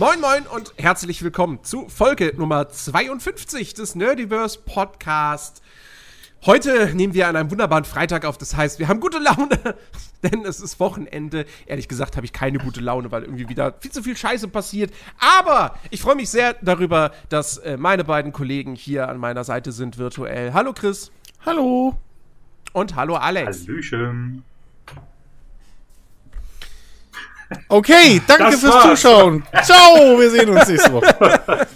Moin Moin und herzlich willkommen zu Folge Nummer 52 des Nerdiverse Podcast. Heute nehmen wir an einem wunderbaren Freitag auf, das heißt, wir haben gute Laune, denn es ist Wochenende. Ehrlich gesagt habe ich keine gute Laune, weil irgendwie wieder viel zu viel Scheiße passiert. Aber ich freue mich sehr darüber, dass äh, meine beiden Kollegen hier an meiner Seite sind virtuell. Hallo Chris. Hallo. Und hallo Alex. Hallöchen. Okay, danke Das fürs war's. Zuschauen. Ciao, wir sehen uns nächste Woche.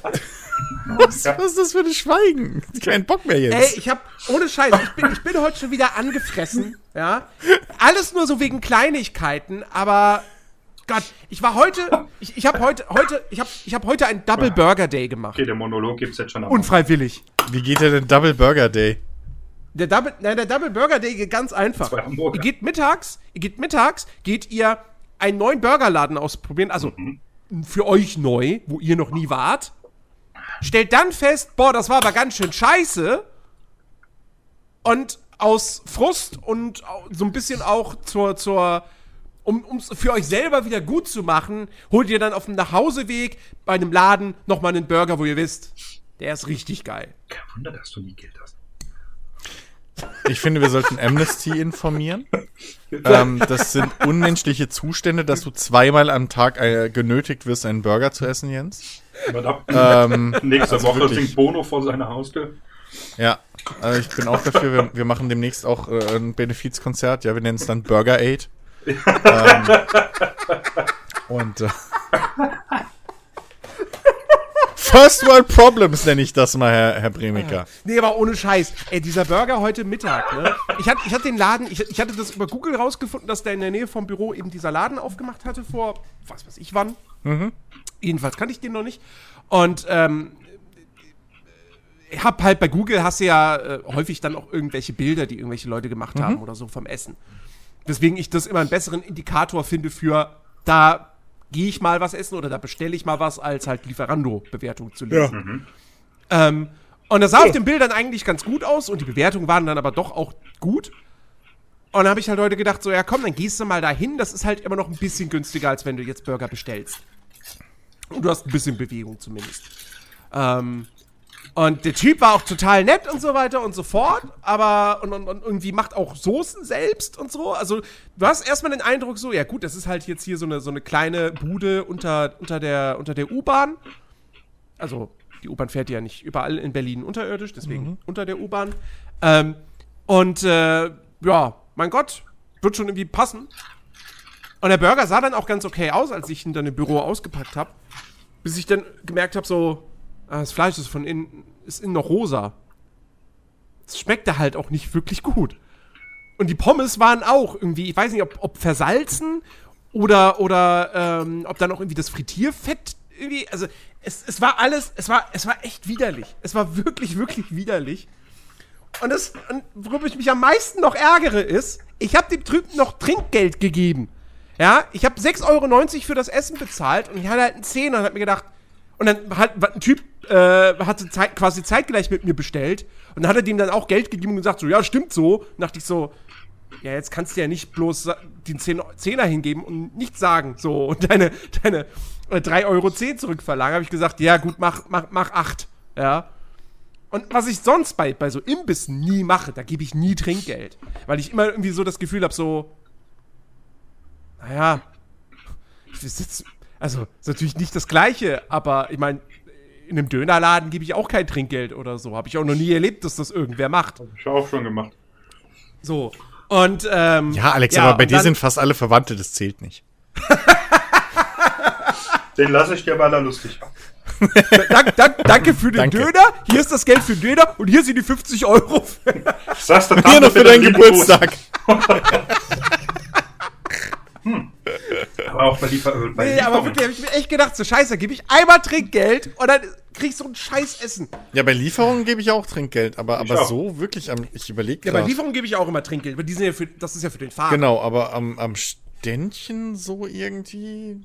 was, was ist das für ein Schweigen? Kein Bock mehr Ey, jetzt. ich hab, ohne Scheiß, ich bin, ich bin heute schon wieder angefressen, ja. Alles nur so wegen Kleinigkeiten, aber Gott, ich war heute, ich, ich habe heute, heute, ich habe ich hab heute einen Double Burger Day gemacht. Okay, der Monolog gibt's jetzt schon am Unfreiwillig. Wie geht der denn Double Burger Day? Der Double, nein, der Double Burger Day geht ganz einfach. Ihr geht mittags, ihr geht mittags, geht ihr einen neuen Burgerladen ausprobieren, also für euch neu, wo ihr noch nie wart. Stellt dann fest, boah, das war aber ganz schön scheiße. Und aus Frust und so ein bisschen auch zur, zur, um es für euch selber wieder gut zu machen, holt ihr dann auf dem Nachhauseweg bei einem Laden nochmal einen Burger, wo ihr wisst, der ist richtig geil. Kein Wunder, dass du nie Geld hast. Ich finde, wir sollten Amnesty informieren. ähm, das sind unmenschliche Zustände, dass du zweimal am Tag äh, genötigt wirst, einen Burger zu essen, Jens. Ähm, nächste also Woche wirklich. singt Bono vor seiner Haustür. Ja, also ich bin auch dafür. Wir, wir machen demnächst auch äh, ein Benefizkonzert. Ja, wir nennen es dann Burger Aid. ähm, und äh, First World Problems nenne ich das mal, Herr, Herr Bremiker. Nee, aber ohne Scheiß. Ey, dieser Burger heute Mittag, ne? Ich hatte, ich hatte den Laden, ich, ich hatte das über Google rausgefunden, dass der in der Nähe vom Büro eben dieser Laden aufgemacht hatte vor, was weiß ich wann. Jedenfalls kannte ich den noch nicht. Und, ähm, ich hab halt bei Google hast du ja äh, häufig dann auch irgendwelche Bilder, die irgendwelche Leute gemacht haben oder so vom Essen. Deswegen ich das immer einen besseren Indikator finde für, da gehe ich mal was essen oder da bestelle ich mal was, als halt Lieferando-Bewertung zu lesen. Ähm, und das sah auf den Bildern eigentlich ganz gut aus und die Bewertungen waren dann aber doch auch gut. Und dann habe ich halt heute gedacht, so, ja komm, dann gehst du mal dahin. Das ist halt immer noch ein bisschen günstiger, als wenn du jetzt Burger bestellst. Und du hast ein bisschen Bewegung zumindest. Ähm, und der Typ war auch total nett und so weiter und so fort, aber und, und, und irgendwie macht auch Soßen selbst und so. Also du hast erstmal den Eindruck so, ja gut, das ist halt jetzt hier so eine, so eine kleine Bude unter, unter der, unter der U-Bahn. Also die U-Bahn fährt ja nicht überall in Berlin unterirdisch, deswegen unter der U-Bahn. Ähm, und äh, ja, mein Gott, wird schon irgendwie passen. Und der Burger sah dann auch ganz okay aus, als ich ihn dann im Büro ausgepackt habe. Bis ich dann gemerkt habe, so, ah, das Fleisch ist von innen, ist innen noch rosa. Es schmeckte halt auch nicht wirklich gut. Und die Pommes waren auch irgendwie, ich weiß nicht, ob, ob versalzen oder, oder ähm, ob da noch irgendwie das Frittierfett irgendwie, also es, es war alles, es war, es war echt widerlich. Es war wirklich, wirklich widerlich. Und, das, und worüber ich mich am meisten noch ärgere, ist, ich habe dem Typen noch Trinkgeld gegeben. Ja, ich habe 6,90 Euro für das Essen bezahlt und ich hatte halt einen Zehner und hab mir gedacht, und dann hat ein Typ äh, hatte Zeit, quasi zeitgleich mit mir bestellt und dann hat er dem dann auch Geld gegeben und gesagt, so, ja, stimmt so. Und dachte ich so, ja, jetzt kannst du ja nicht bloß den Zehn- Zehner hingeben und nichts sagen, so, und deine, deine äh, 3,10 Euro zurückverlangen. Habe ich gesagt, ja, gut, mach, mach, mach 8, ja. Und was ich sonst bei, bei so Imbissen nie mache, da gebe ich nie Trinkgeld. Weil ich immer irgendwie so das Gefühl habe, so, naja, ich sitz, also ist natürlich nicht das Gleiche, aber ich meine, in einem Dönerladen gebe ich auch kein Trinkgeld oder so. Habe ich auch noch nie erlebt, dass das irgendwer macht. Hab ich auch schon gemacht. So. Und, ähm. Ja, Alex, aber bei dir sind fast alle Verwandte, das zählt nicht. Den lasse ich dir, weil er lustig war. Dank, dank, danke für den Danke. Döner. Hier ist das Geld für den Döner und hier sind die 50 Euro. Ich sag's der Hier noch für deinen Geburtstag. Aber auch bei Liefer äh, bei nee, aber Lieferung. wirklich, habe ich mir echt gedacht, so scheiße, gebe ich einmal Trinkgeld und dann krieg ich so ein scheiß Essen. Ja, bei Lieferungen gebe ich auch Trinkgeld, aber, Ich aber auch. so wirklich am, ich überlege Ja, bei gerade. Lieferung gebe ich auch immer Trinkgeld, weil die sind ja für, das ist ja für den Fahrer. Genau, aber am, am Ständchen so irgendwie,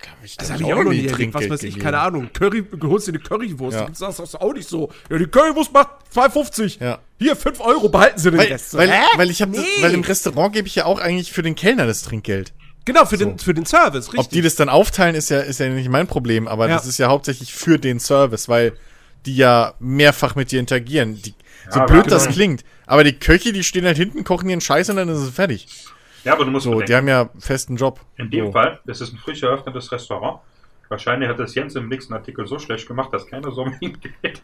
glaube ich, Das da habe hab ich auch noch nie erlebt, was weiß ich, gegeben. keine Ahnung. Curry, du holst dir eine Currywurst, Ja. das sagst du auch nicht so. Ja, die Currywurst macht 2,50. Ja. Hier, 5 Euro, behalten Sie den Weil, Rest. Weil, weil ich habe, Nee. weil im Restaurant gebe ich ja auch eigentlich für den Kellner das Trinkgeld. Genau, für, den, für den Service, richtig. Ob die das dann aufteilen, ist ja, ist ja nicht mein Problem, aber Ja. das ist ja hauptsächlich für den Service, weil die ja mehrfach mit dir interagieren. Die, so Ja, blöd aber- das klingt. Aber die Köche, die stehen halt hinten, kochen ihren Scheiß und dann ist es fertig. Ja, aber du musst So, bedenken, die haben ja festen Job. in dem so. Fall, es ist ein frisch eröffnetes Restaurant. Wahrscheinlich hat das Jens im nächsten Artikel so schlecht gemacht, dass keiner so hingeht.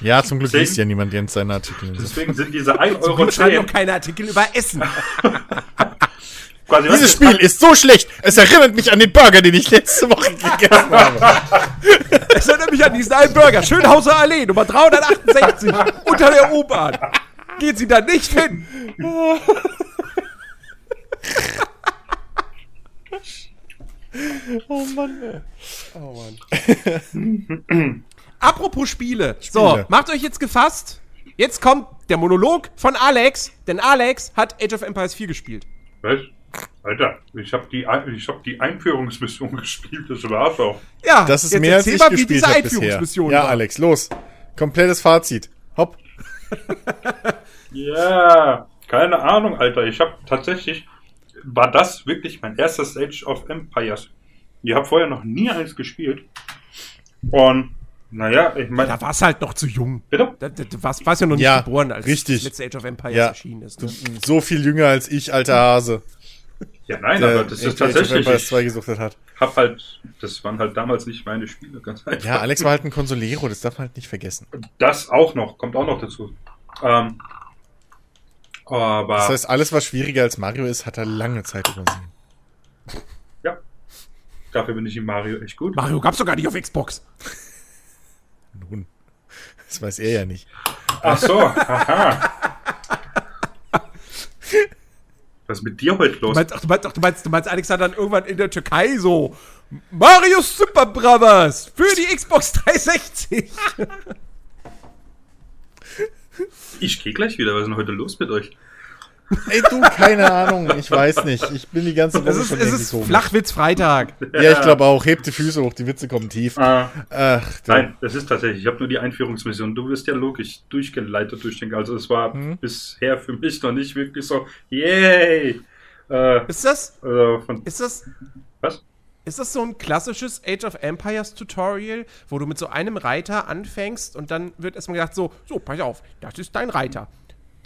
Ja, zum Glück Deswegen- liest ja niemand Jens seine Artikel. Deswegen sind diese 1,10 Zum Euro Glück schreiben noch keine Artikel über Essen. quasi Dieses Spiel ist so schlecht, es erinnert mich an den Burger, den ich letzte Woche gegessen habe. Es erinnert mich an diesen einen Burger. Schönhauser Allee, Nummer 368, unter der U-Bahn. Geht sie da nicht hin? Oh Mann. Oh Mann. Apropos Spiele. So, Spiele. macht euch jetzt gefasst. Jetzt kommt der Monolog von Alex, denn Alex hat Age of Empires 4 gespielt. Was? Alter, ich habe die, ich hab die Einführungsmission gespielt, das war's auch. Ja, Das ist jetzt mehr als ich mal, wie gespielt diese habe bisher. Einführungsmission Ja, war. Alex, los. Komplettes Fazit. Hopp. Ja, keine Ahnung, Alter. Ich habe tatsächlich, war das wirklich mein erstes Age of Empires. Ich habe vorher noch nie eins gespielt. Und, naja, ich meine, Da warst halt noch zu jung. bitte? Da, da, du warst, warst ja noch nicht Ja, geboren, als richtig. das letzte Age of Empires Ja. erschienen ist. Ne? So viel jünger als ich, alter Hase. Ja, nein, der aber das ist Age of tatsächlich, Empires ich 2 gesuchtet hat. hab halt, das waren halt damals nicht meine Spiele, ganz einfach. Ja, Alex war halt ein Consolero, das darf man halt nicht vergessen. Das auch noch, kommt auch noch dazu. Ähm, aber, Das heißt, alles, was schwieriger als Mario ist, hat er lange Zeit übersehen. ja, dafür bin ich in Mario echt gut. Mario gab's doch gar nicht auf Xbox. Nun, das weiß er ja nicht. Ach so, haha. Was ist mit dir heute Du los? meinst, ach, du, meinst, ach, du, meinst, du meinst, Alex hat dann irgendwann in der Türkei so Mario Super Brothers für die Xbox 360. Ich gehe gleich wieder. Was ist denn heute los mit euch? Ey, du, keine Ahnung, ich weiß nicht. Ich bin die ganze Woche Es ist, schon es ist komisch. Flachwitz Freitag. Ja, ich glaube auch. Hebt die Füße hoch, die Witze kommen tief. Ah, Ach, nein, das ist tatsächlich. Ich habe nur die Einführungsmission. Du bist ja logisch durchgeleitet durch den. Also es war Mhm. bisher für mich noch nicht wirklich so. Yay! Äh, Ist das, also von, ist das, was? ist das so ein klassisches Age of Empires Tutorial, wo du mit so einem Reiter anfängst und dann wird erstmal gesagt so, so, pass auf, das ist dein Reiter.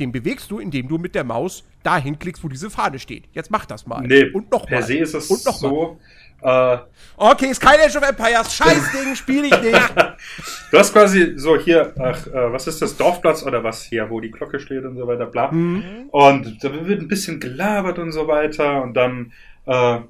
Den bewegst du, indem du mit der Maus dahin klickst, wo diese Fahne steht. Jetzt mach das mal. Nee, und noch per mal. se ist es und noch so. Äh, Okay, ist kein Age of Empires. Scheiß Ding, spiel ich nicht. Du hast quasi so hier, ach, äh, was ist das, Dorfplatz oder was hier, wo die Glocke steht und so weiter, bla. Und da wird ein bisschen gelabert und so weiter und dann äh,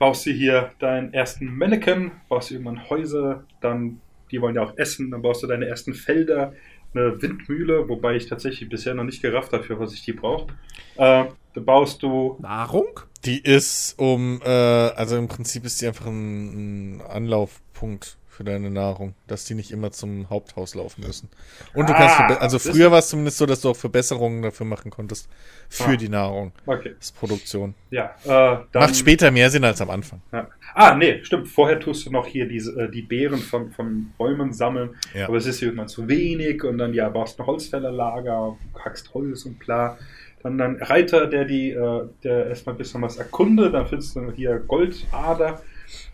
baust du hier deinen ersten Mannequin, baust du irgendwann Häuser, dann, die wollen ja auch essen, dann baust du deine ersten Felder, eine Windmühle, wobei ich tatsächlich bisher noch nicht gerafft habe, für was ich die brauche. Äh, dann baust du, Nahrung? Die ist um, äh, also im Prinzip ist die einfach ein, ein Anlaufpunkt für deine Nahrung, dass die nicht immer zum Haupthaus laufen müssen. Und du Ah, kannst, also früher war es zumindest so, dass du auch Verbesserungen dafür machen konntest für Ah. die Nahrung. okay, Das ist Produktion. ja, äh, dann, Macht später mehr Sinn als am Anfang. Ja. Ah, nee, stimmt. Vorher tust du noch hier diese, äh, die Beeren von, von Bäumen sammeln. Ja. Aber es ist irgendwann zu wenig und dann ja, baust ein Holzfällerlager, hackst Holz und bla. Dann ein Reiter, der die, äh, der erstmal ein bisschen was erkundet, dann findest du hier Goldader,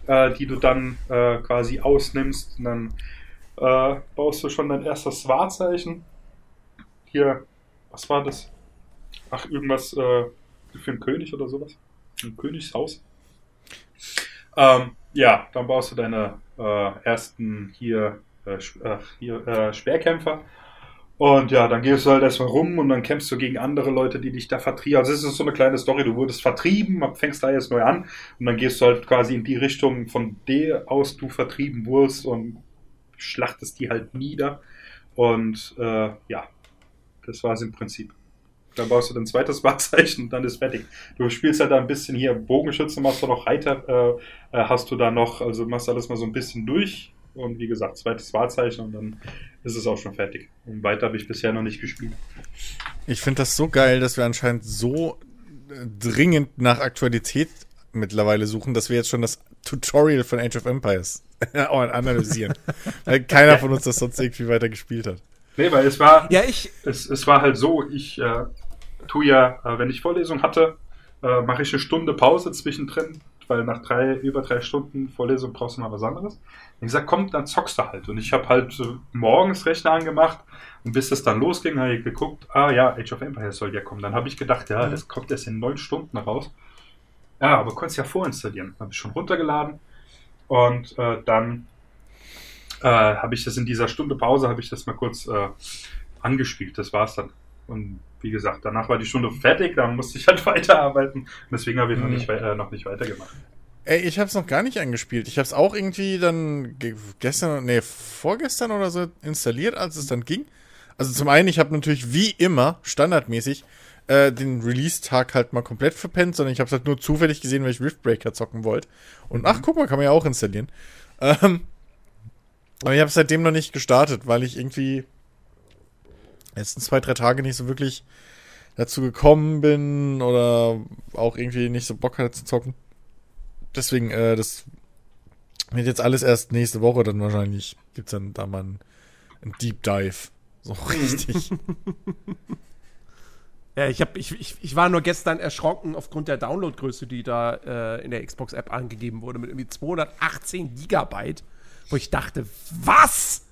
äh, die du dann äh, quasi ausnimmst. Und dann äh, baust du schon dein erstes Wahrzeichen. Hier, was war das? Ach, irgendwas äh, für einen König oder sowas? Ein Königshaus. Ähm, ja, dann baust du deine äh, ersten hier, äh, hier Speerkämpfer. Und ja, dann gehst du halt erstmal rum und dann kämpfst du gegen andere Leute, die dich da vertrieben. Also es ist so eine kleine Story, du wurdest vertrieben, fängst da jetzt neu an und dann gehst du halt quasi in die Richtung, von der aus du vertrieben wurdest und schlachtest die halt nieder. Und äh, ja, das war es im Prinzip. Dann baust du dein zweites Wahrzeichen und dann ist fertig. Du spielst halt da ein bisschen hier Bogenschütze, machst du noch Reiter, äh, äh, hast du da noch, also machst alles mal so ein bisschen durch. Und wie gesagt, zweites Wahrzeichen und dann ist es auch schon fertig. Und weiter habe ich bisher noch nicht gespielt. Ich finde das so geil, dass wir anscheinend so äh, dringend nach Aktualität mittlerweile suchen, dass wir jetzt schon das Tutorial von Age of Empires analysieren. Weil keiner von uns das sonst irgendwie weiter gespielt hat. Nee, weil es war, Ja, ich. es, es war halt so, ich äh, tue ja, äh, wenn ich Vorlesung hatte, äh, mache ich eine Stunde Pause zwischendrin, weil nach drei, über drei Stunden Vorlesung brauchst du mal was anderes. Und ich gesagt, komm, dann zockst du halt. Und ich habe halt morgens Rechner angemacht und bis das dann losging, habe ich geguckt, ah ja, Age of Empires soll ja kommen. Dann habe ich gedacht, ja, das kommt erst in neun Stunden raus. Ja, aber konntest ja vorinstallieren. Habe ich schon runtergeladen und äh, dann äh, habe ich das in dieser Stunde Pause, habe ich das mal kurz äh, angespielt. Das war's dann. Und wie gesagt, danach war die Stunde fertig, dann musste ich halt weiterarbeiten. Deswegen habe ich mhm. noch, nicht, äh, noch nicht weitergemacht. Ey, ich habe es noch gar nicht angespielt. Ich habe es auch irgendwie dann gestern, nee, vorgestern oder so installiert, als es dann ging. Also zum einen, ich habe natürlich wie immer standardmäßig äh, den Release-Tag halt mal komplett verpennt, sondern ich habe es halt nur zufällig gesehen, weil ich Riftbreaker zocken wollte. Und ach, guck mal, kann man ja auch installieren. Ähm, aber ich habe seitdem noch nicht gestartet, weil ich irgendwie letzten zwei, drei Tage nicht so wirklich dazu gekommen bin oder auch irgendwie nicht so Bock hatte zu zocken. Deswegen, äh, das wird jetzt alles erst nächste Woche dann wahrscheinlich. Gibt's dann da mal ein, ein Deep Dive. So richtig. ja, ich, hab, ich, ich, ich war nur gestern erschrocken aufgrund der Downloadgröße, die da äh, in der Xbox-App angegeben wurde, mit irgendwie 218 Gigabyte, wo ich dachte, was?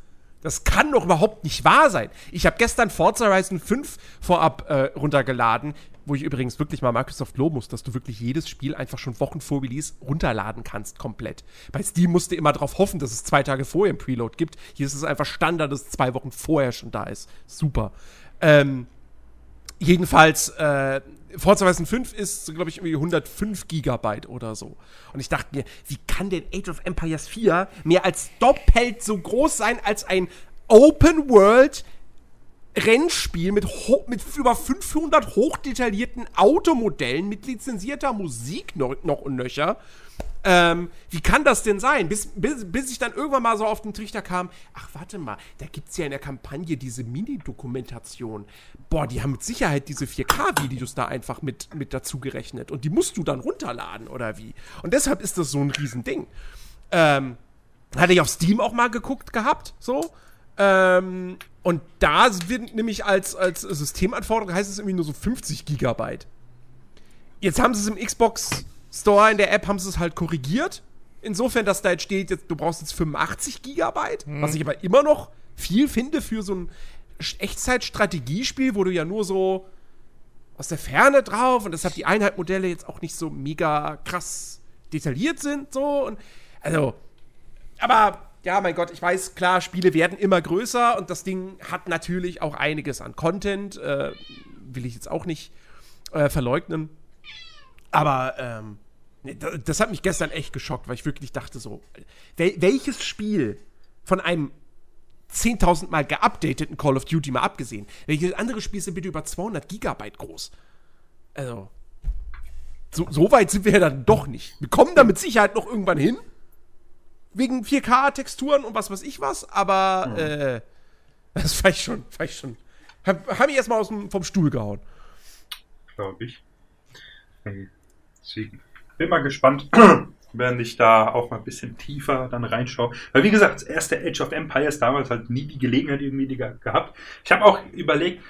Das kann doch überhaupt nicht wahr sein. Ich habe gestern Forza Horizon 5 vorab äh, runtergeladen, wo ich übrigens wirklich mal Microsoft loben muss, dass du wirklich jedes Spiel einfach schon Wochen vor Release runterladen kannst, komplett. Bei Steam musst du immer darauf hoffen, dass es zwei Tage vorher im Preload gibt. Hier ist es einfach Standard, dass es zwei Wochen vorher schon da ist. Super. Ähm, jedenfalls, äh, Forza Horizon 5 ist, glaube ich, irgendwie 105 Gigabyte oder so. Und ich dachte mir, wie kann denn Age of Empires 4 mehr als doppelt so groß sein als ein Open World Rennspiel mit, mit über 500 hochdetaillierten Automodellen mit lizenzierter Musik noch, noch und nöcher. Ähm, wie kann das denn sein? Bis, bis, bis ich dann irgendwann mal so auf den Trichter kam, ach warte mal, da gibt es ja in der Kampagne diese Mini-Dokumentation. Boah, die haben mit Sicherheit diese 4K-Videos da einfach mit, mit dazu gerechnet. Und die musst du dann runterladen, oder wie? Und deshalb ist das so ein Riesending. Ähm, hatte ich auf Steam auch mal geguckt gehabt, so. Ähm, und da wird nämlich als, als Systemanforderung heißt es irgendwie nur so 50 Gigabyte. Jetzt haben sie es im Xbox Store in der App haben sie es halt korrigiert. Insofern, dass da jetzt steht, jetzt, du brauchst jetzt 85 Gigabyte, mhm. was ich aber immer noch viel finde für so ein Echtzeit-Strategiespiel, wo du ja nur so aus der Ferne drauf und deshalb die Einheitmodelle jetzt auch nicht so mega krass detailliert sind, so und also, aber ja, mein Gott, ich weiß, klar, Spiele werden immer größer und das Ding hat natürlich auch einiges an Content, äh, will ich jetzt auch nicht äh, verleugnen. Aber ähm, das hat mich gestern echt geschockt, weil ich wirklich dachte so, wel welches Spiel von einem 10.000 Mal geupdateten Call of Duty mal abgesehen, welches andere Spiel sind bitte über 200 Gigabyte groß? Also, so, so weit sind wir ja dann doch nicht. Wir kommen da mit Sicherheit noch irgendwann hin. Wegen 4K-Texturen und was weiß ich was, aber mhm. äh, das war ich schon, war ich schon. Hab, hab ich erstmal vom Stuhl gehauen. Glaube ich. Hey. Deswegen bin mal gespannt, wenn ich da auch mal ein bisschen tiefer dann reinschaue. Weil wie gesagt, das erste Age of Empires damals halt nie die Gelegenheit irgendwie gehabt. Ich habe auch überlegt,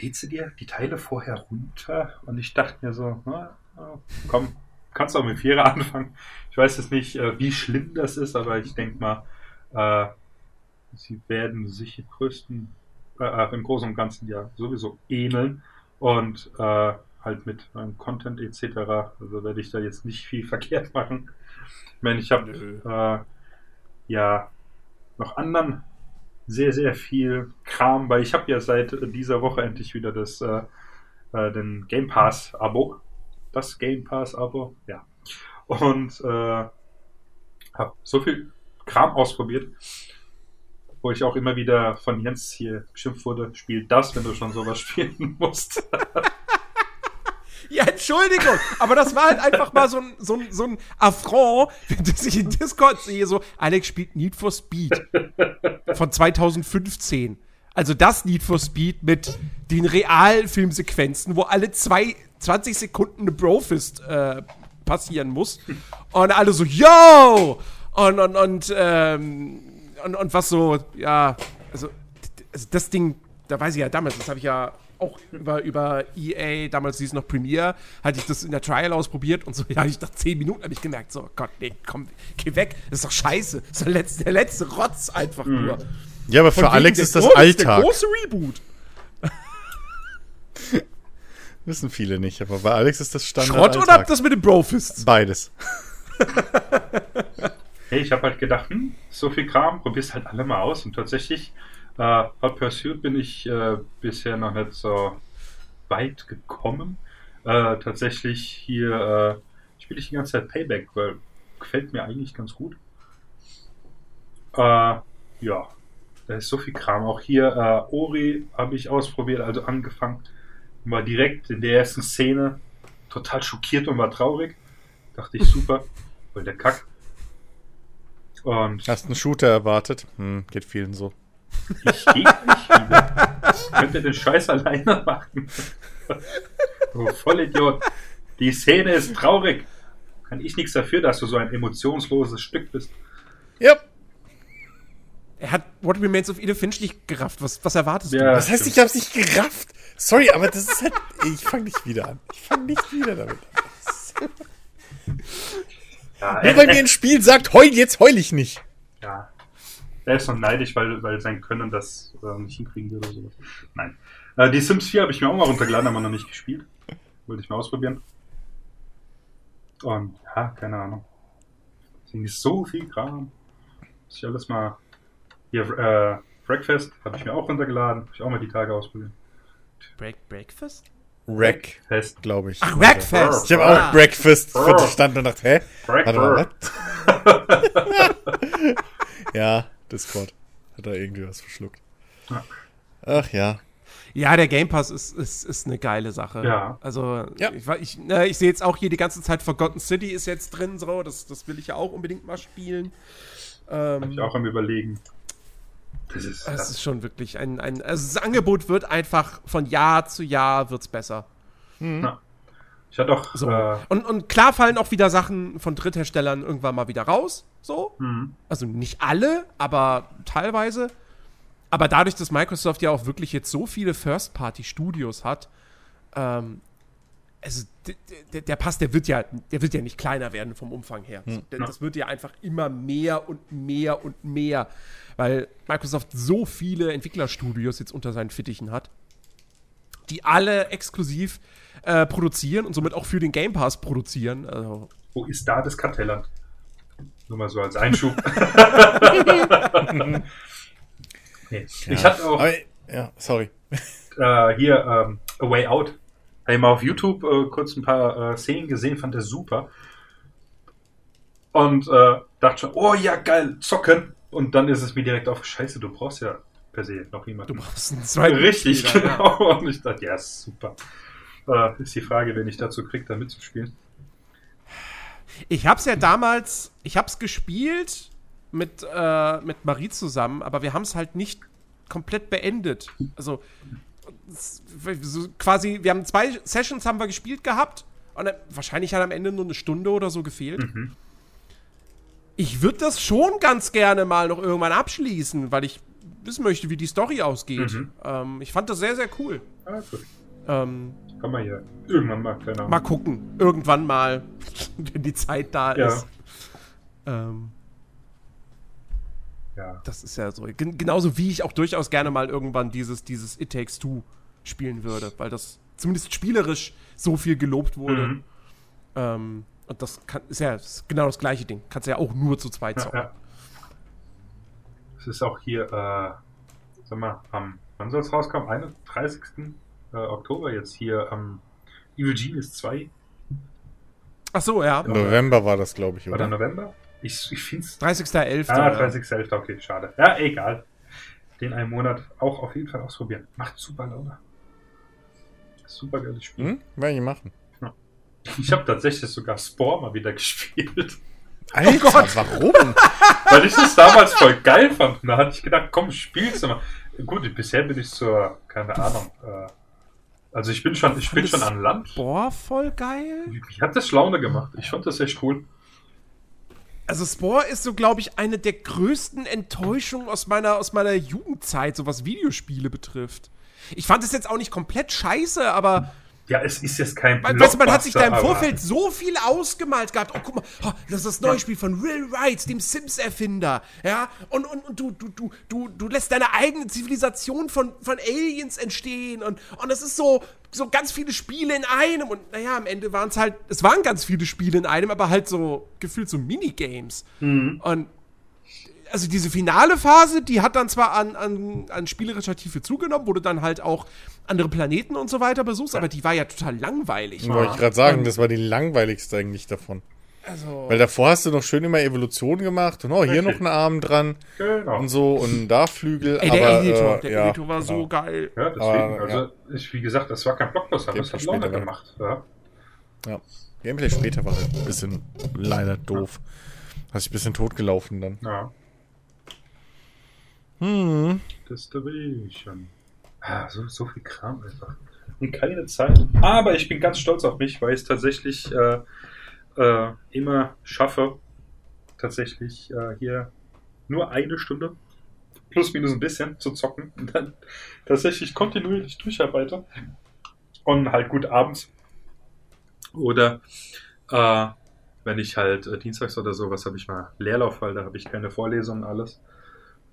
lädst du dir die Teile vorher runter? Und ich dachte mir so, na, komm, kannst du auch mit Vierer anfangen. Ich weiß jetzt nicht, äh, wie schlimm das ist, aber ich denke mal, äh, sie werden sich im größten, äh, im Großen und Ganzen ja sowieso ähneln. Und äh, halt mit meinem Content etc. Also werde ich da jetzt nicht viel verkehrt machen. Ich meine, ich habe äh, ja noch anderen sehr, sehr viel Kram, weil ich habe ja seit dieser Woche endlich wieder das äh, äh, den Game Pass Abo. Das Game Pass Abo, ja. Und äh, habe so viel Kram ausprobiert, wo ich auch immer wieder von Jens hier beschimpft wurde, spiel das, wenn du schon sowas spielen musst. Ja, Entschuldigung, aber das war halt einfach mal so ein, so ein, so ein Affront, wenn ich in Discord sehe, so, Alex spielt Need for Speed von 2015. Also das Need for Speed mit den Realfilmsequenzen, wo alle zwei, 20 Sekunden eine Brofist äh, passieren muss. Und alle so, yo! Und, und, und, ähm, und, und was so, ja, also, also das Ding, da weiß ich ja damals, das habe ich ja auch über, über EA, damals hieß es noch Premiere, hatte ich das in der Trial ausprobiert und so, ja, ich nach 10 Minuten habe ich gemerkt, so, Gott, nee, komm, geh weg, das ist doch scheiße. Das ist der letzte, der letzte Rotz einfach Mhm. nur. Ja, aber Von für Alex der ist das Gro- Der Alltag. große Reboot. Wissen viele nicht, aber bei Alex ist das Standard. Schrott oder Alltag. das mit den Brofists? Beides. Hey, ich habe halt gedacht, hm, so viel Kram, probier's halt alle mal aus. Und tatsächlich, äh, Hot Pursuit bin ich äh, bisher noch nicht so weit gekommen. Äh, tatsächlich hier äh, spiele ich die ganze Zeit Payback, weil gefällt mir eigentlich ganz gut. Äh, ja, da ist so viel Kram. Auch hier äh, Ori habe ich ausprobiert, also angefangen. War direkt in der ersten Szene total schockiert und war traurig. Dachte ich, super, weil der Kack. Und Hast einen Shooter erwartet? Hm, geht vielen so. Ich gehe nicht wieder. Könnt ihr den Scheiß alleine machen? du Vollidiot. Die Szene ist traurig. Kann ich nichts dafür, dass du so ein emotionsloses Stück bist. Ja. Er hat What Remains of Edith Finch nicht gerafft. Was, was erwartest Ja. Das heißt, ich hab's nicht gerafft. Sorry, aber das ist halt. Ich fang nicht wieder an. Ich fang nicht wieder damit an. Ja, Nur weil mir ein Spiel sagt, heul, jetzt heul ich nicht. ja. Er ist noch neidisch, weil, weil sein Können das äh, nicht hinkriegen will oder sowas. Nein. Äh, die Sims 4 habe ich mir auch mal runtergeladen, aber noch nicht gespielt. Wollte ich mal ausprobieren. Und ja, keine Ahnung. Deswegen ist so viel Kram. Muss ich alles mal. Hier, äh, Breakfast habe ich mir auch runtergeladen. Habe ich auch mal die Tage ausprobiert. Break, Breakfast? Wreck, Fest. glaube ich. Ach, Wreckfest! Ich habe Ah. auch Breakfast Oh. verstanden und dachte, hä? Warte mal, Breakfast. was? Ja, Discord. Hat da irgendwie was verschluckt. Ja. Ach ja. Ja, der Game Pass ist, ist, ist eine geile Sache. Ja. Also, Ja. ich, ich, ne, ich sehe jetzt auch hier die ganze Zeit Forgotten City ist jetzt drin, so, das, das will ich ja auch unbedingt mal spielen. Hab Ähm, ich auch am überlegen. Das ist. das ist schon wirklich ein, ein. Also, das Angebot wird einfach von Jahr zu Jahr wird's besser. Na. Ich hatte auch. So. Äh, Und, und klar fallen auch wieder Sachen von Drittherstellern irgendwann mal wieder raus. So. hm. Also nicht alle, aber teilweise. Aber dadurch, dass Microsoft ja auch wirklich jetzt so viele First-Party-Studios hat, ähm, also d- d- der Pass, der wird ja, der wird ja nicht kleiner werden vom Umfang her. Hm. D- Das wird ja einfach immer mehr und mehr und mehr, weil Microsoft so viele Entwicklerstudios jetzt unter seinen Fittichen hat, die alle exklusiv äh, produzieren und somit auch für den Game Pass produzieren. Also, Wo ist da das Kartelland? Nur mal so als Einschub. nee. Ich hatte auch Aber, ja, sorry. äh, hier ähm, A Way Out. Habe ich mal auf YouTube äh, kurz ein paar äh, Szenen gesehen, fand das super. Und äh, dachte schon, oh ja, geil, zocken. Und dann ist es mir direkt auf, scheiße, du brauchst ja per se noch jemanden. du brauchst einen zweiten Richtig, Spieler, ja. genau. Und ich dachte, ja, super. Äh, ist die Frage, wen ich dazu kriege, da mitzuspielen. Ich hab's ja damals, ich hab's gespielt mit, äh, mit Marie zusammen, aber wir haben es halt nicht komplett beendet. Also so quasi, wir haben zwei Sessions haben wir gespielt gehabt und dann, wahrscheinlich hat am Ende nur eine Stunde oder so gefehlt. Mhm. Ich würde das schon ganz gerne mal noch irgendwann abschließen, weil ich wissen möchte, wie die Story ausgeht. Mhm. Ähm, ich fand das sehr, sehr cool. Ah, gut. Ähm, Kann man hier irgendwann mal, keine Ahnung. mal gucken. Irgendwann mal, wenn die Zeit da Ja. ist. Ähm, Ja. das ist ja so. Gen genauso wie ich auch durchaus gerne mal irgendwann dieses, dieses It Takes Two spielen würde, weil das zumindest spielerisch so viel gelobt wurde. Mhm. Ähm, und das kann, ist ja ist genau das gleiche Ding. Kannst ja auch nur zu zweit Ja, zocken. ja. Es ist auch hier, äh, sag mal, am, wann soll es rauskommen? 31. Äh, Oktober jetzt hier am Evil Genius 2. Ach so, ja. Im November war das, glaube ich, War der oder? November? Ich, ich finde es. 30.11. Ah, ja. 30.11. Okay, schade. Ja, egal. Den einen Monat auch auf jeden Fall ausprobieren. Macht super Laune. Super geiles Spiel. Hm? Werde ich machen. Ich habe tatsächlich sogar Spore mal wieder gespielt. Alter, Gott. warum? Weil ich das damals voll geil fand. Da hatte ich gedacht, komm, spiel's mal. Gut, bisher bin ich zur, keine Ahnung, äh, also ich bin schon, ich bin schon an Land. Boah, voll geil. Mich hat das Laune gemacht. Ich fand das echt cool. Also Spore ist so, glaube ich, eine der größten Enttäuschungen aus meiner, aus meiner Jugendzeit, so was Videospiele betrifft. ich fand es jetzt auch nicht komplett scheiße, aber Ja, es ist jetzt kein weißt du, man hat sich da im Vorfeld so viel ausgemalt gehabt. Oh, guck mal, oh, das ist das neue Spiel von Will Wright, dem Sims-Erfinder. Ja, und, und, und du, du, du, du, du lässt deine eigene Zivilisation von, von Aliens entstehen. Und, und das ist so, so ganz viele Spiele in einem. Und naja, am Ende waren es halt, es waren ganz viele Spiele in einem, aber halt so gefühlt so Minigames. Und also diese finale Phase, die hat dann zwar an, an, an spielerischer Tiefe zugenommen, wo du dann halt auch andere Planeten und so weiter besuchst, aber die war ja total langweilig. Wollte ich gerade sagen, das war die langweiligste eigentlich davon. Also, Weil davor hast du noch schön immer Evolution gemacht und oh, hier Richtig. noch einen Arm dran Genau. und so und da Flügel. ey, der aber, Editor, äh, der ja, Editor war so genau. geil. Ja, deswegen, Aber, also, ich, wie gesagt, das war kein Blockbuster, es hat später Laune gemacht. Ja. Ja. Gameplay später war halt ein bisschen leider doof. Hast dich ein bisschen totgelaufen dann. ja. Hm. Distribution. Ah, so, so viel Kram einfach. Und keine Zeit. Aber ich bin ganz stolz auf mich, weil ich es tatsächlich äh, äh, immer schaffe, tatsächlich äh, hier nur eine Stunde plus minus ein bisschen zu zocken und dann tatsächlich kontinuierlich durcharbeite. Und halt gut abends. Oder äh, wenn ich halt äh, dienstags oder sowas habe ich mal Leerlauf, weil da habe ich keine Vorlesungen alles.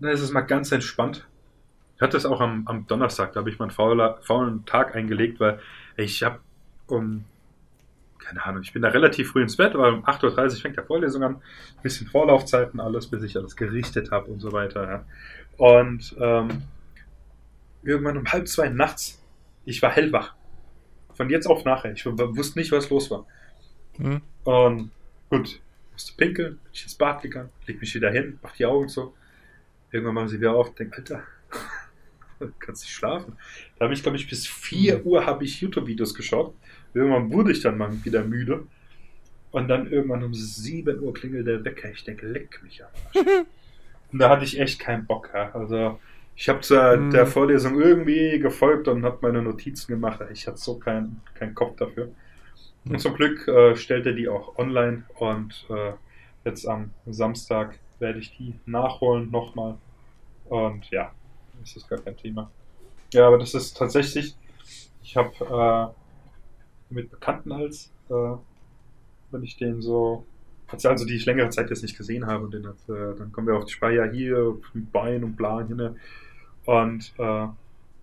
Ist es mal ganz entspannt. Ich hatte es auch am, am Donnerstag, da habe ich mal einen fauler, faulen Tag eingelegt, weil ich habe um, keine Ahnung, ich bin da relativ früh ins Bett, aber um 8.30 Uhr fängt der Vorlesung an. bisschen Vorlaufzeiten, alles, bis ich alles gerichtet habe und so weiter. Ja. Und ähm, irgendwann um halb zwei nachts, ich war hellwach. Von jetzt auf nachher. Ich wusste nicht, was los war. Hm. Und gut, musste pinkeln, bin ich ins Bad gegangen, leg mich wieder hin, mach die Augen zu. Irgendwann machen sie wieder auf und denk, Alter, kannst nicht schlafen. Da habe ich, glaube ich, bis 4 Uhr habe ich YouTube-Videos geschaut. Irgendwann wurde ich dann mal wieder müde. Und dann irgendwann um 7 Uhr klingelt der Wecker. Ich denke, leck mich am Arsch. und da hatte ich echt keinen Bock. Ja. Also ich habe der, Mhm. der Vorlesung irgendwie gefolgt und habe meine Notizen gemacht. Ich hatte so keinen keinen Kopf dafür. Und zum Glück äh, stellt er die auch online und äh, jetzt am Samstag werde ich die nachholen nochmal. Und ja, das ist gar kein Thema. Ja, aber das ist tatsächlich, ich habe äh, mit Bekannten als, äh, wenn ich den so, also die ich längere Zeit jetzt nicht gesehen habe, und den hat, äh, dann kommen wir auf die Speier hier, Bein und hier, ne? Und äh,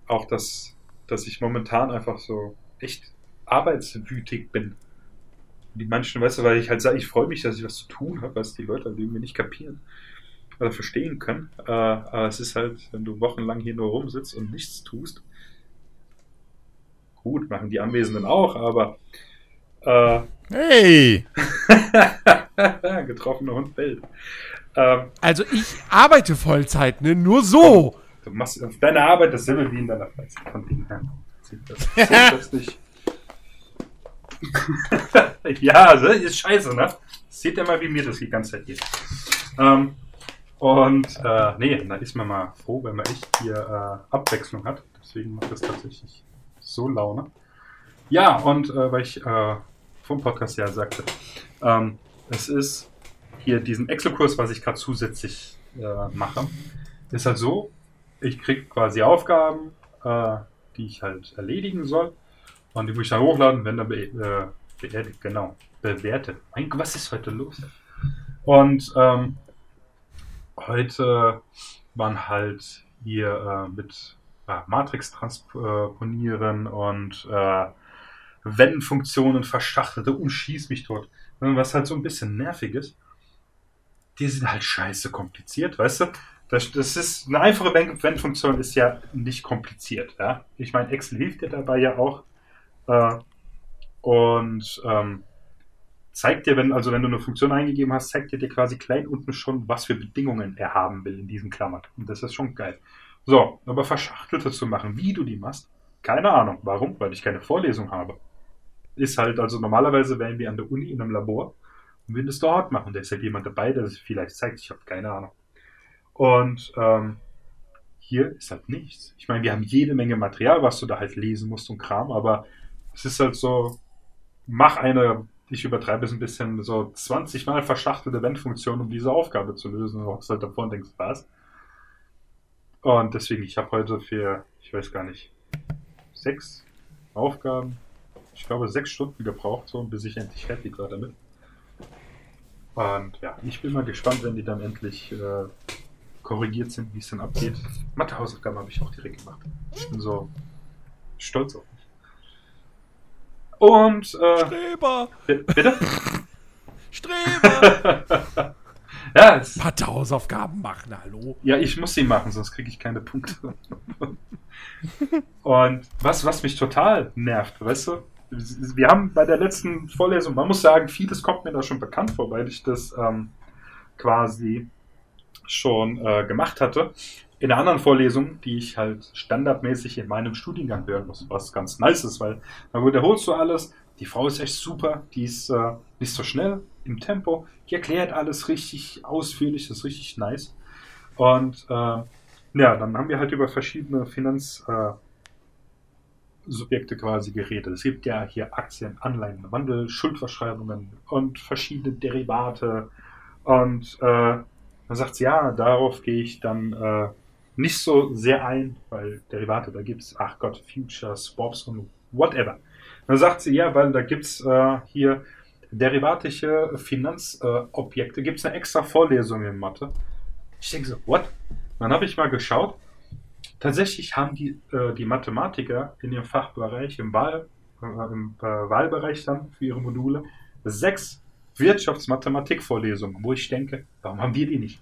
auch, dass, dass ich momentan einfach so echt arbeitswütig bin. Die manchen, weißt du, weil ich halt sage, ich freue mich, dass ich was zu tun habe, was die Leute irgendwie nicht kapieren oder verstehen können. Äh, aber es ist halt, wenn du wochenlang hier nur rumsitzt und nichts tust, gut, machen die Anwesenden auch, aber äh, Hey! getroffener Hund bellt. Ähm, Also ich arbeite Vollzeit, ne? Nur so. du machst auf deine Arbeit dasselbe wie in deiner Freizeit. Von dem her das, sieht das nicht. ja, also, ist scheiße, ne? Seht ihr mal, wie mir das die ganze Zeit geht. Ähm, und äh, nee, da ist man mal froh, wenn man echt hier äh, Abwechslung hat. Deswegen macht das tatsächlich so Laune. Ja, und äh, weil ich äh, vom Podcast ja sagte, ähm, es ist hier diesen Excel-Kurs, was ich gerade zusätzlich äh, mache, ist halt so, ich kriege quasi Aufgaben, äh, die ich halt erledigen soll. Und die muss ich dann hochladen, wenn dann be äh, beerdigt, genau, bewertet. Mein Gott, was ist heute los? Und ähm, heute waren halt hier äh, mit äh, Matrix transponieren und äh, Wenn-Funktionen verschachtelte und schieß mich tot. Was halt so ein bisschen nervig ist, die sind halt scheiße kompliziert, weißt du? Das, das ist eine einfache Wenn-Funktion ist ja nicht kompliziert, ja. Ich meine, Excel hilft dir dabei ja auch. Äh, und ähm, zeigt dir, wenn, also wenn du eine Funktion eingegeben hast, zeigt dir dir quasi klein unten schon, was für Bedingungen er haben will in diesen Klammern. Und das ist schon geil. So, aber verschachtelte zu machen, wie du die machst, keine Ahnung. Warum? Weil ich keine Vorlesung habe. Ist halt, also normalerweise wären wir an der Uni in einem Labor und würden es dort machen. Da ist halt jemand dabei, der es vielleicht zeigt. Ich habe keine Ahnung. Und ähm, hier ist halt nichts. Ich meine, wir haben jede Menge Material, was du da halt lesen musst und Kram, aber es ist halt so, mach eine, ich übertreibe es ein bisschen, so 20 mal verschachtelte Wenn-Funktion, um diese Aufgabe zu lösen. Und du hockst halt davor und denkst, was? Und deswegen, ich habe heute für, ich weiß gar nicht, sechs Aufgaben, ich glaube, sechs Stunden gebraucht, so, bis ich endlich fertig war damit. Und ja, ich bin mal gespannt, wenn die dann endlich äh, korrigiert sind, wie es dann abgeht. Mathe-Hausaufgaben habe ich auch direkt gemacht. Ich bin so stolz auf. Und, äh, Streber! bi- bitte? Streber! Ja, es, Mathe-Hausaufgaben machen, hallo. ja, ich muss sie machen, sonst kriege ich keine Punkte. Und was, was mich total nervt, weißt du, wir haben bei der letzten Vorlesung, man muss sagen, vieles kommt mir da schon bekannt vor, weil ich das ähm, quasi schon äh, gemacht hatte. In der anderen Vorlesung, die ich halt standardmäßig in meinem Studiengang hören muss, was ganz nice ist, weil dann wiederholst du alles. Die Frau ist echt super, die ist äh, nicht so schnell im Tempo, die erklärt alles richtig ausführlich, das ist richtig nice. Und äh, ja, dann haben wir halt über verschiedene Finanzsubjekte äh, quasi geredet. Es gibt ja hier Aktien, Anleihen, Wandel, Schuldverschreibungen und verschiedene Derivate. Und äh, dann sagt sie, ja, darauf gehe ich dann äh, nicht so sehr ein, weil Derivate, da gibt es, ach Gott, Futures, Swaps und whatever. Dann sagt sie, ja, weil da gibt es äh, hier derivatische Finanzobjekte, äh, gibt es eine extra Vorlesung in Mathe. Ich denke so, what? Dann habe ich mal geschaut. Tatsächlich haben die, äh, die Mathematiker in ihrem Fachbereich, im, Wahl, äh, im äh, Wahlbereich dann für ihre Module, sechs Wirtschaftsmathematik-Vorlesungen, wo ich denke, warum haben wir die nicht?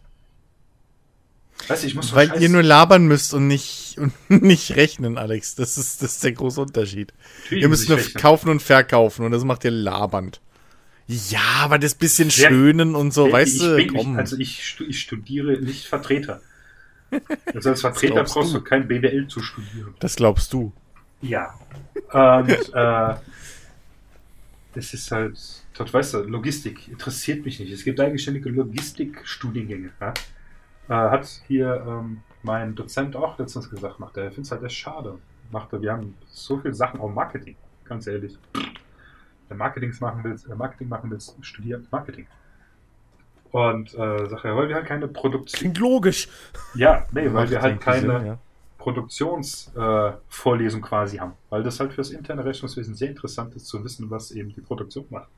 Weißt du, ich muss Weil scheiß- ihr nur labern müsst und nicht, und nicht rechnen, Alex. Das ist, das ist der große Unterschied. Natürlich Ihr müsst nur rechnen. kaufen und verkaufen und das macht ihr labernd. Ja, aber das bisschen Sehr- Schönen und so, weißt du, bin, komm. Ich, also ich, ich studiere nicht Vertreter. Also als Vertreter brauchst du? du kein BWL zu studieren. das glaubst du. Ja. Und äh, das ist halt, dort weißt du, Logistik interessiert mich nicht. Es gibt eigenständige Logistikstudiengänge. Ja? Äh, hat hier ähm, mein Dozent auch letztens gesagt, macht er. Er findet es halt echt schade. Macht er, wir haben so viele Sachen auch Marketing, ganz ehrlich. Wenn Marketing machen willst, äh, Marketing machen willst, studier Marketing. Und äh, sagt er, weil wir halt keine Produktion. Klingt logisch. Ja, nee, weil wir halt keine Sinn, ja. Produktionsvorlesung äh, quasi haben. Weil das halt fürs interne Rechnungswesen sehr interessant ist zu wissen, was eben die Produktion macht.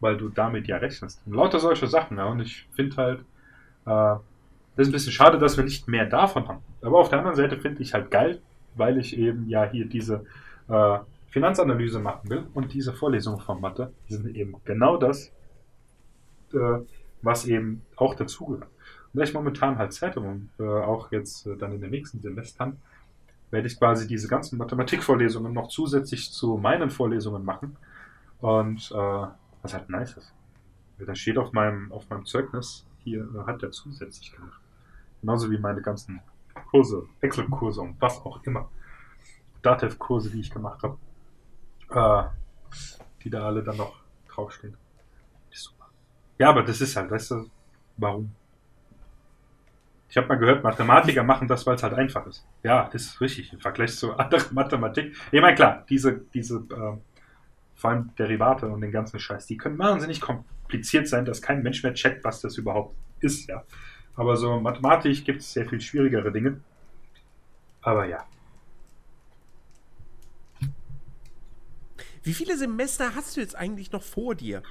Weil du damit ja rechnest. Und lauter solche Sachen, ja. Und ich finde halt, äh, das ist ein bisschen schade, dass wir nicht mehr davon haben. Aber auf der anderen Seite finde ich halt geil, weil ich eben ja hier diese äh, Finanzanalyse machen will und diese Vorlesungen von Mathe, sind eben genau das, äh, was eben auch dazugehört. Und da ich momentan halt Zeit habe und äh, auch jetzt äh, dann in den nächsten Semestern, werde ich quasi diese ganzen Mathematikvorlesungen noch zusätzlich zu meinen Vorlesungen machen. Und äh, was halt nice ist. Da steht auf meinem, auf meinem Zeugnis, hier hat er zusätzlich gemacht. Genauso wie meine ganzen Kurse, Excel-Kurse und was auch immer. Datev-Kurse, die ich gemacht habe. Äh, die da alle dann noch draufstehen. Super. Ja, aber das ist halt, weißt du, warum? Ich habe mal gehört, Mathematiker machen das, weil es halt einfach ist. Ja, ist richtig. Im Vergleich zu anderen Mathematik. Ich meine, klar, diese, diese, äh, vor allem Derivate und den ganzen Scheiß, die können wahnsinnig kompliziert sein, dass kein Mensch mehr checkt, was das überhaupt ist, ja. Aber so in Mathematik gibt es sehr viel schwierigere Dinge. Aber ja. Wie viele Semester hast du jetzt eigentlich noch vor dir?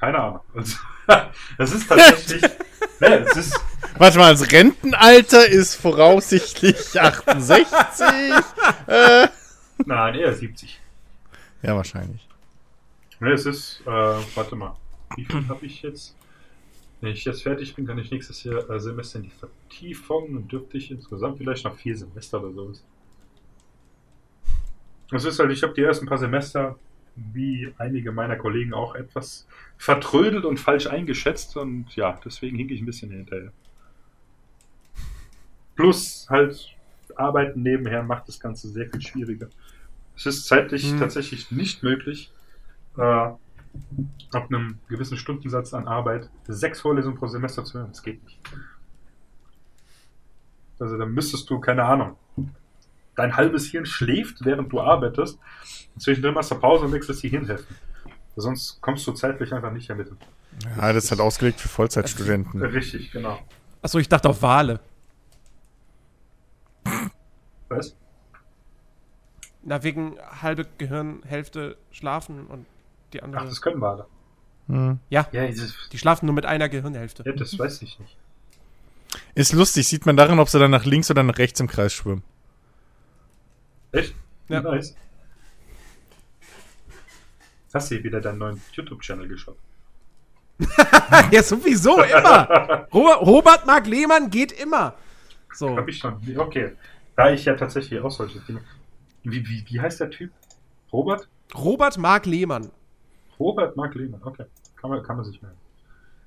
Keine Ahnung. Also, das ist tatsächlich. ne, es ist, Warte mal, das Rentenalter ist voraussichtlich 68. äh, nein, eher 70. ja, wahrscheinlich. Ne, es ist, äh, warte mal. Wie viel habe ich jetzt? Wenn ich jetzt fertig bin, kann ich nächstes Jahr äh, Semester in die Vertiefung und dürfte ich insgesamt vielleicht noch vier Semester oder sowas. Es ist halt, ich habe die ersten paar Semester, wie einige meiner Kollegen auch, etwas vertrödelt und falsch eingeschätzt und ja, deswegen hink ich ein bisschen hinterher. Plus halt Arbeiten nebenher macht das Ganze sehr viel schwieriger. Es ist zeitlich Hm. tatsächlich nicht möglich, äh, ab einem gewissen Stundensatz an Arbeit sechs Vorlesungen pro Semester zu hören. Das geht nicht. Also dann müsstest du, keine Ahnung, dein halbes Hirn schläft, während du arbeitest. Und zwischendrin machst du Pause und wechselst die Hirnhälften. Sonst kommst du zeitlich einfach nicht damit. Ja, das ist halt ausgelegt für Vollzeitstudenten. Richtig, genau. Achso, ich dachte auf Wale. Was? Na, wegen halbe Gehirnhälfte schlafen und die andere. Ach, das können wir alle. Hm. ja, Ja, die schlafen nur mit einer Gehirnhälfte. ja, das weiß ich nicht. Ist lustig, sieht man daran, ob sie dann nach links oder nach rechts im Kreis schwimmen. Echt? Ja. Nice. Hast du wieder deinen neuen YouTube-Channel geschaut? ja, sowieso, immer. Robert, Robert Mark Lehmann geht immer. So. Hab ich schon. Okay. Da ich ja tatsächlich auch solche Dinge. Wie, wie, wie heißt der Typ? Robert? Robert Mark Lehmann. Robert Mark Lehmann, okay. Kann man, kann man sich merken.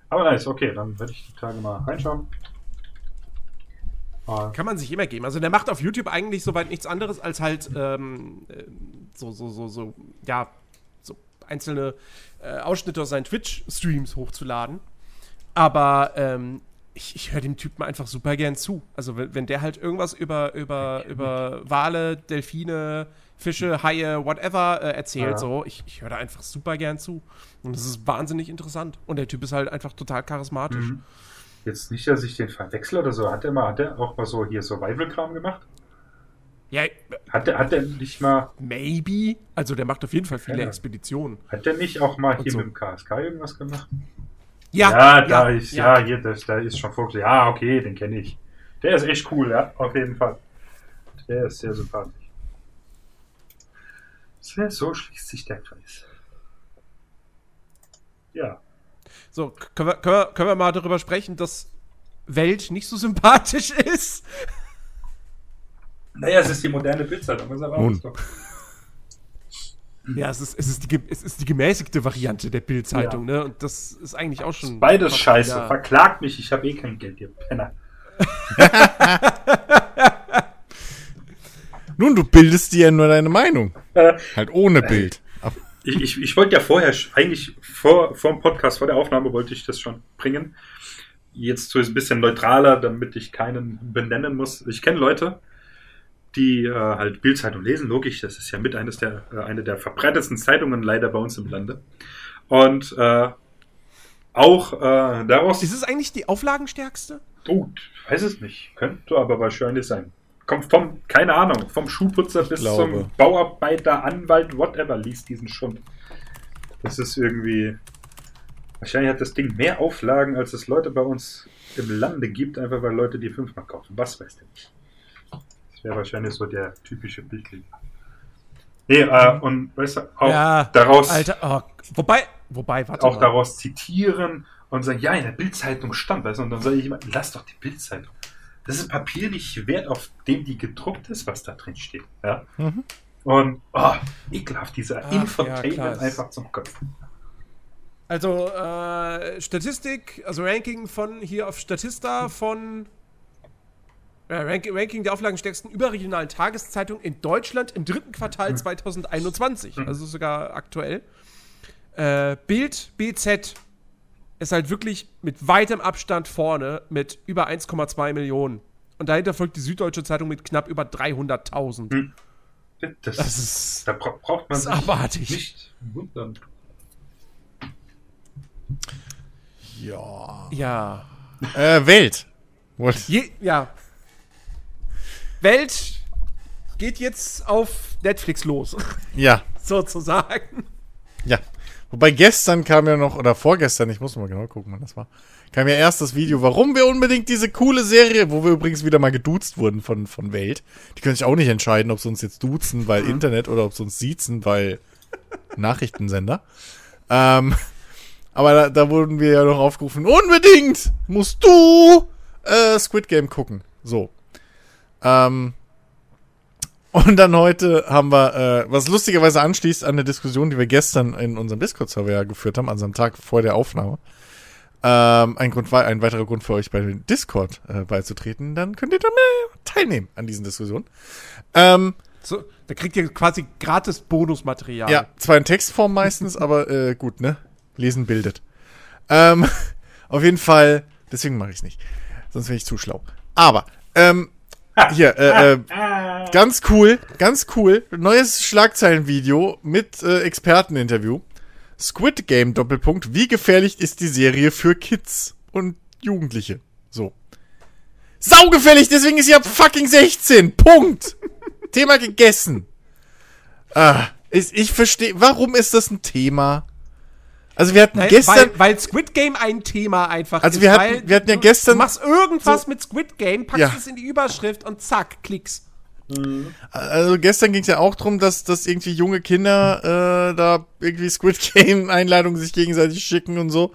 Aber nice, okay, dann werde ich die Tage mal reinschauen. Ah, Kann man sich immer geben. Also der macht auf YouTube eigentlich soweit nichts anderes als halt ähm, äh, so, so, so, so, ja, so einzelne äh, Ausschnitte aus seinen Twitch-Streams hochzuladen. Aber ähm, ich, ich höre dem Typen einfach super gern zu. Also wenn, wenn der halt irgendwas über, über, über Wale, Delfine, Fische, Haie, whatever äh, erzählt, Ja. so, ich, ich höre da einfach super gern zu. Und das ist wahnsinnig interessant. Und der Typ ist halt einfach total charismatisch. Mhm. Jetzt nicht, dass ich den verwechsel oder so. Hat er mal, hat er auch mal so hier Survival-Kram gemacht? Ja, Hat er, hat er nicht mal, maybe. Also der macht auf jeden Fall viele Ja. Expeditionen. hat er nicht auch mal Und hier so. mit dem KSK irgendwas gemacht? Ja, Ja, da ist, ja, hier, das, da ist schon vorgesehen. Ja, okay, den kenne ich. Der ist echt cool, ja, auf jeden Fall. Der ist sehr sympathisch. So schließt sich der Kreis. Ja. So, können wir, können, wir, können wir mal darüber sprechen, dass Welt nicht so sympathisch ist? Naja, es ist die moderne Bildzeitung, ist aber Nun. alles doch. Ja, es ist, es ist, die, es ist die gemäßigte Variante der Bild-Zeitung, ne? Und das ist eigentlich auch schon. Beides scheiße. wieder- Verklagt mich, ich habe eh kein Geld, ihr Penner. Nun, du bildest dir ja nur deine Meinung. Äh, Halt ohne Bild. Aber Ich, ich, ich wollte ja vorher, eigentlich vor, vor dem Podcast, vor der Aufnahme wollte ich das schon bringen. Jetzt so ist ein bisschen neutraler, damit ich keinen benennen muss. Ich kenne Leute, die äh, halt Bildzeitung lesen. Logisch, das ist ja mit eines der, äh, eine der verbreitetsten Zeitungen leider bei uns im Lande. Und äh, auch äh, daraus. Ist es eigentlich die auflagenstärkste? Oh, weiß es nicht. Könnte aber wahrscheinlich sein. Kommt vom, keine Ahnung, vom Schuhputzer bis zum Bauarbeiter, Anwalt, whatever, liest diesen Schund. Das ist irgendwie. Wahrscheinlich hat das Ding mehr Auflagen, als es Leute bei uns im Lande gibt, einfach weil Leute die fünfmal kaufen. Was weiß der nicht. Das wäre wahrscheinlich so der typische Bildleser. Nee, äh, und weißt du, auch daraus Alter, oh, wobei, wobei, warte auch mal. daraus zitieren und sagen, ja, in der Bildzeitung stand, weißt du, und dann sage ich immer, lass doch die Bildzeitung. Das ist Papier nicht wert, auf dem die gedruckt ist, was da drin steht. Ja? Mhm. Und oh, ekelhaft, dieser Ach, ja, Infotainment klar. einfach zum Kopf. Also, äh, Statistik, also Ranking von hier auf Statista von äh, Ranking, Ranking der auflagenstärksten überregionalen Tageszeitung in Deutschland im dritten Quartal 2021. Also sogar aktuell. Äh, Bild BZ ist halt wirklich mit weitem Abstand vorne mit über 1,2 Millionen. Und dahinter folgt die Süddeutsche Zeitung mit knapp über 300.000. Hm. Das, Das ist da bra braucht man ist abartig. nicht wundern. ja. Ja. Äh, Welt. Je, ja. Welt geht jetzt auf Netflix los, Ja, sozusagen. ja. Wobei gestern kam ja noch, oder vorgestern, ich muss mal genau gucken, wann das war, kam ja erst das Video, warum wir unbedingt diese coole Serie, wo wir übrigens wieder mal geduzt wurden von, von Welt. Die können sich auch nicht entscheiden, ob sie uns jetzt duzen, weil Internet oder ob sie uns siezen, weil Nachrichtensender. Ähm, aber da, da wurden wir ja noch aufgerufen, unbedingt musst du äh, Squid Game gucken. So. Ähm, und dann heute haben wir, äh, was lustigerweise anschließt an eine Diskussion, die wir gestern in unserem Discord-Server ja geführt haben, also am Tag vor der Aufnahme. Ähm, ein, Grund, ein weiterer Grund für euch bei den Discord äh, beizutreten, dann könnt ihr da mehr teilnehmen an diesen Diskussionen. Ähm, So, da kriegt ihr quasi gratis Bonusmaterial. ja, zwar in Textform meistens, aber äh, gut, ne? Lesen bildet. Ähm, auf jeden Fall, deswegen mache ich es nicht. Sonst wäre ich zu schlau. Aber, ähm, hier, äh, äh, ganz cool, ganz cool. Neues Schlagzeilenvideo mit äh, Experteninterview. Squid Game Doppelpunkt. Wie gefährlich ist die Serie für Kids und Jugendliche? So. Saugefährlich, deswegen ist sie ab fucking 16. Punkt. Thema gegessen. Ah, ich, ich verstehe, warum ist das ein Thema? Also wir hatten Nein, gestern, weil, weil Squid Game ein Thema einfach Also ist. wir hatten- wir hatten ja gestern Du machst irgendwas so- mit Squid Game, packst Ja. es in die Überschrift und zack, Klicks. also gestern ging es ja auch drum, dass, dass irgendwie junge Kinder äh, da irgendwie Squid Game Einladungen sich gegenseitig schicken und so.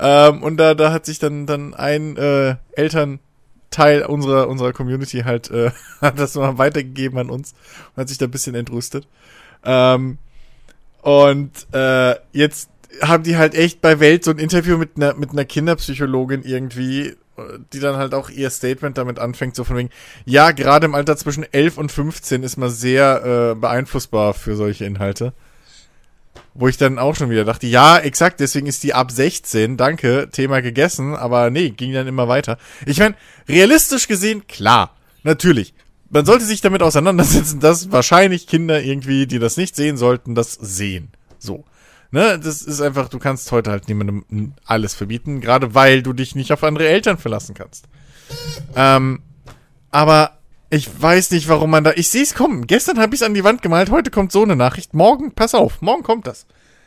Ähm, und da, da hat sich dann, dann ein äh, Elternteil unserer, unserer Community halt, äh, hat das mal weitergegeben an uns und hat sich da ein bisschen entrüstet. Ähm, und äh, jetzt haben die halt echt bei Welt so ein Interview mit einer, mit einer Kinderpsychologin irgendwie, äh, die dann halt auch ihr Statement damit anfängt, so von wegen, ja, gerade im Alter zwischen 11 und 15 ist man sehr äh, beeinflussbar für solche Inhalte. Wo ich dann auch schon wieder dachte, ja, exakt, deswegen ist die ab 16, danke, Thema gegessen, aber nee, ging dann immer weiter. Ich meine, realistisch gesehen, klar, natürlich. Man sollte sich damit auseinandersetzen, dass wahrscheinlich Kinder irgendwie, die das nicht sehen sollten, das sehen. So. Ne, das ist einfach, du kannst heute halt niemandem alles verbieten, gerade weil du dich nicht auf andere Eltern verlassen kannst. Ähm, aber ich weiß nicht, warum man da. Ich sehe es kommen. Gestern habe ich es an die Wand gemalt, heute kommt so eine Nachricht. Morgen, pass auf, morgen kommt das.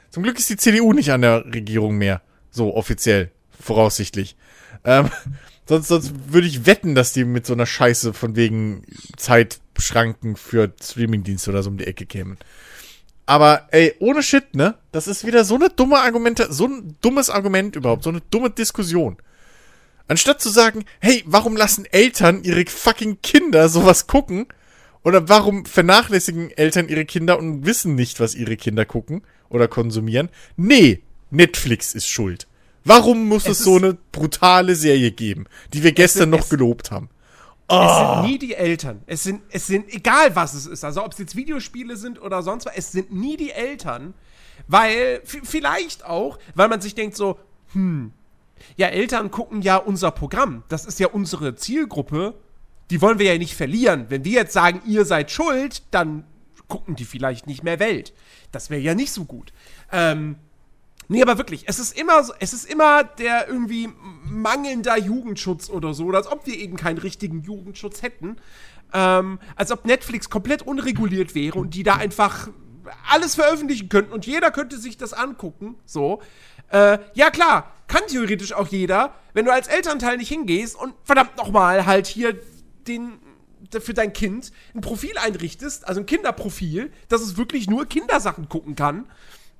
Zum Glück ist die CDU nicht an der Regierung mehr. So offiziell, voraussichtlich. Ähm, sonst, sonst würde ich wetten, dass die mit so einer Scheiße von wegen Zeitschranken für Streamingdienste oder so um die Ecke kämen. Aber ey, ohne Shit, ne? Das ist wieder so eine dumme Argumente, so ein dummes Argument überhaupt, so eine dumme Diskussion. Anstatt zu sagen, hey, warum lassen Eltern ihre fucking Kinder sowas gucken? Oder warum vernachlässigen Eltern ihre Kinder und wissen nicht, was ihre Kinder gucken oder konsumieren? Nee, Netflix ist schuld. Warum muss es, Es so eine brutale Serie geben, die wir gestern noch gelobt haben? Es Ah. sind nie die Eltern. Es sind, es sind, egal was es ist, also ob es jetzt Videospiele sind oder sonst was, es sind nie die Eltern, weil, vielleicht auch, weil man sich denkt so, hm, ja, Eltern gucken ja unser Programm, das ist ja unsere Zielgruppe, die wollen wir ja nicht verlieren. Wenn wir jetzt sagen, ihr seid schuld, dann gucken die vielleicht nicht mehr Welt. Das wäre ja nicht so gut. Ähm, Nee, aber wirklich, es ist immer so, es ist immer der irgendwie mangelnder Jugendschutz oder so, oder als ob wir eben keinen richtigen Jugendschutz hätten. Ähm, als ob Netflix komplett unreguliert wäre und die da einfach alles veröffentlichen könnten und jeder könnte sich das angucken. So. Äh, ja, klar, kann theoretisch auch jeder, wenn du als Elternteil nicht hingehst und verdammt nochmal halt hier den für dein Kind ein Profil einrichtest, also ein Kinderprofil, dass es wirklich nur Kindersachen gucken kann.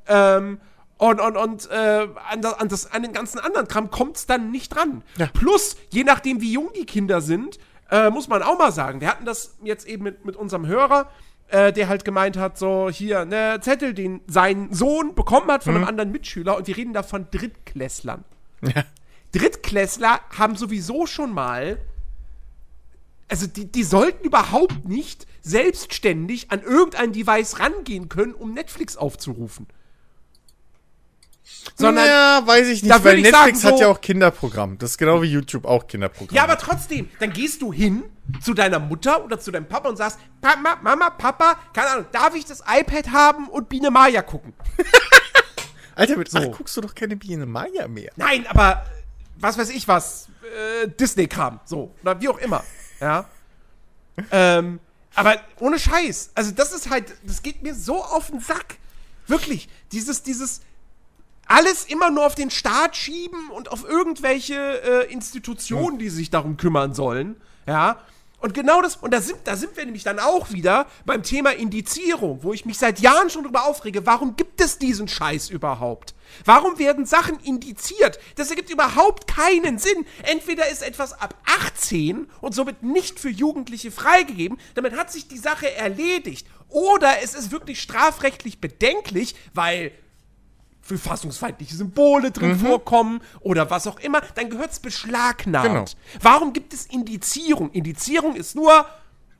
Ähm, und, und, und äh, an, das, an, das, an den ganzen anderen Kram kommt es dann nicht dran. Ja. Plus, je nachdem, wie jung die Kinder sind, äh, muss man auch mal sagen. Wir hatten das jetzt eben mit, mit unserem Hörer, äh, der halt gemeint hat, so hier, ne Zettel, den sein Sohn bekommen hat von einem anderen Mitschüler und wir reden da von Drittklässlern. Ja. Drittklässler haben sowieso schon mal. Also, die, die sollten überhaupt nicht selbstständig an irgendein Device rangehen können, um Netflix aufzurufen. Sondern. Ja, ja, weiß ich nicht, weil Netflix sagen, hat so- ja auch Kinderprogramm. Das ist genau wie YouTube auch Kinderprogramm. aber trotzdem, dann gehst du hin zu deiner Mutter oder zu deinem Papa und sagst: Papa, Mama, Papa, keine Ahnung, darf ich das iPad haben und Biene Maya gucken? Alter, mit So. ach, guckst du doch keine Biene Maya mehr. Nein, aber was weiß ich was, äh, Disney-Kram, so, oder wie auch immer, ja. ähm, aber ohne Scheiß, also das ist halt, das geht mir so auf den Sack. Wirklich, dieses, dieses, alles immer nur auf den Staat schieben und auf irgendwelche äh, Institutionen, die sich darum kümmern sollen, ja. Und genau das, und da sind, da sind wir nämlich dann auch wieder beim Thema Indizierung, wo ich mich seit Jahren schon drüber aufrege, warum gibt es diesen Scheiß überhaupt? Warum werden Sachen indiziert? Das ergibt überhaupt keinen Sinn. Entweder ist etwas ab 18 und somit nicht für Jugendliche freigegeben, damit hat sich die Sache erledigt. Oder es ist wirklich strafrechtlich bedenklich, weil für fassungsfeindliche Symbole drin vorkommen oder was auch immer, dann gehört es beschlagnahmt. Genau. Warum gibt es Indizierung? Indizierung ist nur,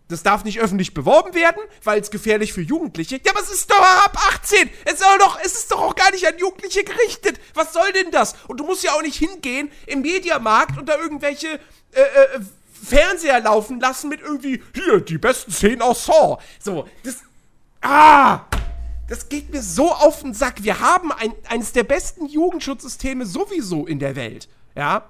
das darf nicht öffentlich beworben werden, weil es gefährlich für Jugendliche. Ja, aber es ist doch ab 18. Es soll doch, es ist doch auch gar nicht an Jugendliche gerichtet. Was soll denn das? Und du musst ja auch nicht hingehen im Mediamarkt und da irgendwelche äh, äh, Fernseher laufen lassen mit irgendwie, hier, die besten Szenen aus Saw. So, das. Ah! Das geht mir so auf den Sack. Wir haben ein, eines der besten Jugendschutzsysteme sowieso in der Welt. Ja.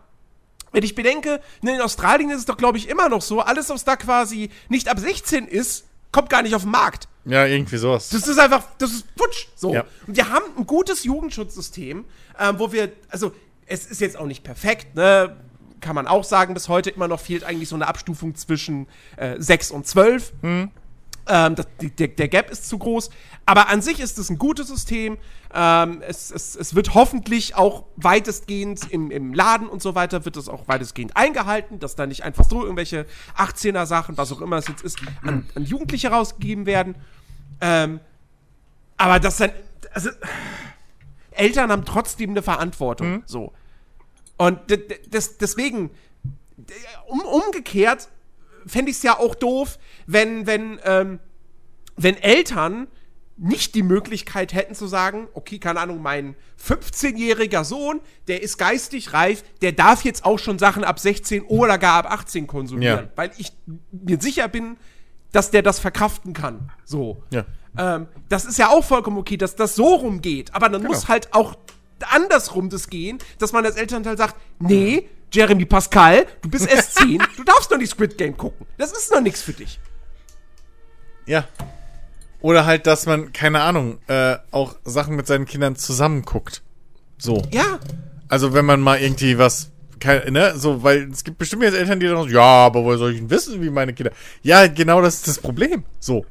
Wenn ich bedenke, ne, in Australien ist es doch, glaube ich, immer noch so, alles, was da quasi nicht ab 16 ist, kommt gar nicht auf den Markt. Ja, irgendwie sowas. Das ist einfach, das ist futsch. So. Ja. Und wir haben ein gutes Jugendschutzsystem, ähm, wo wir, also es ist jetzt auch nicht perfekt, ne? Kann man auch sagen, bis heute immer noch fehlt eigentlich so eine Abstufung zwischen äh, 6 und 12. Ähm, das, die, der, der Gap ist zu groß. Aber an sich ist es ein gutes System. Ähm, es, es, es wird hoffentlich auch weitestgehend im, im Laden und so weiter, wird es auch weitestgehend eingehalten, dass da nicht einfach so irgendwelche 18er-Sachen, was auch immer es jetzt ist, an, an Jugendliche rausgegeben werden. Ähm, aber das dann, also, Eltern haben trotzdem eine Verantwortung, so. Und deswegen, um, umgekehrt fände ich es ja auch doof, wenn, wenn, ähm, wenn Eltern nicht die Möglichkeit hätten zu sagen, okay, keine Ahnung, mein 15-jähriger Sohn, der ist geistig reif, der darf jetzt auch schon Sachen ab 16 oder gar ab 18 konsumieren, Ja. weil ich mir sicher bin, dass der das verkraften kann. So. Ja. Ähm, das ist ja auch vollkommen okay, dass das so rumgeht. Aber dann muss halt auch andersrum das gehen, dass man als Elternteil sagt, nee, Jeremy Pascal, du bist erst 10, du darfst noch nicht Squid Game gucken. Das ist noch nichts für dich. Ja. Oder halt, dass man, keine Ahnung, äh, auch Sachen mit seinen Kindern zusammen guckt. So. Ja, Also wenn man mal irgendwie was, kein, ne, so, weil es gibt bestimmt jetzt Eltern, die dann so, ja, aber woher soll ich denn wissen, wie meine Kinder. Ja, genau das ist das Problem. So.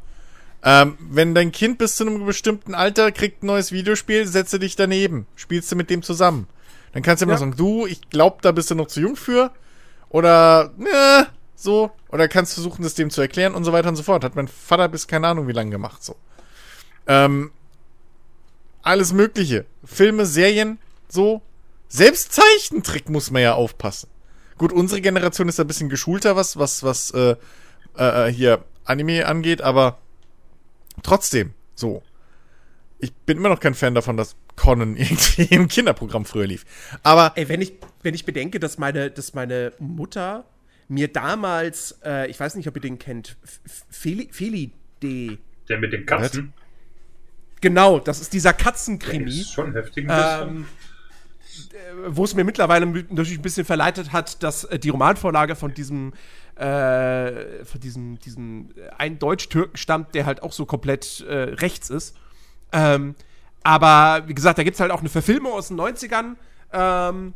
Ähm, wenn dein Kind bis zu einem bestimmten Alter kriegt ein neues Videospiel, setze dich daneben. Spielst du mit dem zusammen. Dann kannst du immer Ja. sagen, du, ich glaub, da bist du noch zu jung für. Oder, ne, so. Oder kannst versuchen, das dem zu erklären und so weiter und so fort. Hat mein Vater bis keine Ahnung wie lange gemacht, so. Ähm, alles Mögliche. Filme, Serien, so. Selbst Zeichentrick muss man ja aufpassen. Gut, unsere Generation ist ein bisschen geschulter, was, was, was, äh, äh, hier Anime angeht, aber trotzdem, so. Ich bin immer noch kein Fan davon, dass Conan irgendwie im Kinderprogramm früher lief. Aber, ey, wenn ich, wenn ich bedenke, dass meine, dass meine Mutter mir damals, äh, ich weiß nicht, ob ihr den kennt, Feli, Feli D. Der mit den Katzen, Genau, das ist dieser der Katzenkrimi. ist schon heftig. Ähm, äh, wo es mir mittlerweile natürlich ein bisschen verleitet hat, dass äh, die Romanvorlage von diesem äh, von diesem, diesem äh, ein Deutsch-Türken stammt, der halt auch so komplett äh, rechts ist. Ähm, aber wie gesagt, da gibt es halt auch eine Verfilmung aus den 90ern. Ähm,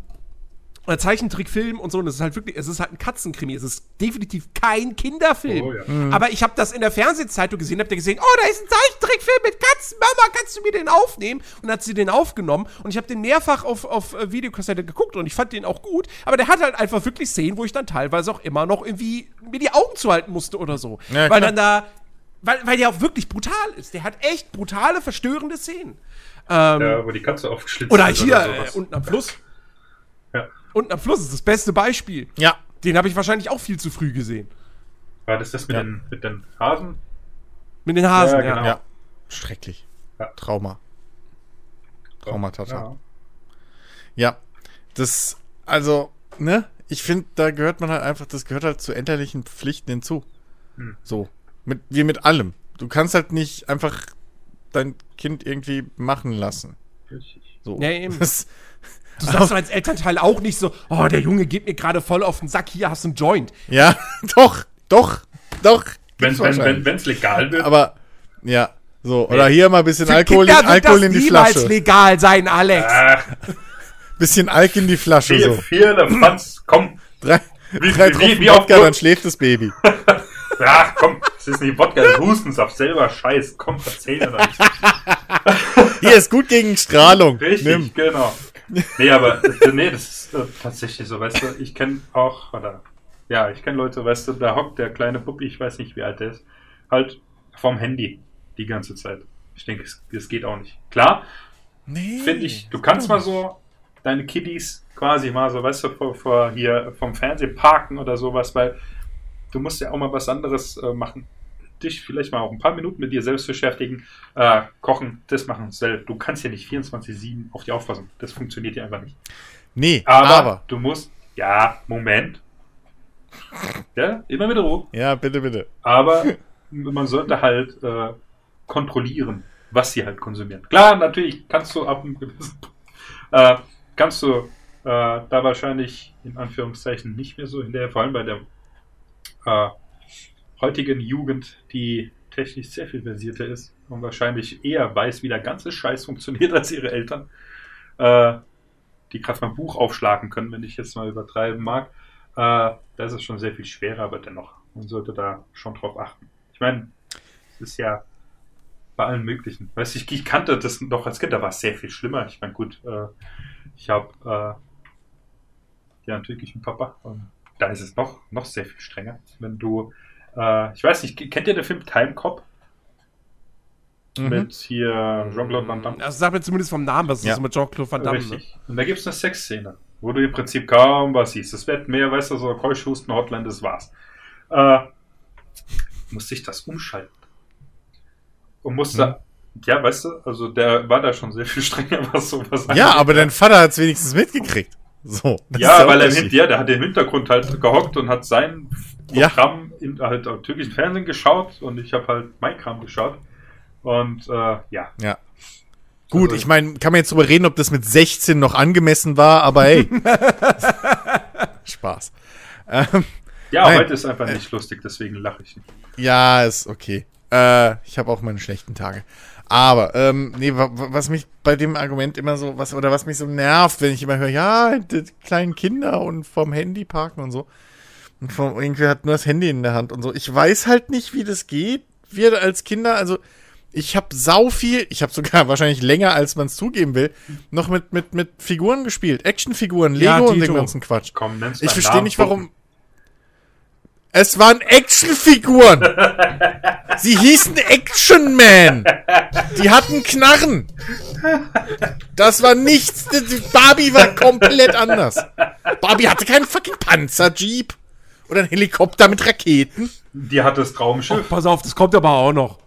ein Zeichentrickfilm und so. Und es ist halt wirklich, es ist halt ein Katzenkrimi. Es ist definitiv kein Kinderfilm. Oh, ja. Aber ich habe das in der Fernsehzeitung gesehen, habt ihr gesehen, oh, da ist ein Zeichentrickfilm mit Katzen. Mama, kannst du mir den aufnehmen? Und dann hat sie den aufgenommen. Und ich habe den mehrfach auf, auf äh, Videokassette geguckt und ich fand den auch gut. Aber der hat halt einfach wirklich Szenen, wo ich dann teilweise auch immer noch irgendwie mir die Augen zuhalten musste oder so. Ja, weil dann da, weil, weil der auch wirklich brutal ist. Der hat echt brutale, verstörende Szenen. Ähm, ja, wo die Katze aufgeschlitzt oder ist hier, sowas. äh, unten am Fluss. ja. Unten am Fluss ist das beste Beispiel. ja, Den habe ich wahrscheinlich auch viel zu früh gesehen. War das das mit, Ja. den, mit den Hasen? Mit den Hasen, Ja, ja. genau. ja. Schrecklich. Ja. Trauma. Traumatata. Ja. Ja, das, also, ne, ich finde, da gehört man halt einfach, das gehört halt zu elterlichen Pflichten hinzu. Hm. So. Mit, wie mit allem. Du kannst halt nicht einfach dein Kind irgendwie machen lassen. Richtig. So. Ja, eben. Das, Du sagst doch als Elternteil auch nicht so, oh, der Junge geht mir gerade voll auf den Sack, hier hast du einen Joint. ja, doch, doch, doch. Wenn es legal wird, Aber, ja, so. Oder hier mal ein bisschen Für Alkohol, Kinder Alkohol das in die niemals Flasche. legal sein, Alex. ach, Bisschen Alk in die Flasche, vier, so. vier, der Fanz, komm, Drei, Wie- drei wie- Tropfen wie oft Wodka, dann schläft das Baby. Ach komm, es ist nicht Wodka, das ist Hustensaft, selber Scheiß, komm, erzähl mir das. Hier ist gut gegen Strahlung. Richtig, Nimm. genau. Nee, aber äh, nee, das ist äh, tatsächlich so, weißt du, ich kenne auch, oder ja, ich kenne Leute, weißt du, da hockt der kleine Puppi, ich weiß nicht, wie alt der ist, halt vom Handy die ganze Zeit. Ich denke, es, es geht auch nicht. Klar, Nee. finde ich, du kannst mal so deine Kiddies quasi mal so, weißt du, vor, vor hier vom Fernsehen parken oder sowas, weil du musst ja auch mal was anderes äh, machen. Dich vielleicht mal auch ein paar Minuten mit dir selbst beschäftigen, äh, kochen, das machen selbst. Du kannst ja nicht 24-7 auf die aufpassen. Das funktioniert ja einfach nicht. Nee, Aber, aber. du musst, ja, Moment. Ja, immer mit Ruhe. Ja, bitte, bitte. Aber man sollte halt äh, kontrollieren, was sie halt konsumieren. Klar, natürlich kannst du ab einem gewissen äh, kannst du äh, da wahrscheinlich in Anführungszeichen nicht mehr so hinterher, vor allem bei der äh, heutigen Jugend, die technisch sehr viel versierter ist und wahrscheinlich eher weiß, wie der ganze Scheiß funktioniert als ihre Eltern, äh, die gerade mal ein Buch aufschlagen können, wenn ich jetzt mal übertreiben mag. Äh, da ist es schon sehr viel schwerer, aber dennoch, man sollte da schon drauf achten. Ich meine, es ist ja bei allen möglichen. Weißt du, ich, ich kannte das noch als Kind, da war es sehr viel schlimmer. Ich meine, gut, äh, ich habe äh, ja einen türkischen Papa und da ist es noch, noch sehr viel strenger. Wenn du, äh, ich weiß nicht, kennt ihr den Film Time Cop? Mhm. Mit hier Jean-Claude Van Damme? Also sag mir zumindest vom Namen, was ist Ja. so mit Jean-Claude Van Damme? Richtig. Und da gibt es eine Sexszene, wo du im Prinzip kaum was siehst. Das wird mehr, weißt du, so Keuschhusten, Hotline, das war's. Äh, musste ich das umschalten. Und musste, ja, weißt du, also der war da schon sehr viel strenger, was sowas Ja, aber dein Vater hat es wenigstens mitgekriegt. So. Ja, weil er im, ja, der hat im Hintergrund halt gehockt und hat sein Ja. Programm in, halt auf türkischen Fernsehen geschaut und ich habe halt mein Kram geschaut. Und äh, ja, Ja. Gut, Also- ich meine, kann man jetzt drüber reden, ob das mit 16 noch angemessen war, aber hey. Spaß. Ähm, ja, Nein. heute ist einfach nicht lustig, deswegen lache ich nicht. ja, ist okay. Äh, ich habe auch meine schlechten Tage. Aber, ähm, nee, wa- wa- was mich bei dem Argument immer so, was, oder was mich so nervt, wenn ich immer höre, ja, die kleinen Kinder und vom Handy parken und so. Und vom, irgendwie hat nur das Handy in der Hand und so. Ich weiß halt nicht, wie das geht. Wir als Kinder, also ich habe sau viel, ich habe sogar wahrscheinlich länger, als man es zugeben will, noch mit, mit, mit Figuren gespielt. Actionfiguren, Lego Ja, und den ganzen Quatsch. Komm, Ich verstehe nicht, warum. Es waren Actionfiguren. Sie hießen Action Man. Die hatten Knarren. Das war nichts. Barbie war komplett anders. Barbie hatte keinen fucking Panzerjeep oder einen Helikopter mit Raketen. Die hat das Oh, Traumschiff. pass auf, das kommt aber auch noch.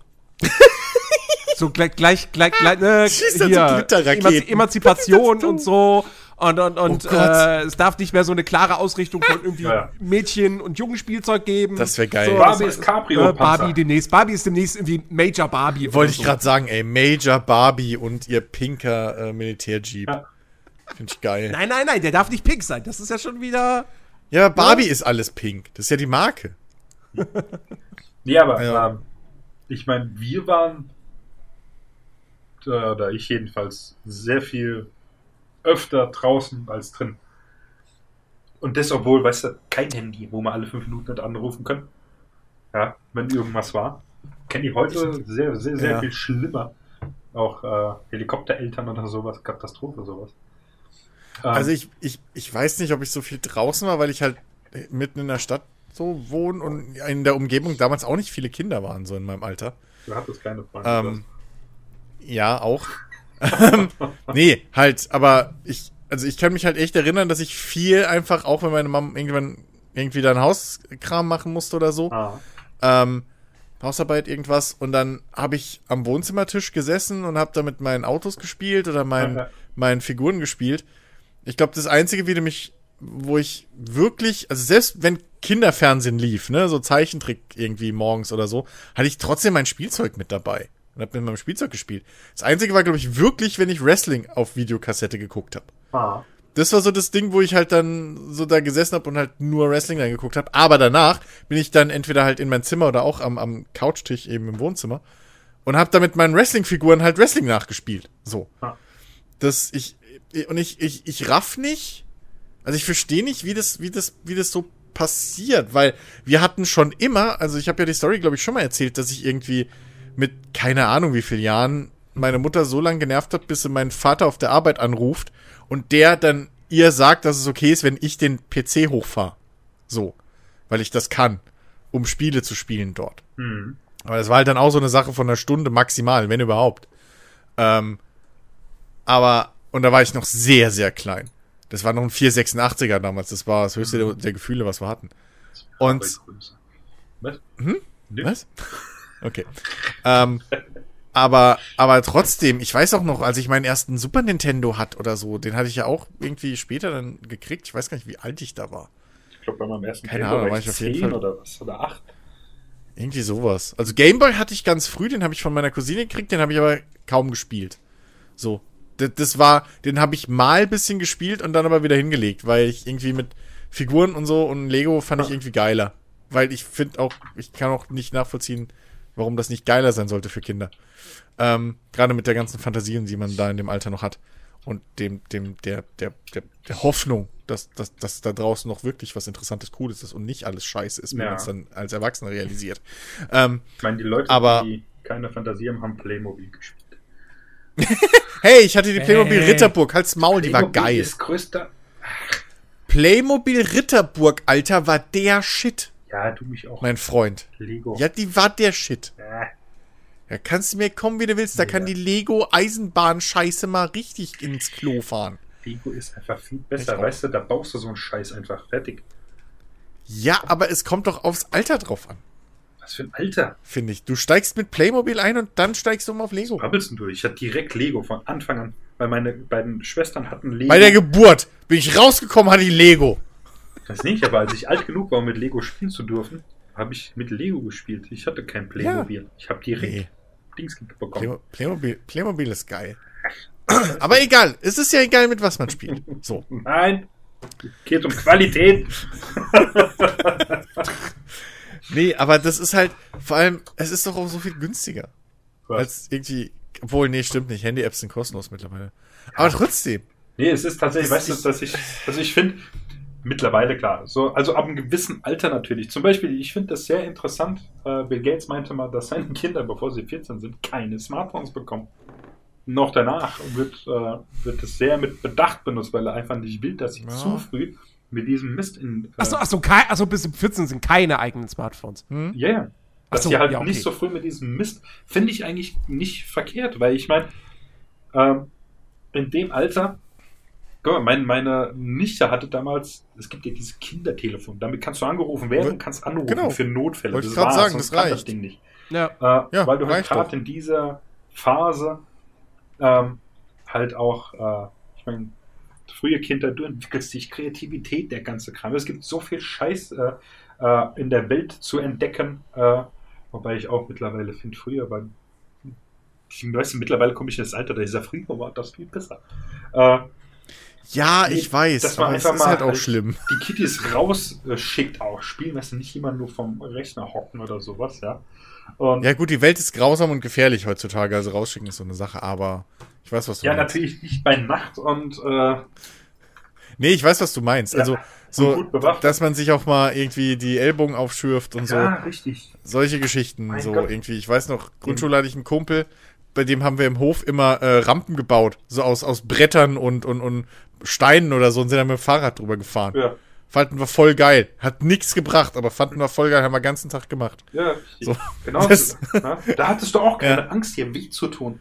so gleich, gleich, gleich, gleich ne, Schießt dann so hier, Emanzipation und so. Und, und, und Oh äh, es darf nicht mehr so eine klare Ausrichtung von irgendwie Ja, ja. Mädchen- und Jungenspielzeug geben. Das wär geil. Barbie das- ist Cabrio-Panzer. Äh, Barbie demnächst. Barbie ist demnächst irgendwie Major Barbie. Wollte ich so. gerade sagen, ey, Major Barbie und ihr pinker äh, Militärjeep. Ja. Finde ich geil. Nein, nein, nein, der darf nicht pink sein. Das ist ja schon wieder. Ja, Barbie ist alles pink. Das ist ja die Marke. Nee, aber Ja. ähm, ich meine, wir waren, äh, oder ich jedenfalls, sehr viel öfter draußen als drin. Und das, obwohl, weißt du, kein Handy, wo wir alle fünf Minuten nicht anrufen können. Ja, wenn irgendwas war. Kenne ich heute sehr, sehr, sehr Ja. viel schlimmer. Auch äh, Helikoptereltern oder sowas, Katastrophe, sowas. Ähm, Also ich, ich, ich weiß nicht, ob ich so viel draußen war, weil ich halt mitten in der Stadt so wohne und in der Umgebung damals auch nicht viele Kinder waren, so in meinem Alter. du hattest keine Freunde. Ähm, ja, auch. Ähm, nee, halt, aber ich, also ich kann mich halt echt erinnern, dass ich viel einfach, auch wenn meine Mama irgendwann irgendwie dann Hauskram machen musste oder so, ah, ähm, Hausarbeit, irgendwas. Und dann habe ich am Wohnzimmertisch gesessen und habe da mit meinen Autos gespielt oder meinen, Ja. meinen Figuren gespielt. Ich glaube, das Einzige, wie du mich, wo ich wirklich, also selbst wenn Kinderfernsehen lief, ne, so Zeichentrick irgendwie morgens oder so, hatte ich trotzdem mein Spielzeug mit dabei und habe mit meinem Spielzeug gespielt. Das Einzige war, glaube ich, wirklich, wenn ich Wrestling auf Videokassette geguckt habe. ah. Das war so das Ding, wo ich halt dann so da gesessen habe und halt nur Wrestling reingeguckt habe. Aber danach bin ich dann entweder halt in mein Zimmer oder auch am, am Couchtisch eben im Wohnzimmer und habe da mit meinen Wrestling-Figuren halt Wrestling nachgespielt. So. Ah. Das ich und ich ich ich raff nicht. Also ich verstehe nicht, wie das wie das wie das so passiert, weil wir hatten schon immer, also ich habe ja die Story glaube ich schon mal erzählt, dass ich irgendwie mit keine Ahnung wie vielen Jahren meine Mutter so lange genervt hat, bis sie meinen Vater auf der Arbeit anruft und der dann ihr sagt, dass es okay ist, wenn ich den PC hochfahre. So. Weil ich das kann, um Spiele zu spielen dort. Hm. Aber das war halt dann auch so eine Sache von einer Stunde maximal, wenn überhaupt. Ähm, aber, und da war ich noch sehr, sehr klein. Das war noch ein 486er damals. Das war das höchste der, der Gefühle, was wir hatten. Und, Was? Hm? Nix. was? Okay. ähm, aber, aber trotzdem, ich weiß auch noch, als ich meinen ersten Super Nintendo hat oder so, den hatte ich ja auch irgendwie später dann gekriegt. Ich weiß gar nicht, wie alt ich da war. Ich glaube, bei meinem ersten Keine Ahnung, war war ich ich auf jeden 10 Fall- oder was? Oder 8. Irgendwie sowas. Also Gameboy hatte ich ganz früh, den habe ich von meiner Cousine gekriegt, den habe ich aber kaum gespielt. So. Das, das war, den habe ich mal ein bisschen gespielt und dann aber wieder hingelegt, weil ich irgendwie mit Figuren und so und Lego fand ich irgendwie geiler. Weil ich finde auch, ich kann auch nicht nachvollziehen, warum das nicht geiler sein sollte für Kinder. Ähm, Gerade mit der ganzen Fantasien, die man da in dem Alter noch hat. Und dem, dem, der, der, der, der Hoffnung, dass, dass, dass da draußen noch wirklich was Interessantes, Cooles ist und nicht alles scheiße ist, wenn Ja. man es dann als Erwachsener realisiert. Ähm, Ich meine, die Leute, Aber- die keine Fantasie haben, haben Playmobil gespielt. hey, ich hatte die Playmobil Hey. Ritterburg, halt's Maul, die war Playmobil geil. ist größter. Playmobil Ritterburg, Alter, war der Shit, Ja, du mich auch. mein Freund. Lego. Ja, die war der Shit. Äh, Ja, kannst du mir kommen, wie du willst. Da kann die Lego Eisenbahn-Scheiße mal richtig ins Klo fahren. Lego ist einfach viel besser. Weißt du, da baust du so einen Scheiß einfach fertig. Ja, aber es kommt doch aufs Alter drauf an, Was für ein Alter. finde ich. Du steigst mit Playmobil ein und dann steigst du um auf Lego. Brabbelst denn du? Ich hatte direkt Lego von Anfang an. Weil meine beiden Schwestern hatten Lego. Bei der Geburt bin ich rausgekommen, hatte ich Lego. Das nicht, aber als ich alt genug war, um mit Lego spielen zu dürfen, habe ich mit Lego gespielt. Ich hatte kein Playmobil. Ich habe direkt Nee. Dings bekommen. Playmo- Playmobil, Playmobil ist geil. Aber egal, es ist ja egal, mit was man spielt. So. Nein, geht um Qualität. Nee, aber das ist halt, vor allem, es ist doch auch so viel günstiger. Was? Als irgendwie, obwohl, nee, stimmt nicht. Handy-Apps sind kostenlos mittlerweile. Aber trotzdem. Nee, es ist tatsächlich, weißt du, dass ich, also ich finde, mittlerweile klar, so, also ab einem gewissen Alter natürlich. Zum Beispiel, ich finde das sehr interessant. Äh, Bill Gates meinte mal, dass seine Kinder, bevor sie 14 sind, keine Smartphones bekommen. Noch danach wird, äh, wird es sehr mit Bedacht benutzt, weil er einfach nicht will, dass sie Ja. zu früh mit diesem Mist in. Äh, Achso, achso, achso, bis 14 sind keine eigenen Smartphones. Hm? Ja, ja. Dass Ach so, sie halt ja, okay. nicht so früh mit diesem Mist, finde ich eigentlich nicht verkehrt, weil ich meine, ähm, in dem Alter, guck mal, mein, meine Nichte hatte damals, es gibt ja dieses Kindertelefon, damit kannst du angerufen werden und kannst anrufen Genau. für Notfälle. Wollte ich grad war's, sagen, sonst das kann reicht. Ding nicht. Ja. Äh, Ja, weil du halt gerade in dieser Phase ähm, halt auch, äh, ich meine, frühe Kinder, du entwickelst dich, Kreativität, der ganze Kram. Es gibt so viel Scheiß äh, äh, in der Welt zu entdecken, äh, wobei ich auch mittlerweile finde, früher war, ich weiß, mittlerweile komme ich in das Alter, da ist ja früher war das viel besser. Ja, ich weiß, aber es einfach ist halt mal auch halt schlimm. die Kitties rausschickt auch, spielen, du, nicht immer nur vom Rechner hocken oder sowas, ja. Und Ja gut, die Welt ist grausam und gefährlich heutzutage, also rausschicken ist so eine Sache, aber ich weiß, was du ja, meinst. natürlich nicht bei Nacht und äh, Nee, ich weiß, was du meinst. Ja, Also so, dass man sich auch mal irgendwie die Ellbogen aufschürft und ja, so. richtig. Solche Geschichten, Mein so Gott. irgendwie. Ich weiß noch, Grundschule hatte ich einen Kumpel, bei dem haben wir im Hof immer äh, Rampen gebaut, so aus, aus Brettern und, und, und Steinen oder so und sind dann mit dem Fahrrad drüber gefahren. Ja, Fanden wir voll geil. Hat nichts gebracht, aber fanden wir voll geil, haben wir den ganzen Tag gemacht. ja. So. Genau. Das- ja, da hattest du auch keine Ja. Angst, dir weh zu tun.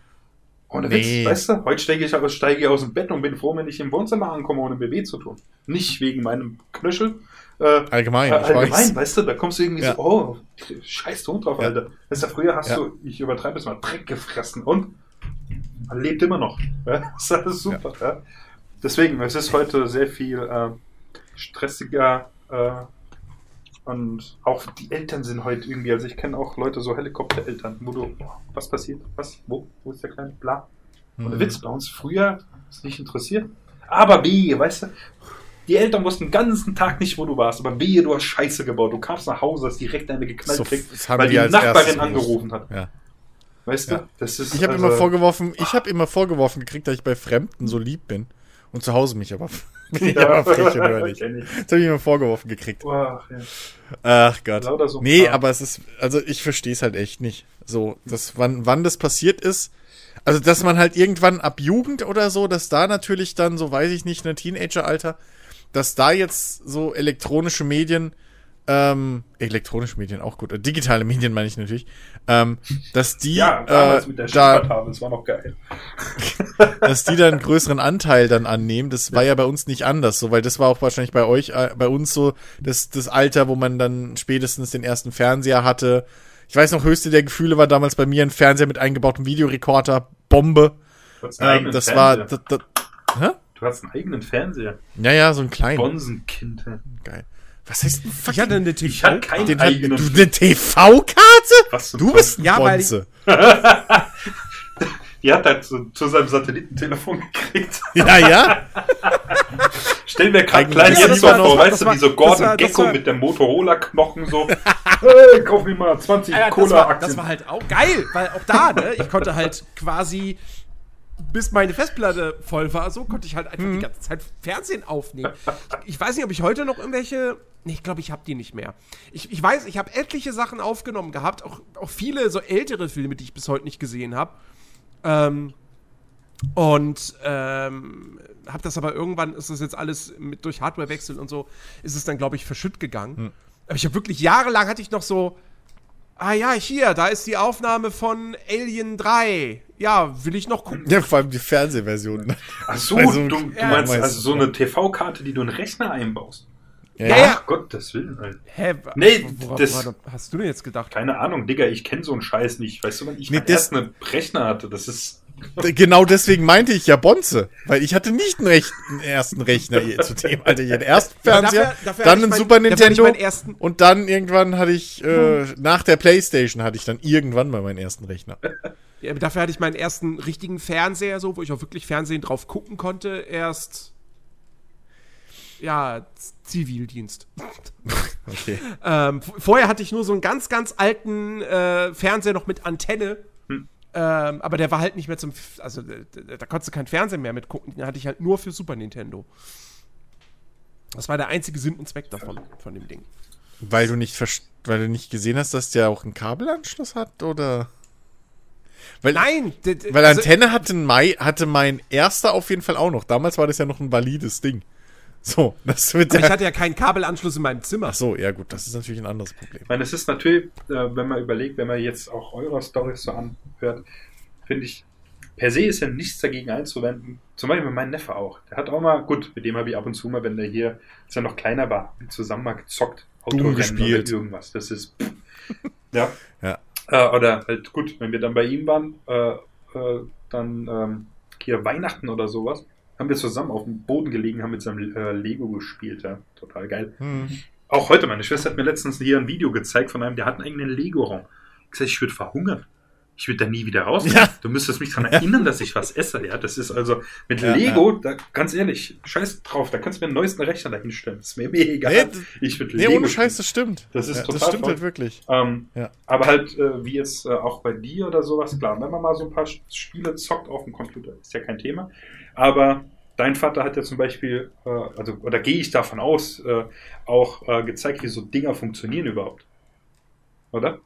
Ohne Nee. Witz, weißt du, heute steige ich, aus- steige ich aus dem Bett und bin froh, wenn ich im Wohnzimmer ankomme, ohne mir weh zu tun. Nicht wegen meinem Knöchel. Äh, Allgemein, äh, ich allgemein, weiß. weißt du, da kommst du irgendwie Ja. so, oh, scheiß Hund drauf, Ja. Alter. Weißt du, früher hast du, ich übertreibe es mal, Dreck gefressen und man lebt immer noch. Das ist alles super. Deswegen, es ist heute sehr viel äh, stressiger äh, und auch die Eltern sind heute irgendwie, also ich kenne auch Leute, so Helikoptereltern, wo du, oh, was passiert, was, wo, wo ist der kleine, bla. Und der Mhm. Witz bei uns früher ist nicht interessiert. Aber wehe, weißt du, die Eltern wussten den ganzen Tag nicht, wo du warst, aber wehe, du hast Scheiße gebaut. Du kamst nach Hause, hast direkt eine geknallt So, haben weil die die Nachbarin angerufen hat. Ja. Weißt Ja. du? Das ist, Ich habe also- immer vorgeworfen, ich habe immer vorgeworfen gekriegt, dass ich bei Fremden so lieb bin und zu Hause mich aber, bin ich aber frech und hörlich. Das habe ich immer vorgeworfen gekriegt. Ach, ja. Ach Gott. So Nee, Kram. aber es ist, also ich verstehe es halt echt nicht. So, das, wann, wann das passiert ist, also dass man halt irgendwann ab Jugend oder so, dass da natürlich dann, so weiß ich nicht, ein Teenageralter, dass da jetzt so elektronische Medien, ähm, elektronische Medien auch gut, äh, digitale Medien meine ich natürlich, ähm, dass die, Ja, damals äh, mit der da, Schiffertafel, das war noch geil. dass die dann einen größeren Anteil dann annehmen. Das war ja bei uns nicht anders, so, weil das war auch wahrscheinlich bei euch, äh, bei uns so, das, das Alter, wo man dann spätestens den ersten Fernseher hatte. Ich weiß noch, höchste der Gefühle war damals bei mir ein Fernseher mit eingebautem Videorekorder, Bombe. Ähm, das war, Fernseher. das, das, hä? Du hast einen eigenen Fernseher. Ja, ja, so ein kleiner. Bonsenkind. Geil. Was heißt ein Ich hatte eine Ich hatte TV. keinen den hat, eigenen. du eine TV-Karte? Was Du bist ein Ja, weil Bonze. Die hat er zu, zu seinem Satellitentelefon gekriegt. Ja, ja. Stell mir gerade kleinen ist Jens das vor, weißt du, wie so Gordon war- Gecko war- mit der Motorola-Knochen so. hey, kauf mir mal 20 Ja, das, war, Cola-Aktien. das war halt auch geil, weil auch da, ne, ich konnte halt quasi, bis meine Festplatte voll war, so konnte ich halt einfach die ganze Zeit Fernsehen aufnehmen. Ich, ich weiß nicht, ob ich heute noch irgendwelche. Nee, ich glaube, ich habe die nicht mehr. Ich, ich weiß, ich habe etliche Sachen aufgenommen gehabt, auch, auch viele so ältere Filme, die ich bis heute nicht gesehen habe. Ähm, und ähm, habe das aber irgendwann, ist das jetzt alles mit, durch Hardwarewechsel und so, ist es dann, glaube ich, verschütt gegangen. Aber ich habe wirklich jahrelang hatte ich noch so, ah ja, hier, da ist die Aufnahme von Alien 3. Ja, will ich noch gucken. Ja, vor allem die Fernsehversion. Ach so, Also, du, du ja, meinst also so eine TV-Karte, die du in den Rechner einbaust. Ja, Ja, ja. Gottes Willen, Alter. Hä? Nee, worauf, das- worauf hast du denn jetzt gedacht? Keine Ahnung, Digga, ich kenne so einen Scheiß nicht. Weißt du, wenn ich Nee, erst einen Rechner hatte, das ist. Genau deswegen meinte ich ja Bonze, weil ich hatte nicht einen, rechten, einen ersten Rechner hier zu dem. Alter, ich hatte erst Aber Fernseher, dafür- dafür dann einen mein- Super Nintendo ersten- und dann irgendwann hatte ich, äh, nach der Playstation hatte ich dann irgendwann mal meinen ersten Rechner. Ja, dafür hatte ich meinen ersten richtigen Fernseher, so, wo ich auch wirklich Fernsehen drauf gucken konnte, erst. Ja, Zivildienst. Okay. Ähm, vorher hatte ich nur so einen ganz, ganz alten äh, Fernseher noch mit Antenne. Hm. Ähm, aber der war halt nicht mehr zum. F- Also, da, da konntest du kein Fernsehen mehr mitgucken. Den hatte ich halt nur für Super Nintendo. Das war der einzige Sinn und Zweck davon, von dem Ding. Weil du nicht weil du nicht gesehen hast, dass der auch einen Kabelanschluss hat, oder? Weil, Nein! weil also- Antenne hatte, Mai, hatte mein erster auf jeden Fall auch noch. Damals war das ja noch ein valides Ding. So, das mit aber ich hatte ja keinen Kabelanschluss in meinem Zimmer. Ach so, ja gut, das ist natürlich ein anderes Problem. Ich meine, es ist natürlich, äh, wenn man überlegt, wenn man jetzt auch eure Storys so anhört, finde ich, per se ist ja nichts dagegen einzuwenden. Zum Beispiel mein Neffe auch. Der hat auch mal, gut, mit dem habe ich ab und zu mal, wenn der hier, als er noch kleiner war, zusammen mal gezockt. Autorennen gespielt. Oder irgendwas. Das ist, pff. ja. Ja. Äh, oder halt, gut, wenn wir dann bei ihm waren, äh, äh, dann ähm, hier Weihnachten oder sowas, haben wir zusammen auf dem Boden gelegen, haben mit seinem äh, Lego gespielt. Ja. Total geil. Hm. Auch heute, meine Schwester hat mir letztens hier ein Video gezeigt von einem, der hat einen eigenen Lego-Raum. Ich gesagt, ich würde verhungern. Ich würde da nie wieder raus. Ja. Du müsstest mich daran erinnern, dass ich was esse. Ja, das ist also mit Ja, Lego, Da, ganz ehrlich, scheiß drauf, da kannst du mir den neuesten Rechner dahinstellen. Das ist mir mega egal. Nee, ich würde Nee, ohne Scheiß, das stimmt. Das ist ja, total Das stimmt voll. halt wirklich. ähm, Ja. Aber halt, äh, wie jetzt äh, auch bei dir oder sowas, klar, wenn man mal so ein paar Spiele zockt auf dem Computer, ist ja kein Thema. Aber dein Vater hat ja zum Beispiel, äh, also, oder gehe ich davon aus, äh, auch äh, gezeigt, wie so Dinger funktionieren überhaupt. Oder?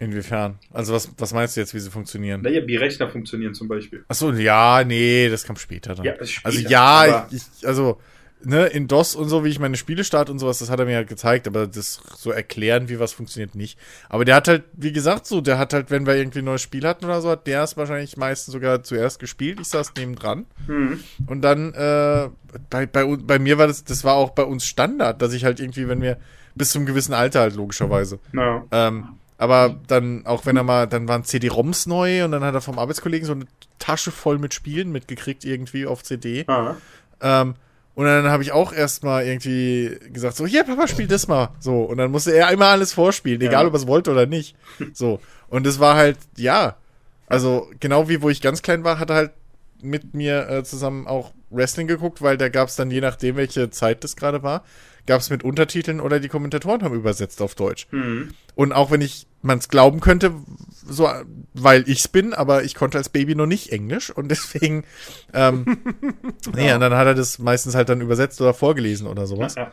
Inwiefern? Also was, was meinst du jetzt, wie sie funktionieren? Naja, wie Rechner funktionieren zum Beispiel. Achso, ja, nee, das kam später dann. Ja, also später, ja, aber- ich, ich, also, ne, in DOS und so, wie ich meine Spiele starte und sowas, das hat er mir halt gezeigt, aber das so erklären, wie was funktioniert, nicht. Aber der hat halt, wie gesagt, so, der hat halt, wenn wir irgendwie ein neues Spiel hatten oder so, hat der es wahrscheinlich meistens sogar zuerst gespielt. Ich saß neben dran. Hm. Und dann, äh, bei, bei, bei mir war das, das war auch bei uns Standard, dass ich halt irgendwie, wenn wir, bis zum gewissen Alter halt, logischerweise. Na, Ähm, aber dann, auch wenn er mal, dann waren CD-ROMs neu und dann hat er vom Arbeitskollegen so eine Tasche voll mit Spielen mitgekriegt, irgendwie auf CD. ah, Ähm, und dann habe ich auch erstmal irgendwie gesagt, so, hier, Papa, spiel das mal. So, und dann musste er immer alles vorspielen, egal Ja. ob er es wollte oder nicht. So. Und es war halt, ja. Also, genau wie wo ich ganz klein war, hat er halt mit mir äh, zusammen auch Wrestling geguckt, weil da gab es dann, je nachdem, welche Zeit das gerade war, gab es mit Untertiteln oder die Kommentatoren haben übersetzt auf Deutsch. hm. Und auch wenn ich man es glauben könnte, so, weil ich's bin, aber ich konnte als Baby noch nicht Englisch und deswegen, ähm, nee, und dann hat er das meistens halt dann übersetzt oder vorgelesen oder sowas. Ja,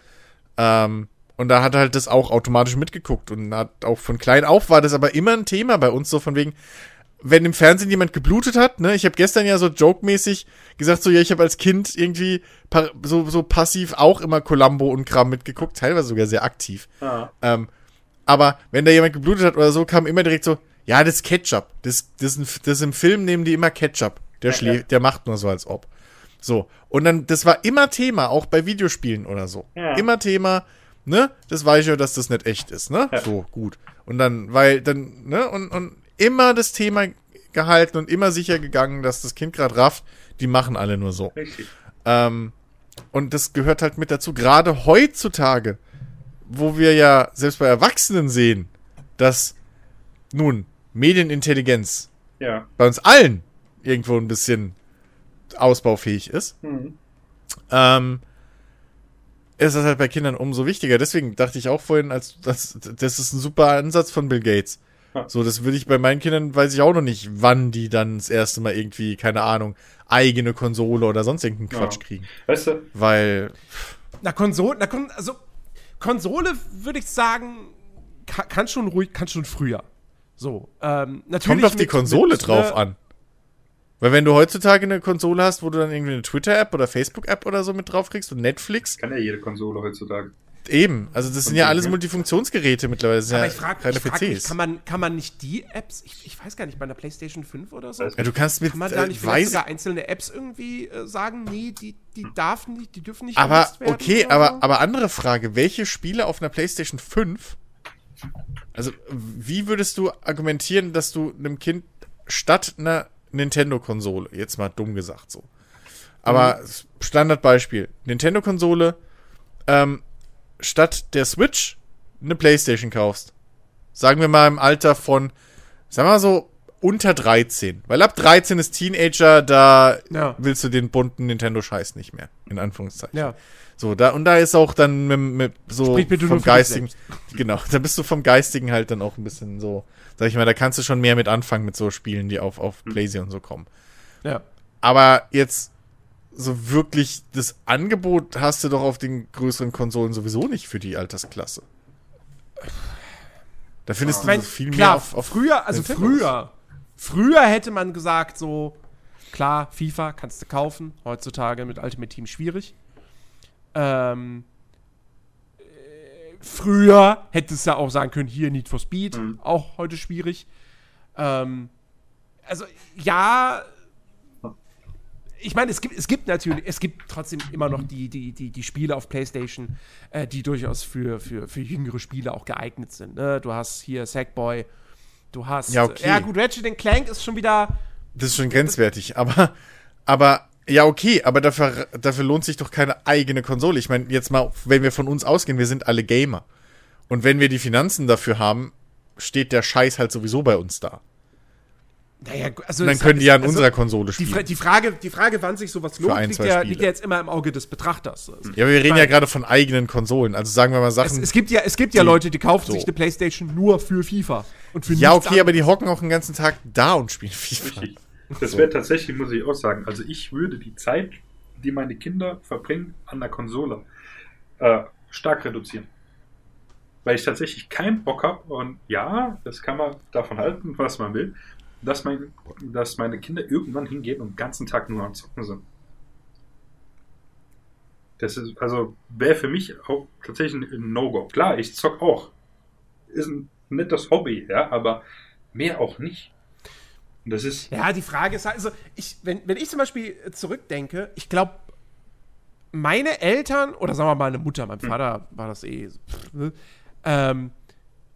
Ähm, und da hat er halt das auch automatisch mitgeguckt und hat auch von klein auf war das aber immer ein Thema bei uns, so von wegen, wenn im Fernsehen jemand geblutet hat, ne, ich habe gestern ja so joke-mäßig gesagt, so, ja, ich habe als Kind irgendwie so, so passiv auch immer Columbo und Kram mitgeguckt, teilweise sogar sehr aktiv. ah, Ähm, aber wenn da jemand geblutet hat oder so, kam immer direkt so, ja, das ist Ketchup. Das, das, das im Film nehmen die immer Ketchup. Der Ja, schläft, ja. der macht nur so als ob. So. Und dann, das war immer Thema, auch bei Videospielen oder so. Ja. Immer Thema, ne? Das weiß ich ja, dass das nicht echt ist, ne? Ja. So, gut. Und dann, weil dann, ne? Und, und immer das Thema gehalten und immer sicher gegangen, dass das Kind gerade rafft, die machen alle nur so. richtig. Ähm, und das gehört halt mit dazu. Gerade heutzutage, wo wir ja selbst bei Erwachsenen sehen, dass nun Medienintelligenz Ja. bei uns allen irgendwo ein bisschen ausbaufähig ist, Hm. ähm, ist das halt bei Kindern umso wichtiger. Deswegen dachte ich auch vorhin, als das, das ist ein super Ansatz von Bill Gates. Ja. So, das würde ich bei meinen Kindern, weiß ich auch noch nicht, wann die dann das erste Mal irgendwie, keine Ahnung, eigene Konsole oder sonst irgendeinen Quatsch Ja. kriegen. Weißt du, Weil, Na, Konsole, na, Kon also, Konsole würde ich sagen, kann, kann schon ruhig, kann schon früher. So, ähm, natürlich. kommt auf die mit- Konsole mit, drauf äh, an. Weil wenn du heutzutage eine Konsole hast, wo du dann irgendwie eine Twitter-App oder Facebook-App oder so mit drauf kriegst und Netflix, kann ja jede Konsole heutzutage. Eben. Also das sind ja alles ja. Multifunktionsgeräte mittlerweile. Das sind Aber ja ich frage keine ich frag mich, PCs. kann man, kann man nicht die Apps, ich, ich weiß gar nicht, bei einer PlayStation 5 oder so? Ja, du kannst mit, Kann man da äh, nicht vielleicht weiß, sogar einzelne Apps irgendwie äh, sagen, nee, die, die darf nicht, die dürfen nicht aber werden okay, aber, aber andere Frage, welche Spiele auf einer PlayStation 5, also wie würdest du argumentieren, dass du einem Kind statt einer Nintendo-Konsole, jetzt mal dumm gesagt so, aber Mhm. Standardbeispiel, Nintendo-Konsole, ähm, statt der Switch eine Playstation kaufst. Sagen wir mal im Alter von, sagen wir mal so, unter 13. Weil ab 13 ist Teenager, da Ja. willst du den bunten Nintendo-Scheiß nicht mehr. In Anführungszeichen. Ja. So, da, und da ist auch dann mit, mit so Sprich vom Geistigen, genau, da bist du vom Geistigen halt dann auch ein bisschen so, sag ich mal, da kannst du schon mehr mit anfangen mit so Spielen, die auf, auf PlayStation und so kommen. Ja. Aber jetzt so wirklich das Angebot hast du doch auf den größeren Konsolen sowieso nicht für die Altersklasse. Da findest Ich du so viel klar, mehr auf, auf früher, also früher, früher hätte man gesagt so, klar, FIFA kannst du kaufen, heutzutage mit Ultimate Team schwierig. Ähm, äh, früher hättest du ja auch sagen können, hier Need for Speed, Mhm. auch heute schwierig. Ähm, also ja, ich meine, es gibt, es gibt natürlich, es gibt trotzdem immer noch die, die, die, die Spiele auf PlayStation, äh, die durchaus für, für, für jüngere Spiele auch geeignet sind. Ne? Du hast hier Sackboy, du hast. Ja, okay. Ja, gut, Ratchet Clank ist schon wieder. Das ist schon grenzwertig, aber, aber, ja, okay, aber dafür, dafür lohnt sich doch keine eigene Konsole. Ich meine, jetzt mal, wenn wir von uns ausgehen, wir sind alle Gamer. Und wenn wir die Finanzen dafür haben, steht der Scheiß halt sowieso bei uns da. Naja, also Und dann es- können die ja an also unserer Konsole Die, spielen. die, Frage, die Frage, wann sich sowas lohnt, ein, liegt ja, liegt ja jetzt immer im Auge des Betrachters. Also, Ja, aber wir reden ja gerade von eigenen Konsolen. Also sagen wir mal Es, Sachen. es gibt ja, es gibt ja die- Leute, die kaufen so. sich eine Playstation nur für FIFA. Und für ja, okay, aber die hocken auch den ganzen Tag da und spielen FIFA. Richtig. Das wäre tatsächlich, muss ich auch sagen, also ich würde die Zeit, die meine Kinder verbringen an der Konsole, äh, stark reduzieren. Weil ich tatsächlich keinen Bock habe und ja, das kann man davon halten, was man will, dass, mein, dass meine Kinder irgendwann hingehen und den ganzen Tag nur am Zocken sind. Das ist, also, wäre für mich auch tatsächlich ein No-Go. Klar, ich zock auch. Ist ein nettes Hobby, ja, aber mehr auch nicht. Und das ist, Ja, die Frage ist halt, also ich, wenn, wenn ich zum Beispiel zurückdenke, ich glaube, meine Eltern, oder sagen wir mal meine Mutter, mein Vater war das eh, pff, ne, ähm,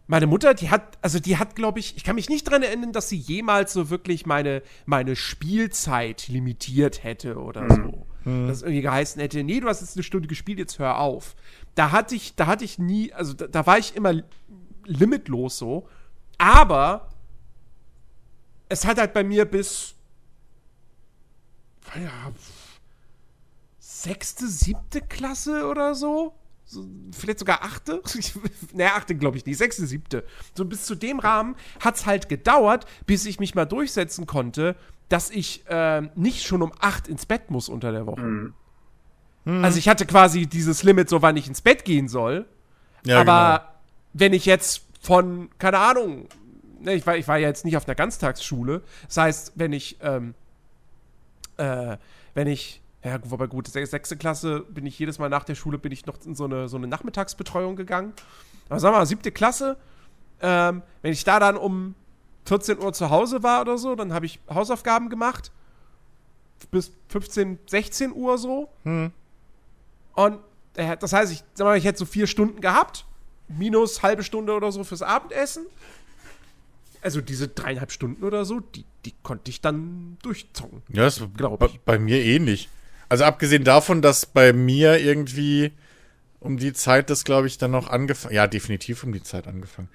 meine Mutter, die hat, also die hat, glaube ich, ich kann mich nicht dran erinnern, dass sie jemals so wirklich meine, meine Spielzeit limitiert hätte oder so. Dass irgendwie geheißen hätte, nee, du hast jetzt eine Stunde gespielt, jetzt hör auf. Da hatte ich, da hatte ich nie, also da, da war ich immer limitlos so. Aber es hat halt bei mir bis ja, sechste, siebte Klasse oder so. So vielleicht sogar achte. naja, achte glaube ich nicht. Sechste, siebte. So bis zu dem Rahmen hat es halt gedauert, bis ich mich mal durchsetzen konnte, dass ich ähm, nicht schon um acht ins Bett muss unter der Woche. Mhm. Also ich hatte quasi dieses Limit, so wann ich ins Bett gehen soll. Ja, aber genau. wenn ich jetzt von, keine Ahnung, ne, ich, war, ich war ja jetzt nicht auf einer Ganztagsschule. Das heißt, wenn ich, ähm, äh, wenn ich, ja, wobei gut, se- sechste Klasse bin ich jedes Mal nach der Schule, bin ich noch in so eine, so eine Nachmittagsbetreuung gegangen. Aber sagen wir mal, siebte Klasse, ähm, wenn ich da dann um 14 Uhr zu Hause war oder so, dann habe ich Hausaufgaben gemacht. Bis 15, 16 Uhr so. Hm. Und äh, das heißt, ich sag mal, ich hätte so vier Stunden gehabt, minus halbe Stunde oder so fürs Abendessen. Also diese dreieinhalb Stunden oder so, die, die konnte ich dann durchzocken. Ja, das Glaub bei, ich. bei mir ähnlich. Also abgesehen davon, dass bei mir irgendwie um die Zeit das, glaube ich, dann noch angefangen. Ja, definitiv um die Zeit angefangen.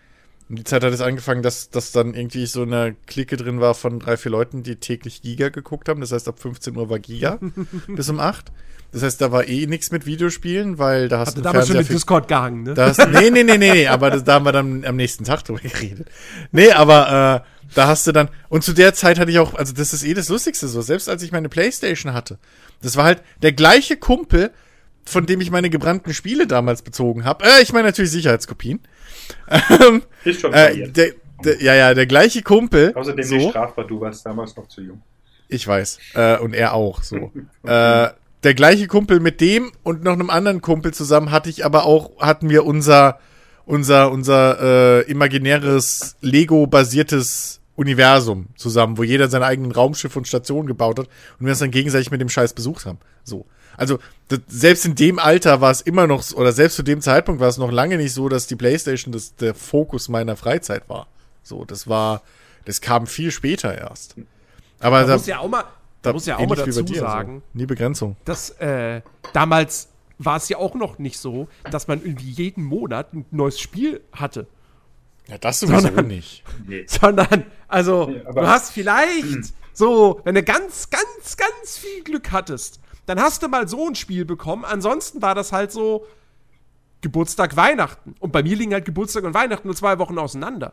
Und die Zeit hat es angefangen, dass, dass dann irgendwie so eine Clique drin war von drei, vier Leuten, die täglich Giga geguckt haben. Das heißt, ab 15 Uhr war Giga bis um 8. Das heißt, da war eh nichts mit Videospielen, weil da hast du damals schon mit Discord gehangen, ne? da hast, nee, nee, nee, nee, nee, aber das, da haben wir dann am nächsten Tag drüber geredet. Nee, aber äh, da hast du dann, und zu der Zeit hatte ich auch, also das ist eh das Lustigste so, selbst als ich meine Playstation hatte, das war halt der gleiche Kumpel, von dem ich meine gebrannten Spiele damals bezogen habe. Äh, ich meine natürlich Sicherheitskopien. Ähm, Ist schon äh, der, der, ja, ja, der gleiche Kumpel. Außerdem so, nicht strafbar, du warst damals noch zu jung. ich weiß. Äh, und er auch so. äh, der gleiche Kumpel mit dem und noch einem anderen Kumpel zusammen hatte ich aber auch, hatten wir unser, unser, unser äh, imaginäres Lego-basiertes Universum zusammen, wo jeder sein eigenen Raumschiff und Station gebaut hat und wir uns dann gegenseitig mit dem Scheiß besucht haben. So. Also, das, selbst in dem Alter war es immer noch, so- oder selbst zu dem Zeitpunkt war es noch lange nicht so, dass die Playstation das, der Fokus meiner Freizeit war. So, das war, das kam viel später erst. Aber Man da, muss ja auch mal, da muss ja auch mal dazu dir, sagen, So. Nie Begrenzung. dass äh, damals war es ja auch noch nicht so, dass man irgendwie jeden Monat ein neues Spiel hatte. Ja, das sowieso Sondern- nicht. Nee. Sondern, also, Nee, du hast vielleicht so, wenn du ganz, ganz, ganz viel Glück hattest, dann hast du mal so ein Spiel bekommen. Ansonsten war das halt so Geburtstag, Weihnachten. Und bei mir liegen halt Geburtstag und Weihnachten nur zwei Wochen auseinander.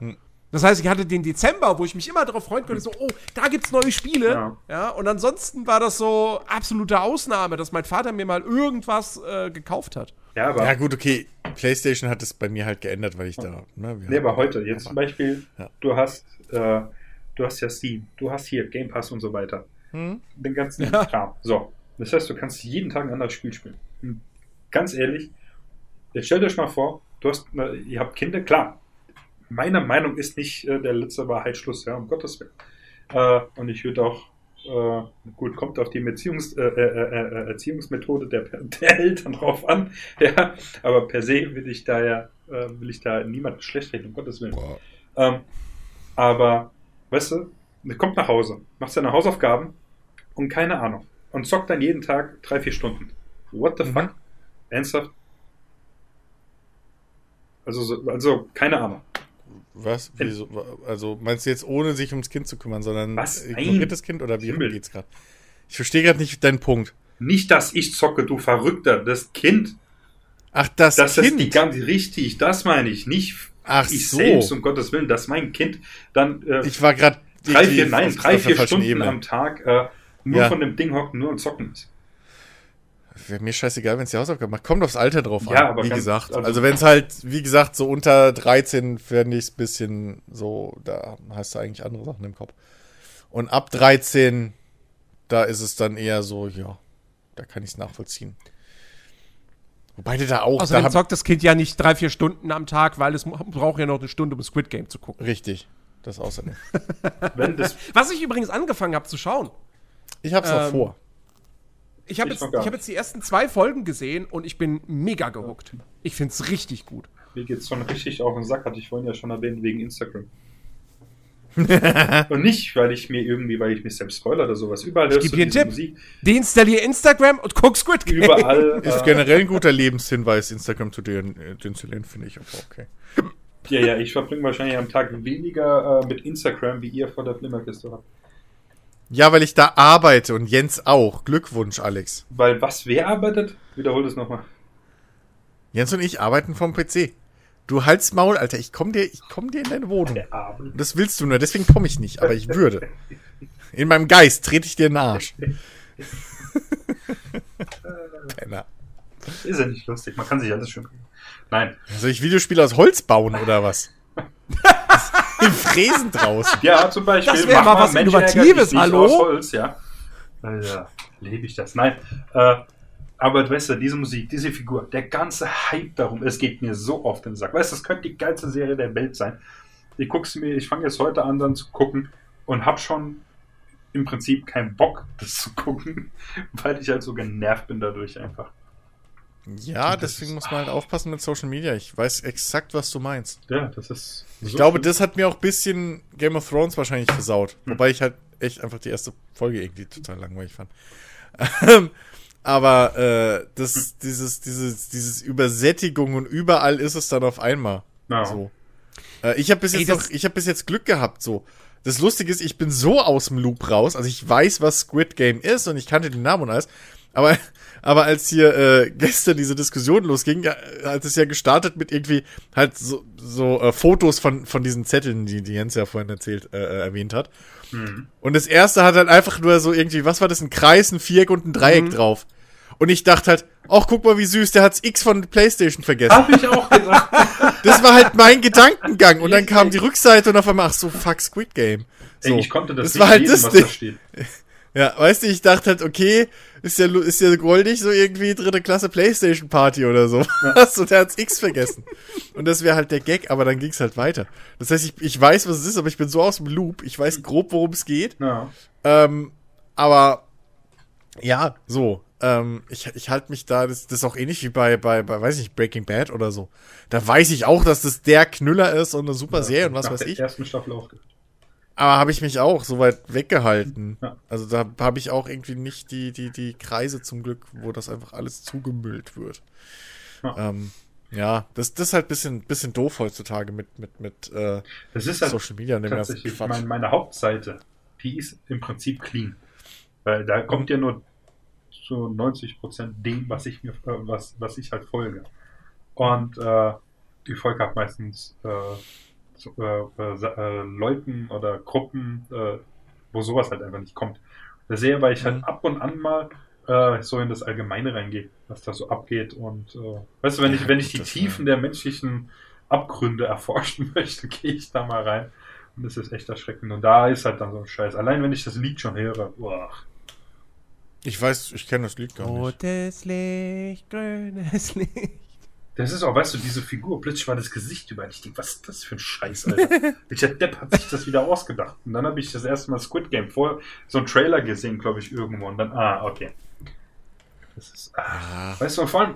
Das heißt, ich hatte den Dezember, wo ich mich immer darauf freuen konnte, so, oh, da gibt's neue Spiele. Ja. Ja. und ansonsten war das so absolute Ausnahme, dass mein Vater mir mal irgendwas äh, gekauft hat. Ja, aber, Ja, gut, okay. PlayStation hat es bei mir halt geändert, weil ich da. Ne, wir nee, aber haben- heute, jetzt zum Beispiel, Ja. du hast, äh, du hast ja Steam, du hast hier Game Pass und so weiter. Hm? Den ganzen Ja. Kram. So. Das heißt, du kannst jeden Tag ein anderes Spiel spielen. Und ganz ehrlich, jetzt stellt euch mal vor, du hast, ihr habt Kinder, klar. Meine Meinung ist nicht äh, der letzte Wahrheitsschluss, ja, um Gottes Willen. Äh, und ich würde auch, äh, gut, kommt auf die Beziehungs, äh, äh, äh, Erziehungsmethode der, der Eltern drauf an, ja, aber per se will ich da ja, will ich da niemanden schlecht reden, um Gottes Willen. Ähm, aber, weißt du, kommt nach Hause, macht seine Hausaufgaben und keine Ahnung. Und zockt dann jeden Tag drei, vier Stunden. What the Mhm. fuck? Ernsthaft? Also, so, also keine Ahnung. Was? Wieso? Also, meinst du jetzt ohne sich ums Kind zu kümmern, sondern Was? ignoriert Nein. das Kind oder wie Himmel. geht's gerade? Ich verstehe gerade nicht deinen Punkt. Nicht, dass ich zocke, du Verrückter. Das Kind. Ach, das, Das Kind. ist die ganze richtig. Das meine ich. Nicht Ach ich so. selbst, um Gottes Willen, dass mein Kind dann äh, ich war gerade drei, vier, nein, drei, vier Stunden Ebene. am Tag äh, nur Ja. von dem Ding hocken, nur und zocken ist. Wäre mir scheißegal, wenn es die Hausaufgaben macht. Kommt aufs Alter drauf Ja, an, aber wie ganz- gesagt. also- Also, wenn es halt, wie gesagt, so unter 13 fände ich es ein bisschen so, da hast du eigentlich andere Sachen im Kopf. Und ab 13, da ist es dann eher so, ja, da kann ich es nachvollziehen. Wobei du da auch, da Außerdem hab, zockt das Kind ja nicht drei, vier Stunden am Tag, weil es braucht ja noch eine Stunde, um Squid Game zu gucken. richtig, das außerdem. Wenn das Was ich übrigens angefangen habe zu schauen. Ich hab's noch Ähm, vor. Ich habe Ich jetzt, noch ich hab jetzt die ersten zwei Folgen gesehen und ich bin mega gehuckt. Ich find's richtig gut. Mir geht's schon richtig auf den Sack, hatte ich vorhin ja schon erwähnt, wegen Instagram. und nicht, weil ich mir irgendwie, weil ich mich selbst spoiler oder sowas. Überall hörst geb du dir einen diese Tipp. Musik. Deinstallier Instagram und guck Squid Game. Überall. Ist äh, generell ein guter Lebenshinweis, Instagram zu den, äh, finde ich aber okay. ja, ja, ich verbringe wahrscheinlich am Tag weniger äh, mit Instagram, wie ihr vor der Flimmerkiste habt. Ja, weil ich da arbeite und Jens auch. Glückwunsch, Alex. Weil was, wer arbeitet? Wiederhol das nochmal. Jens und ich arbeiten vom PC. Du halt's Maul, Alter. Ich komm dir, ich komm dir in deine Wohnung. Das willst du nur, deswegen komme ich nicht, aber ich würde. In meinem Geist trete ich dir in den Arsch. Penner. Ist ja nicht lustig, man kann sich alles schön kriegen. Nein. Soll ich Videospiele aus Holz bauen oder was? Im Fräsen draußen. Ja, zum Beispiel. Das wär mach mal was Mensch ärgert Innovatives, hallo? Aus Holz, ja. Alter, lebe ich das. Nein. Äh, aber weißt du, diese Musik, diese Figur, der ganze Hype darum, es geht mir so auf den Sack. Weißt du, das könnte die geilste Serie der Welt sein. Ich guck's mir, ich fange jetzt heute an, dann zu gucken und hab schon im Prinzip keinen Bock, das zu gucken, weil ich halt so genervt bin dadurch einfach. Ja, Das deswegen ist- muss man halt aufpassen mit Social Media. Ich weiß exakt, was du meinst. Ja, das ist. Ich glaube, das hat mir auch ein bisschen Game of Thrones wahrscheinlich versaut. Wobei ich halt echt einfach die erste Folge irgendwie total langweilig fand. Ähm, Aber äh, das, dieses, dieses, dieses Übersättigung und überall ist es dann auf einmal. Ja. So. Äh, ich habe bis, Ey, jetzt das- noch- ich hab bis jetzt Glück gehabt, so. Das Lustige ist, ich bin so aus dem Loop raus, also ich weiß, was Squid Game ist und ich kannte den Namen und alles, aber, aber als hier äh, gestern diese Diskussion losging, ja, hat es ja gestartet mit irgendwie halt so, so äh, Fotos von, von diesen Zetteln, die, die Jens ja vorhin erzählt, äh, äh, erwähnt hat. Und das erste hat halt einfach nur so irgendwie, was war das, ein Kreis, ein Viereck und ein Dreieck drauf. Und ich dachte halt, ach, guck mal, wie süß, der hat's X von PlayStation vergessen. Hab ich auch gedacht. Das war halt mein Gedankengang. Und dann kam die Rückseite und auf einmal, ach so, fuck Squid Game. So. Ey, ich konnte das, das nicht war halt lesen, das was da steht. Ja, weißt du, ich dachte halt, okay, ist ja, ist ja goldig, so irgendwie dritte Klasse Playstation Party oder so. Was? Und der hat's X vergessen. Und das wäre halt der Gag, aber dann ging's halt weiter. Das heißt, ich, ich weiß, was es ist, aber ich bin so aus dem Loop. Ich weiß grob, worum es geht. Ja. Ähm, aber ja, so. Ähm, ich ich halte mich da, das, das ist auch ähnlich wie bei, bei, bei, weiß ich nicht, Breaking Bad oder so. Da weiß ich auch, dass das der Knüller ist und eine super Serie und was weiß der ich. ersten Staffel aufgehört. Aber habe ich mich auch so weit weggehalten. Ja. Also da habe ich auch irgendwie nicht die, die, die Kreise zum Glück, wo das einfach alles zugemüllt wird. Ja. Ähm, ja, das, das ist halt bisschen, bisschen doof heutzutage mit, mit, mit äh, Das ist halt Social Media tatsächlich Quatsch. mein, meine Hauptseite. Die ist im Prinzip clean. Weil da kommt ja nur zu 90 Prozent dem, was ich mir, äh, was, was ich halt folge. Und äh, die folge halt meistens äh, zu, äh, äh, äh, Leuten oder Gruppen, äh, wo sowas halt einfach nicht kommt. Da sehe, weil ich halt Mhm. ab und an mal äh, so in das Allgemeine reingehe, was da so abgeht. Und äh, weißt du, wenn Ja, ich, wenn ich die das, Tiefen der menschlichen Abgründe erforschen möchte, gehe ich da mal rein. Und das ist echt erschreckend. Und da ist halt dann so ein Scheiß. Allein wenn ich das Lied schon höre, boah. Ich weiß, ich kenne das Lied gar nicht. Rotes Licht, grünes Licht. Das ist auch, weißt du, diese Figur, plötzlich war das Gesicht über. Ich denke, was ist das für ein Scheiß, Alter? Welcher Depp hat sich das wieder ausgedacht? Und dann habe ich das erste Mal Squid Game vor so einen Trailer gesehen, glaube ich, irgendwo. Und dann, ah, okay. Das ist, ah. Ah, Weißt du, und vor allem,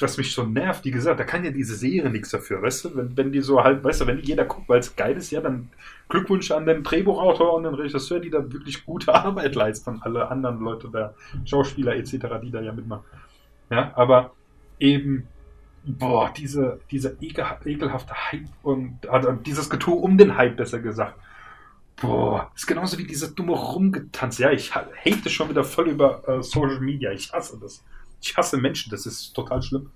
was mich so nervt, wie gesagt, da kann ja diese Serie nichts dafür, weißt du? Wenn, wenn die so halt, weißt du, wenn die jeder guckt, weil es geil ist, ja, dann Glückwunsch an den Drehbuchautor und den Regisseur, die da wirklich gute Arbeit leisten und alle anderen Leute der Schauspieler etc., die da ja mitmachen. Ja, aber eben, boah, diese, dieser ekel, ekelhafte Hype und also dieses Getue um den Hype, besser gesagt. Boah, ist genauso wie diese dumme Rumgetanz. Ja, ich ha- hate schon wieder voll über äh, Social Media. Ich hasse das. Ich hasse Menschen, das ist total schlimm.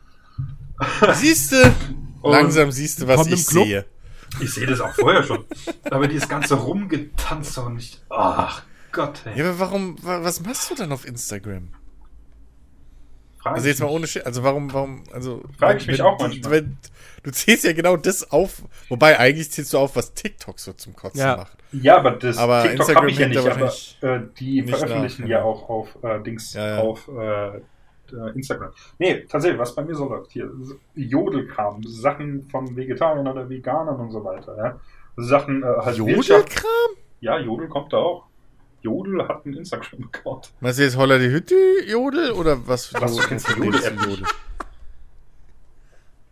siehste, Und langsam siehst du, was ich sehe. Ich sehe das auch vorher schon. Aber dieses ganze Rumgetanze und nicht. Ach Gott, ey. Ja, aber warum, wa- was machst du dann auf Instagram? Frag Also jetzt mal ohne Shit, also warum, warum, also. Frag ich mich wenn- auch manchmal. Wenn, du zählst ja genau das auf, wobei eigentlich zählst du auf, was TikTok so zum Kotzen Ja. macht. Ja, aber das Aber TikTok Instagram habe ich ja nicht, aber äh, die nicht veröffentlichen nach, ja auch auf äh, Dings Ja, ja. auf äh, Instagram. Nee, tatsächlich, was bei mir so läuft hier, Jodelkram, Sachen von Vegetariern oder Veganern und so weiter, ja. Sachen äh, halt. Jodelkram? Ja, Jodel kommt da auch. Jodel hat einen Instagram-Account. Du jetzt Holla die Hütte Jodel oder was? Was, du kennst die Jodel-App nicht?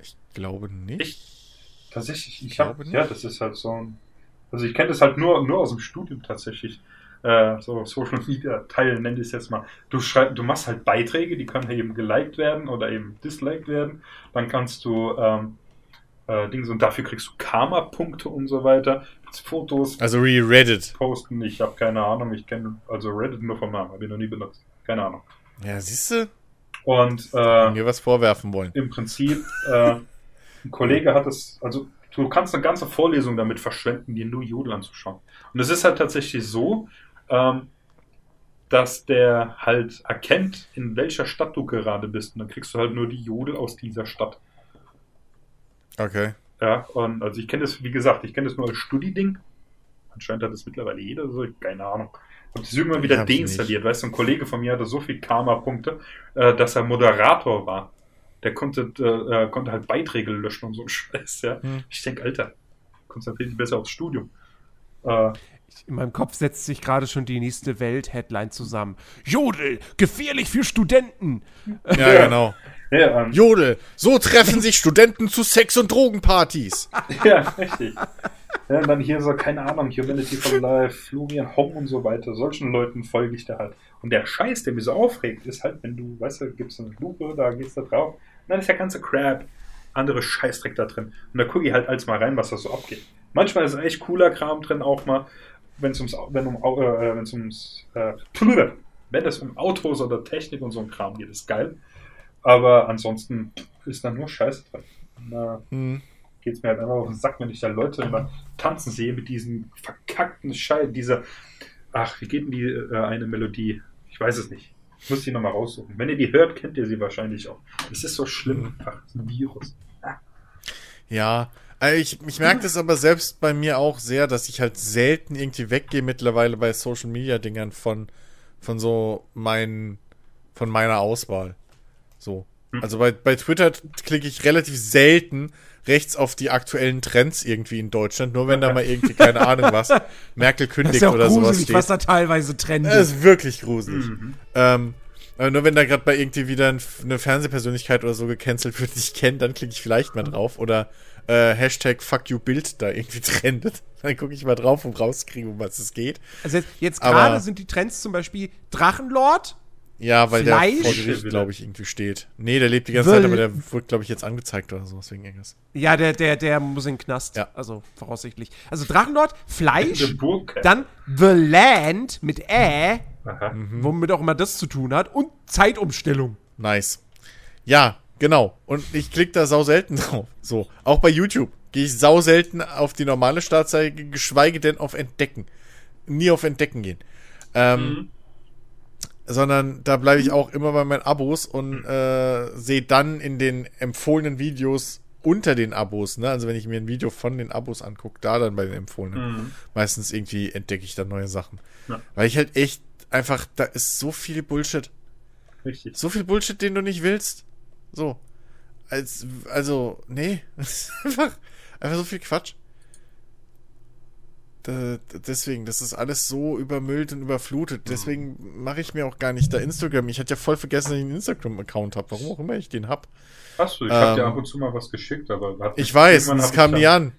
Ich glaube nicht. Ich? Tatsächlich, ich Ich habe, glaube ja, nicht. das ist halt so ein, also ich kenne das halt nur, nur aus dem Studium tatsächlich. Äh, so Social Media Teil nenne ich es jetzt mal. Du schreibst, du machst halt Beiträge, die können eben geliked werden oder eben disliked werden. Dann kannst du ähm, äh, Dings und dafür kriegst du Karma-Punkte und so weiter. Fotos Also wie Reddit. posten. Ich habe keine Ahnung. Ich kenne also Reddit nur vom Namen, habe ich noch nie benutzt. Keine Ahnung. Ja, siehst du? Und äh, Mir was vorwerfen wollen. im Prinzip, äh, ein Kollege hat es, also du kannst eine ganze Vorlesung damit verschwenden, dir nur Jodel anzuschauen. Und es ist halt tatsächlich so, ähm, dass der halt erkennt, in welcher Stadt du gerade bist. Und dann kriegst du halt nur die Jodel aus dieser Stadt. Okay. Ja, und also ich kenne das, wie gesagt, ich kenne das nur als Studi-Ding. Anscheinend hat das mittlerweile jeder so, keine Ahnung. Hab das irgendwann wieder deinstalliert. Weißt du, ein Kollege von mir hatte so viel Karma-Punkte, äh, dass er Moderator war. Der konnte, äh, äh, konnte halt Beiträge löschen und so ein Scheiß, ja. Hm. Ich denke, Alter, konzentriere dich besser aufs Studium. Äh, In meinem Kopf setzt sich gerade schon die nächste Welt-Headline zusammen. Jodel, gefährlich für Studenten. Ja, Ja. genau. Ja, ähm, Jodel. So treffen sich Studenten zu Sex- und Drogenpartys. ja, richtig. Ja, dann hier so, keine Ahnung, Humanity for Life, Florian Homm und so weiter. Solchen Leuten folge ich da halt. Und der Scheiß, der mich so aufregt, ist halt, wenn du, weißt du, gibst eine Lupe, da gehst du drauf, und dann ist der ganze Crap. andere Scheißdreck da drin. Und da gucke ich halt als mal rein, was da so abgeht. Manchmal ist echt cooler Kram drin, auch mal, wenn es ums, wenn um, äh, wenn's ums, äh, wenn es um Autos oder Technik und so ein Kram geht, ist geil. Aber ansonsten ist da nur Scheiße drin. Da Hm. geht es mir halt einfach auf den Sack, wenn ich da Leute immer tanzen sehe mit diesen verkackten Scheiß, dieser, ach, wie geht denn die äh, eine Melodie? Ich weiß es nicht. Ich muss die nochmal raussuchen. Wenn ihr die hört, kennt ihr sie wahrscheinlich auch. Es ist so schlimm, einfach. Ist ein Virus. Ja, also ich, ich merke das aber selbst bei mir auch sehr, dass ich halt selten irgendwie weggehe mittlerweile bei Social Media Dingern von, von so meinen, von meiner Auswahl. So. Hm. Also bei, bei Twitter klicke ich relativ selten rechts auf die aktuellen Trends irgendwie in Deutschland, nur wenn da mal irgendwie, keine Ahnung was, Merkel Das ist kündigt ja auch oder sowas gruselig, steht. was da teilweise trendet. Das ist wirklich gruselig. Mhm. Ähm, aber nur wenn da gerade bei irgendwie wieder ein, eine Fernsehpersönlichkeit oder so gecancelt wird, die ich kenne, dann klicke ich vielleicht mal drauf. Oder äh, Hashtag Fuck you Bild da irgendwie trendet. Dann gucke ich mal drauf, um rauskriegen, um was es geht. Also jetzt, jetzt gerade sind die Trends zum Beispiel Drachenlord. Ja, weil Fleisch? der vor Gericht, glaube ich, irgendwie steht. Nee, der lebt die ganze Will- Zeit, aber der wird, glaube ich, jetzt angezeigt oder so, deswegen irgendwas. Ja, der, der, der muss in den Knast. Ja. Also voraussichtlich. Also Drachenlord, Fleisch, Burg. dann The Land mit Ä, Aha. Mhm. womit auch immer das zu tun hat, und Zeitumstellung. Nice. Ja, genau. Und ich klicke da sau selten drauf. So, auch bei YouTube gehe ich sau selten auf die normale Startseite, geschweige denn auf Entdecken. Nie auf Entdecken gehen. Ähm, Mhm. Sondern da bleibe ich auch immer bei meinen Abos und äh, sehe dann in den empfohlenen Videos unter den Abos, ne? Also wenn ich mir ein Video von den Abos angucke, da dann bei den empfohlenen. Mhm. Meistens irgendwie entdecke ich dann neue Sachen. Ja. Weil ich halt echt einfach, da ist so viel Bullshit. Richtig. So viel Bullshit, den du nicht willst. So. Als, also, nee. Einfach, einfach so viel Quatsch. Deswegen, das ist alles so übermüllt und überflutet. Deswegen mache ich mir auch gar nicht da Instagram. Ich hatte ja voll vergessen, dass ich einen Instagram-Account habe. Warum auch immer ich den hab. Hast du, ich habe dir Ähm, ab und zu mal was geschickt, aber hat- Ich weiß, hab kam nie an.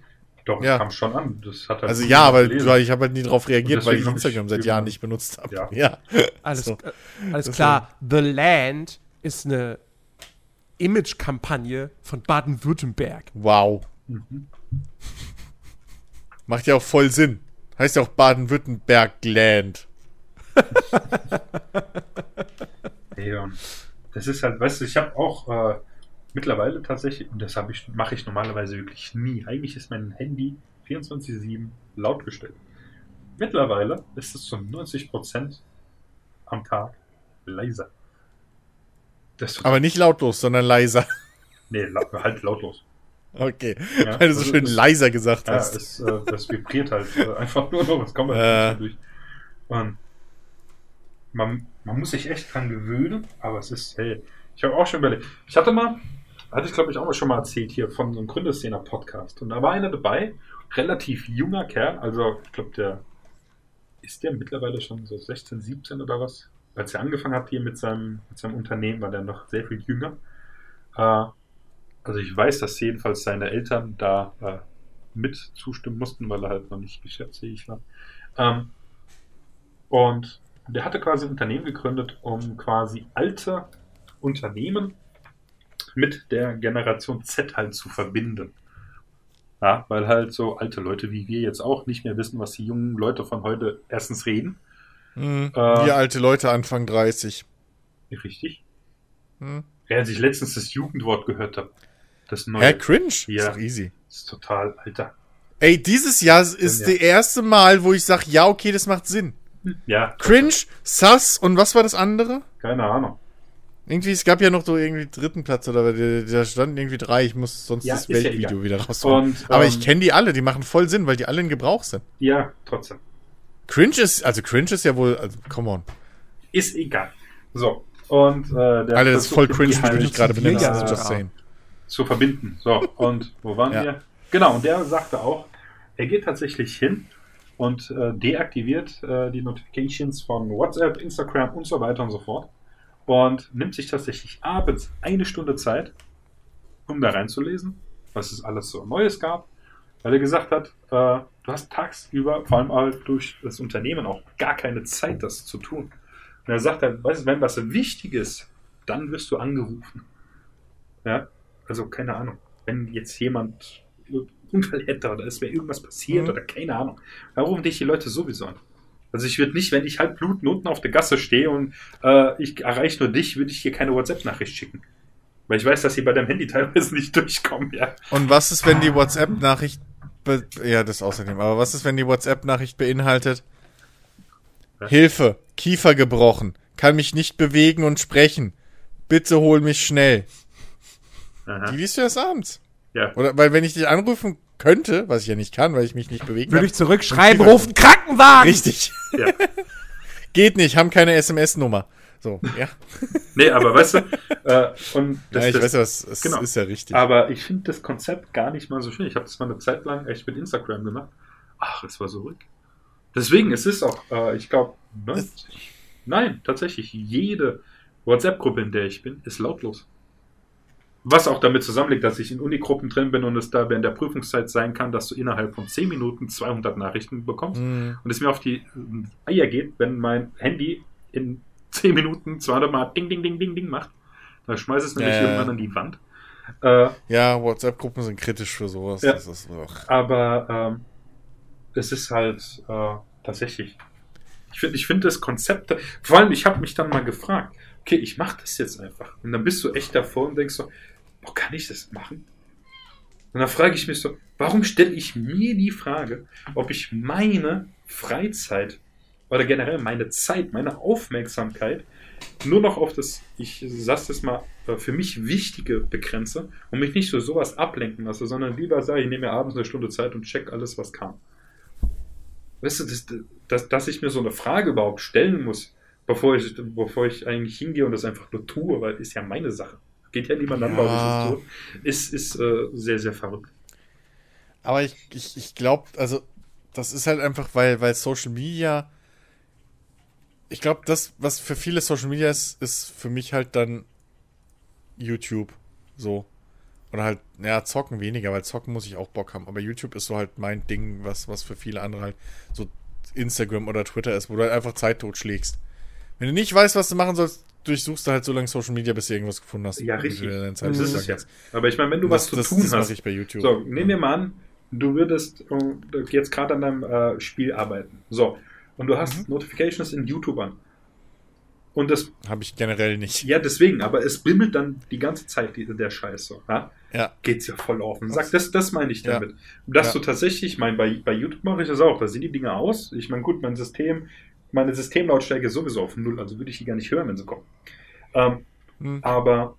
Doch, Ja. es kam schon an. Das hat halt Also ja, aber ich habe halt nie drauf reagiert, weil ich hab ich Instagram seit Jahren nicht benutzt habe. Ja. ja. Alles, So. äh, alles klar. The Land ist eine Image-Kampagne von Baden-Württemberg. Wow. Mhm. Macht ja auch voll Sinn. Heißt ja auch Baden-Württemberg-Land. Ja, das ist halt, weißt du, ich habe auch äh, mittlerweile tatsächlich, und das habe ich, mache ich normalerweise wirklich nie. Eigentlich ist mein Handy 24-7 laut gestellt. Mittlerweile ist es zu 90% am Tag leiser. Aber nicht lautlos, sondern leiser. nee, halt lautlos. Okay. Ja, Weil du so schön das- leiser gesagt Ja, hast. es, äh, das vibriert halt äh, einfach nur noch, es kommt halt Äh. nicht durch. Und man, man muss sich echt dran gewöhnen, aber es ist, hey, ich habe auch schon überlegt. Ich hatte mal, hatte ich glaube ich auch mal schon mal erzählt hier von so einem Gründerszene-Podcast. Und da war einer dabei, relativ junger Kerl, also ich glaube, der ist der mittlerweile schon so 16, 17 oder was. Als er angefangen hat hier mit seinem, mit seinem Unternehmen, war der noch sehr viel jünger. Äh, also ich weiß, dass jedenfalls seine Eltern da äh, mit zustimmen mussten, weil er halt noch nicht geschäftsfähig war. Ähm, und der hatte quasi ein Unternehmen gegründet, um quasi alte Unternehmen mit der Generation Z halt zu verbinden. Ja, weil halt so alte Leute wie wir jetzt auch nicht mehr wissen, was die jungen Leute von heute erstens reden. Hm. äh, Wir alte Leute Anfang 30. Richtig. Hm. Ja, als ich letztens das Jugendwort gehört habe. Das neue. Hä, cringe? Ja. Ist doch easy. ist total, Alter. Ey, dieses Jahr ist Ja. das erste Mal, wo ich sag, ja, okay, das macht Sinn. Ja, Cringe, Sus und was war das andere? keine Ahnung. Irgendwie, es gab ja noch so irgendwie dritten Platz oder da standen irgendwie drei. Ich muss sonst Ja, das ja Weltvideo egal. wieder rausholen. Und, Aber ähm, ich kenne die alle, die machen voll Sinn, weil die alle in Gebrauch sind. Ja, trotzdem. Cringe ist, also Cringe ist ja wohl, also come on. Ist egal. So. Und äh, der Alter, das ist voll cringe, wie du dich gerade benimmst. ja just saying. Zu verbinden. So, und wo waren Ja. wir? Genau, und der sagte auch, er geht tatsächlich hin und äh, deaktiviert äh, die Notifications von WhatsApp, Instagram und so weiter und so fort und nimmt sich tatsächlich abends eine Stunde Zeit, um da reinzulesen, was es alles so Neues gab, weil er gesagt hat, äh, du hast tagsüber, vor allem halt durch das Unternehmen auch gar keine Zeit, das zu tun. Und er sagt halt, weißt du, wenn was wichtig ist, dann wirst du angerufen. Ja, also keine Ahnung. wenn jetzt jemand Unfall hätte oder es wäre irgendwas passiert Mhm. oder keine Ahnung. Da rufen dich die Leute sowieso an. Also ich würde nicht, wenn ich halb bluten unten auf der Gasse stehe und äh, ich erreiche nur dich, würde ich hier keine WhatsApp-Nachricht schicken. Weil ich weiß, dass sie bei deinem Handy teilweise nicht durchkommen, ja. Und was ist, wenn die WhatsApp-Nachricht. Ja, das außerdem. Aber was ist, wenn die WhatsApp-Nachricht beinhaltet? Ja. Hilfe, Kiefer gebrochen, kann mich nicht bewegen und sprechen. Bitte hol mich schnell. Aha. Die liest du erst abends. ja. Oder, weil wenn ich dich anrufen könnte, was ich ja nicht kann, weil ich mich nicht bewegen Würde kann. ich zurückschreiben, rufen Krankenwagen! Richtig. ja. Geht nicht, haben keine SMS-Nummer. So, ja. Nee, aber weißt du, äh, und das, ja ich das, weiß ja, was, es genau. ist ja richtig. Aber ich finde das Konzept gar nicht mal so schön. Ich habe das mal eine Zeit lang echt mit Instagram gemacht. Ach, es war so ruhig. Deswegen, es ist auch, äh, ich glaube, 90. Nein, tatsächlich, jede WhatsApp-Gruppe, in der ich bin, ist lautlos. Was auch damit zusammenliegt, dass ich in Unigruppen drin bin und es da während der Prüfungszeit sein kann, dass du innerhalb von 10 Minuten 200 Nachrichten bekommst Hm. und es mir auf die äh, Eier geht, wenn mein Handy in 10 Minuten 200 Mal Ding, Ding, Ding, Ding, Ding macht. Da schmeiß es nämlich ja. irgendwann an die Wand. Äh, Ja, WhatsApp-Gruppen sind kritisch für sowas. Ja. Ist, aber ähm, es ist halt äh, tatsächlich. Ich finde ich find das Konzept, vor allem, ich habe mich dann mal gefragt, okay, ich mache das jetzt einfach. Und dann bist du echt davor und denkst so, boah, kann ich das machen? Und dann frage ich mich so, warum stelle ich mir die Frage, ob ich meine Freizeit oder generell meine Zeit, meine Aufmerksamkeit nur noch auf das, ich sag's das mal, äh, für mich Wichtige begrenze und mich nicht so sowas ablenken lasse, sondern lieber sage, ich nehme mir abends eine Stunde Zeit und check alles, was kam. Weißt du, das, das, dass ich mir so eine Frage überhaupt stellen muss, bevor ich, bevor ich eigentlich hingehe und das einfach nur tue, weil ist ja meine Sache. Geht ja niemand an, warum Ja. ich das tue, ist, ist äh, sehr, sehr verrückt. Aber ich, ich, ich glaube, also, das ist halt einfach, weil, weil Social Media. Ich glaube, das, was für viele Social Media ist, ist für mich halt dann YouTube. So. Oder halt, naja, zocken weniger, weil zocken muss ich auch Bock haben. Aber YouTube ist so halt mein Ding, was, was für viele andere halt so Instagram oder Twitter ist, wo du halt einfach Zeit totschlägst. Wenn du nicht weißt, was du machen sollst, durchsuchst du halt so lange Social Media, bis du irgendwas gefunden hast. Ja, richtig. Das ist es ja. Aber ich meine, wenn du Das- was zu das- tun das hast, ich bei YouTube. So, nehmen wir mal an, du würdest äh, jetzt gerade an deinem äh, Spiel arbeiten. So, und du hast Mhm. Notifications in YouTube an. Und das, Habe ich generell nicht. ja, deswegen, aber es bimmelt dann die ganze Zeit die, der Scheiß so. Ja? Ja. Geht's ja voll auf. Und sag, das, das meine ich Ja. damit. Dass Ja. du tatsächlich, ich meine, bei, bei YouTube mache ich das auch, da sind die Dinge aus. Ich meine, gut, mein System, meine Systemlautstärke ist sowieso auf Null, also würde ich die gar nicht hören, wenn sie kommen. Ähm, Hm. aber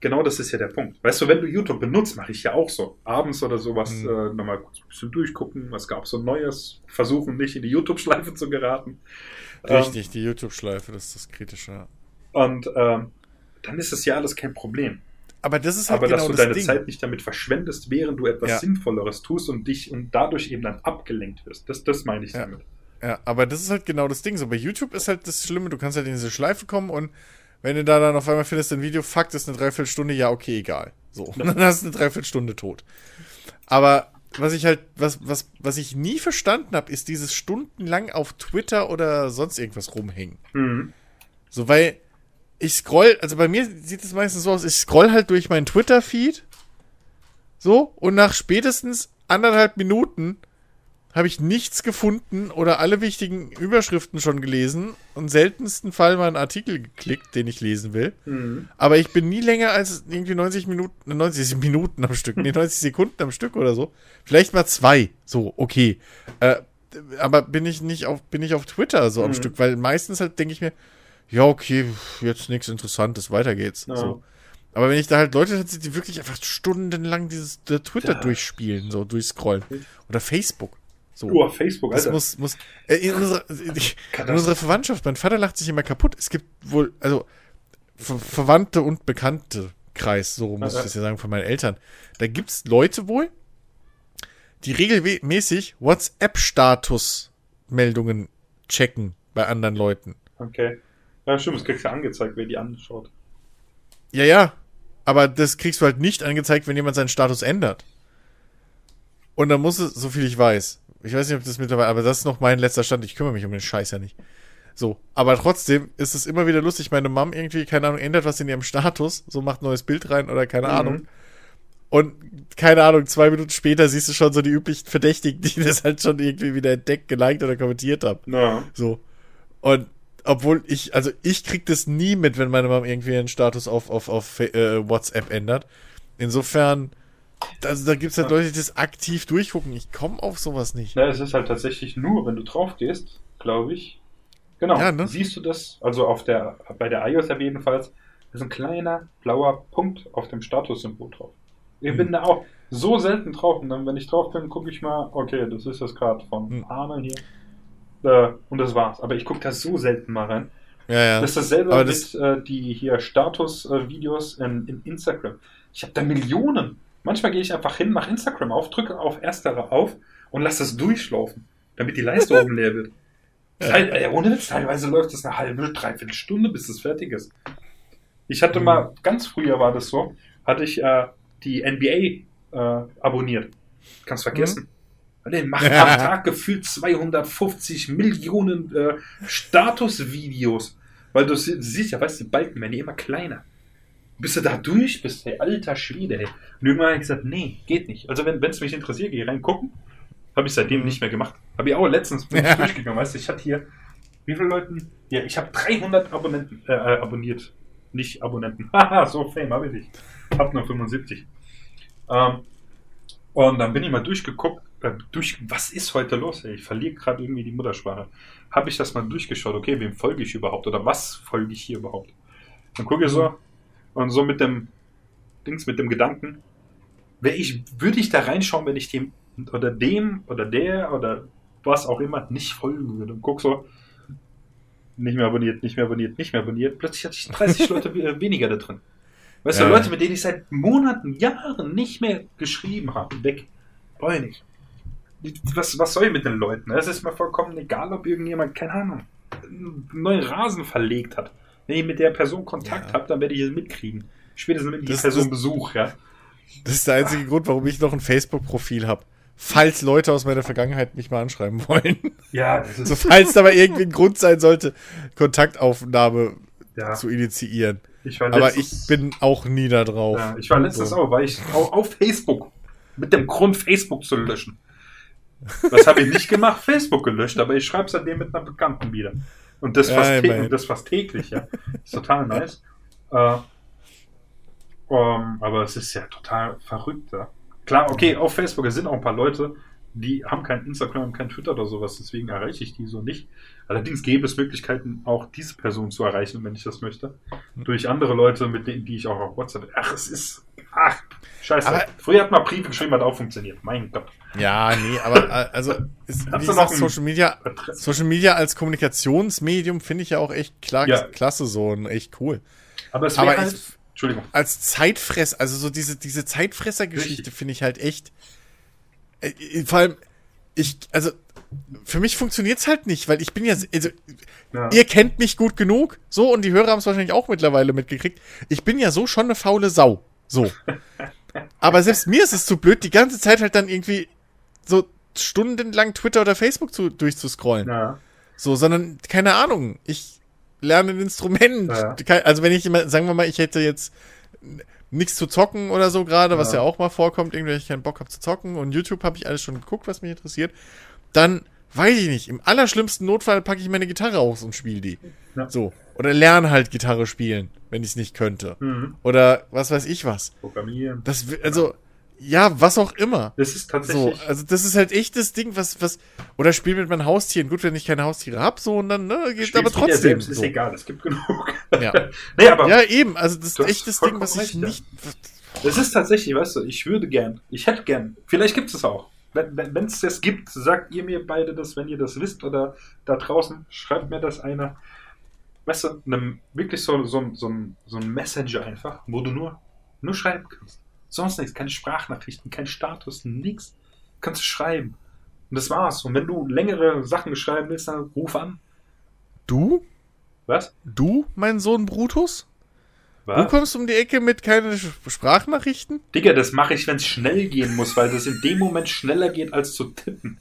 genau das ist ja der Punkt. Weißt du, wenn du YouTube benutzt, mache ich ja auch so. Abends oder sowas Hm. äh, nochmal kurz ein bisschen durchgucken, was gab so Neues, versuchen nicht in die YouTube-Schleife zu geraten. Richtig, die YouTube-Schleife, das ist das Kritische. Ähm, und ähm, dann ist es ja alles kein Problem. Aber das ist halt Aber genau dass du deine Ding. Zeit nicht damit verschwendest, während du etwas Ja. Sinnvolleres tust und dich und dadurch eben dann abgelenkt wirst. Das, das meine ich Ja. damit. Ja, aber das ist halt genau das Ding. So bei YouTube ist halt das Schlimme, du kannst halt in diese Schleife kommen und wenn du da dann auf einmal findest, ein Video, fuck, das ist eine Dreiviertelstunde, ja, okay, egal. So. Und dann hast du eine Dreiviertelstunde tot. Aber was ich halt, was, was, was ich nie verstanden habe, ist dieses stundenlang auf Twitter oder sonst irgendwas rumhängen. Mhm. So, weil ich scroll, also bei mir sieht es meistens so aus, ich scroll halt durch meinen Twitter-Feed. So, und nach spätestens anderthalb Minuten habe ich nichts gefunden oder alle wichtigen Überschriften schon gelesen und seltensten Fall mal einen Artikel geklickt, den ich lesen will. Mhm. Aber ich bin nie länger als irgendwie 90 Minuten, 90 Minuten am Stück, nee, 90 Sekunden am Stück oder so. Vielleicht mal zwei, so, okay. Äh, aber bin ich nicht auf, bin ich auf Twitter so am Mhm. Stück, weil meistens halt denke ich mir, ja, okay, jetzt nichts Interessantes, weiter geht's. Ja. So. Aber wenn ich da halt Leute hatte, die wirklich einfach stundenlang dieses Twitter Ja. durchspielen, so durchscrollen. Oder Facebook. So. Oh, Facebook, Das Alter. muss, muss, äh, in, unserer, in unserer Verwandtschaft, mein Vater lacht sich immer kaputt. Es gibt wohl, also Ver Verwandte und Bekannte Kreis, so muss ich das ja sagen, von meinen Eltern. Da gibt's Leute wohl, die regelmäßig WhatsApp-Status-Meldungen checken bei anderen Leuten. Okay. Ja, stimmt, es kriegst du angezeigt, wer die anschaut. Ja, ja. Aber das kriegst du halt nicht angezeigt, wenn jemand seinen Status ändert. Und dann muss es, so viel ich weiß, ich weiß nicht, ob das mittlerweile, aber das ist noch mein letzter Stand, ich kümmere mich um den Scheiß ja nicht. So, aber trotzdem ist es immer wieder lustig, meine Mom irgendwie, keine Ahnung, ändert was in ihrem Status, so macht ein neues Bild rein oder keine Mhm. Ahnung. Und keine Ahnung, zwei Minuten später siehst du schon so die üblichen Verdächtigen, die das halt schon irgendwie wieder entdeckt, geliked oder kommentiert haben. Ja. So. Und obwohl ich, also ich krieg das nie mit, wenn meine Mom irgendwie einen Status auf, auf, auf äh, WhatsApp ändert. Insofern, also da gibt's halt Leute, die das aktiv durchgucken. Ich komme auf sowas nicht. Ja, es ist halt tatsächlich nur, wenn du drauf gehst, glaube ich. Genau. Ja, ne? Siehst du das? Also auf der, bei der iOS-App jedenfalls, ist ein kleiner blauer Punkt auf dem Statussymbol drauf. Ich Hm. bin da auch so selten drauf und dann, wenn ich drauf bin, gucke ich mal, okay, das ist das gerade von Hm. Arne hier. Äh, und das war's. Aber ich gucke da so selten mal rein. Ja, ja. Das ist dasselbe Aber mit das- äh, die hier Status-Videos in, in Instagram. Ich habe da Millionen. Manchmal gehe ich einfach hin, mache Instagram auf, drücke auf Erstere auf und lasse das durchlaufen, damit die Leiste oben leer wird. Teil, äh, ohne Witz, teilweise läuft das eine halbe, dreiviertel Stunde, bis es fertig ist. Ich hatte mal, ganz früher war das so, hatte ich äh, die NBA äh, abonniert. Kannst vergessen. Der macht am Tag gefühlt 250 Millionen äh, Statusvideos. Weil du sie- siehst ja, weißt du, die Balken werden ja immer kleiner. Bis du da durch bist, ey, alter Schwede, ey. Und irgendwann habe ich gesagt, nee, geht nicht. Also wenn es mich interessiert, geh reingucken. Habe ich seitdem Mhm. nicht mehr gemacht. Habe ich auch letztens bin Ja. durchgegangen, weißt du, ich hatte hier, wie viele Leuten? Ja, ich habe 300 Abonnenten, äh, äh, abonniert. Nicht Abonnenten. Haha, so Fame habe ich nicht. Hab nur 75. Ähm, und dann bin ich mal durchgeguckt, äh, durch, was ist heute los? Ey? Ich verliere gerade irgendwie die Muttersprache. Habe ich das mal durchgeschaut, okay, wem folge ich überhaupt oder was folge ich hier überhaupt? Dann gucke ich so und so mit dem Dings, mit dem Gedanken, wär ich, würde ich da reinschauen, wenn ich dem oder dem oder der oder was auch immer nicht folgen würde und guck so, nicht mehr abonniert, nicht mehr abonniert, nicht mehr abonniert. Plötzlich hatte ich 30 Leute we- weniger da drin. Weißt du, Ja. Leute, mit denen ich seit Monaten, Jahren nicht mehr geschrieben habe, weg. Ich nicht. Was, was soll ich mit den Leuten? Es ist mir vollkommen egal, ob irgendjemand, keine Ahnung, einen neuen Rasen verlegt hat. Wenn ich mit der Person Kontakt Ja. habe, dann werde ich es mitkriegen. Spätestens, wenn ich die Das- Person das- besuche, ja. Das ist der einzige Grund, warum ich noch ein Facebook-Profil habe. Falls Leute aus meiner Vergangenheit mich mal anschreiben wollen. Ja, das ist, So, falls da mal irgendwie ein Grund sein sollte, Kontaktaufnahme ja. zu initiieren. Ich war Aber letztens- ich bin auch nie da drauf. Ja, ich war letztens So. auch, weil ich auf, auf Facebook mit dem Grund, Facebook zu löschen. Was habe ich nicht gemacht? Facebook gelöscht, aber ich schreibe seitdem mit einer Bekannten wieder. Und das, Ja, fast, immerhin. und das fast täglich, ja. Ist total nice. Äh, ähm, aber es ist ja total verrückt, ja. Klar, okay, auf Facebook sind auch ein paar Leute, die haben kein Instagram, kein Twitter oder sowas, deswegen erreiche ich die so nicht. Allerdings gäbe es Möglichkeiten, auch diese Person zu erreichen, wenn ich das möchte. Durch andere Leute, mit denen, die ich auch auf WhatsApp. Ach, es ist. Ach, scheiße. Aber- Früher hat man Briefe geschrieben, hat auch funktioniert. Mein Gott. Ja, nee, aber äh, also ist, wie gesagt, Social Media, Social Media als Kommunikationsmedium finde ich ja auch echt klar, Ja. klasse so und echt cool. Aber es wäre halt. ich- Entschuldigung. Als Zeitfress, also so diese, diese Zeitfresser-Geschichte finde ich halt echt. Äh, äh, vor allem, ich, also für mich funktioniert's halt nicht, weil ich bin ja, also Ja. ihr kennt mich gut genug, so und die Hörer haben es wahrscheinlich auch mittlerweile mitgekriegt. Ich bin ja so schon eine faule Sau, so. Aber selbst mir ist es zu blöd, die ganze Zeit halt dann irgendwie so stundenlang Twitter oder Facebook zu, durchzuscrollen. Ja. So, sondern, keine Ahnung, ich lerne ein Instrument. Ja. Also wenn ich immer, sagen wir mal, ich hätte jetzt nichts zu zocken oder so gerade, was Ja. ja auch mal vorkommt, irgendwie, ich keinen Bock habe zu zocken und YouTube habe ich alles schon geguckt, was mich interessiert, dann weiß ich nicht, im allerschlimmsten Notfall packe ich meine Gitarre aus und spiele die. Ja. So. Oder lerne halt Gitarre spielen, wenn ich es nicht könnte. Mhm. Oder was weiß ich was. Programmieren. Das, also, ja, was auch immer. Das ist So, tatsächlich. also das ist halt echt das Ding, was, was, oder spiel mit meinen Haustieren. Gut, wenn ich keine Haustiere hab, so, und dann, ne, geht Spielst aber trotzdem. selbst, ist so. egal, es gibt genug. Ja. nee, aber ja, eben, also das ist echt das Ding, was ich recht, ja. nicht, Es ist tatsächlich, weißt du, ich würde gern, ich hätte gern, vielleicht gibt es auch. Wenn es das gibt, sagt ihr mir beide das, wenn ihr das wisst oder da draußen, schreibt mir das einer. Weißt du, ne, wirklich so, so, so, ein- so ein Messenger einfach, wo du nur, nur schreiben kannst. Sonst nichts, keine Sprachnachrichten, kein Status, nichts. Kannst du schreiben. Und das war's. Und wenn du längere Sachen schreiben willst, dann ruf an. du, Was? du, mein Sohn Brutus? Du Was? kommst um die Ecke mit keine Sprachnachrichten? Digga, das mache ich, wenn es schnell gehen muss, weil das in dem Moment schneller geht als zu tippen.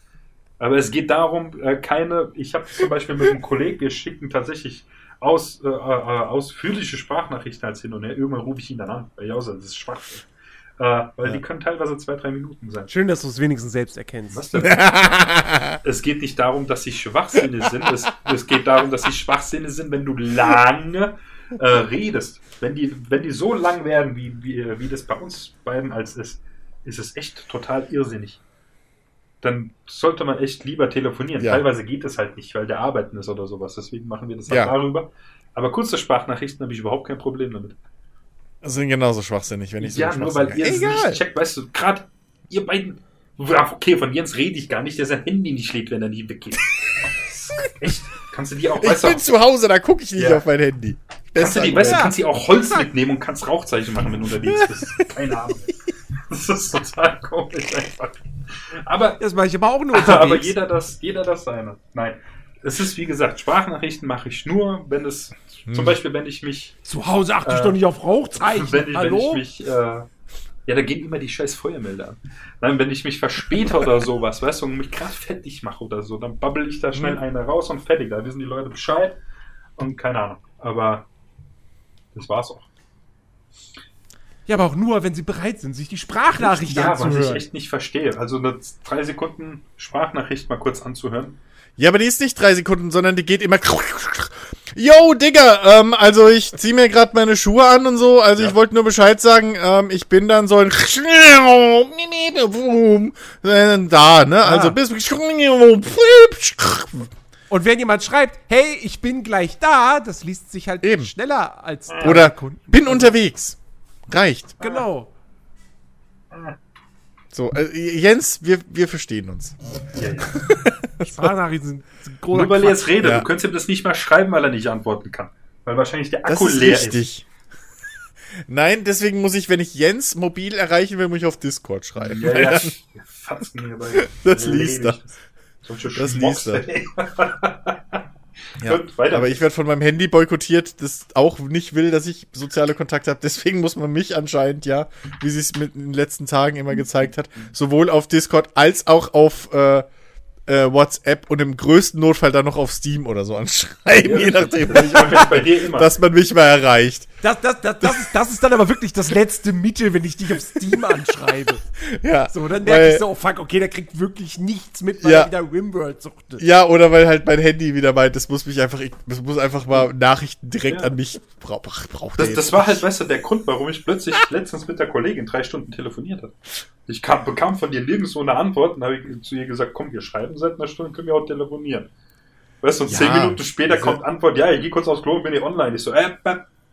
Aber es geht darum, äh, keine. Ich habe zum Beispiel mit einem Kollegen, wir schicken tatsächlich aus, äh, äh, ausführliche Sprachnachrichten als hin und her. Irgendwann rufe ich ihn dann an, weil ich das ist schwach. Äh, weil die können teilweise zwei, drei Minuten sein. Schön, dass du es wenigstens selbst erkennst. Was denn? es geht nicht darum, dass sie Schwachsinne sind. Es, es geht darum, dass sie Schwachsinne sind, wenn du lange äh, redest. Wenn die, wenn die so lang werden, wie, wie, wie das bei uns beiden als ist, ist es echt total irrsinnig. Dann sollte man echt lieber telefonieren. Ja. Teilweise geht es halt nicht, weil der arbeiten ist oder sowas. Deswegen machen wir das halt Ja. darüber. Aber kurze Sprachnachrichten habe ich überhaupt kein Problem damit. Sind genauso schwachsinnig, wenn ich so ja, nur weil ihr es nicht checkt, weißt du, gerade ihr beiden. Ja, okay, von Jens rede ich gar nicht, der sein Handy nicht lädt, wenn er nie weggeht. Echt? Kannst du die auch, Ich weißt bin zu Hause, da gucke ich nicht Ja. auf mein Handy. kannst du, die, Besser weißt du, als- kannst du auch Holz mitnehmen und kannst Rauchzeichen machen, wenn du unterwegs bist. Keine Ahnung. Das ist total komisch einfach. Aber, Das mache ich aber auch nur unterwegs. aber jeder das, jeder das seine. Nein. Es ist, wie gesagt, Sprachnachrichten mache ich nur, wenn es, Hm. zum Beispiel, wenn ich mich Zu Hause achte ich Äh, doch nicht auf Rauchzeichen. wenn ich, Hallo? wenn ich mich, äh, ja, da gehen immer die scheiß Feuermelder an. Nein, wenn ich mich verspäte oder sowas, weißt du, und mich gerade fertig mache oder so, dann babbel ich da schnell Mhm. eine raus und fertig. Da wissen die Leute Bescheid und keine Ahnung. Aber das war's auch. Ja, aber auch nur, wenn sie bereit sind, sich die Sprachnachricht ja, was ich anzuhören. echt nicht verstehe. Also eine drei Sekunden Sprachnachricht mal kurz anzuhören. Ja, aber die ist nicht drei Sekunden, sondern die geht immer. Yo, Digga, ähm, also ich zieh mir gerade meine Schuhe an und so. Also Ja. ich wollte nur Bescheid sagen, ähm, ich bin dann so ein da, ne? Also Ah. bis Und wenn jemand schreibt, hey, ich bin gleich da, das liest sich halt Eben. schneller als drei oder Sekunden. bin unterwegs. Reicht. Genau. So, äh, Jens, wir, wir verstehen uns. Ja, ja. Sprachnachrichten sind, sind großer Nur weil er jetzt redet, Ja. du könntest ihm das nicht mal schreiben, weil er nicht antworten kann. Weil wahrscheinlich der Das Akku ist leer richtig. Nein, deswegen muss ich, wenn ich Jens mobil erreichen will, muss ich auf Discord schreiben. ist. Ja, ja. Hierbei. Das liest er. Das liest er. Ja, Gut, weiter. aber ich werde von meinem Handy boykottiert, das auch nicht will, dass ich soziale Kontakte habe. Deswegen muss man mich anscheinend ja, wie sie es mit in den letzten Tagen immer gezeigt hat, sowohl auf Discord als auch auf äh, äh, WhatsApp und im größten Notfall dann noch auf Steam oder so anschreiben, je nachdem, jetzt bei dir immer. dass man mich mal erreicht. Das, das, das, das, ist, das ist dann aber wirklich das letzte Mittel, wenn ich dich auf Steam anschreibe. Ja, So, dann merke weil- ich so, oh fuck, okay, der kriegt wirklich nichts mit, weil Ja. er wieder Rimworld suchtet. Ja, oder weil halt mein Handy wieder meint, das muss mich einfach, das muss einfach mal Nachrichten direkt Ja. an mich bra braucht. Das, das war halt, weißt du, der Grund, warum ich plötzlich letztens mit der Kollegin drei Stunden telefoniert habe. Ich kam, bekam von dir nirgendwo eine Antwort und habe ich zu ihr gesagt, komm, wir schreiben seit einer Stunde, können wir auch telefonieren. Weißt du, und Ja, zehn Minuten später diese- kommt Antwort, ja, ich gehe kurz aufs Klo und bin ich online. Ich so, äh,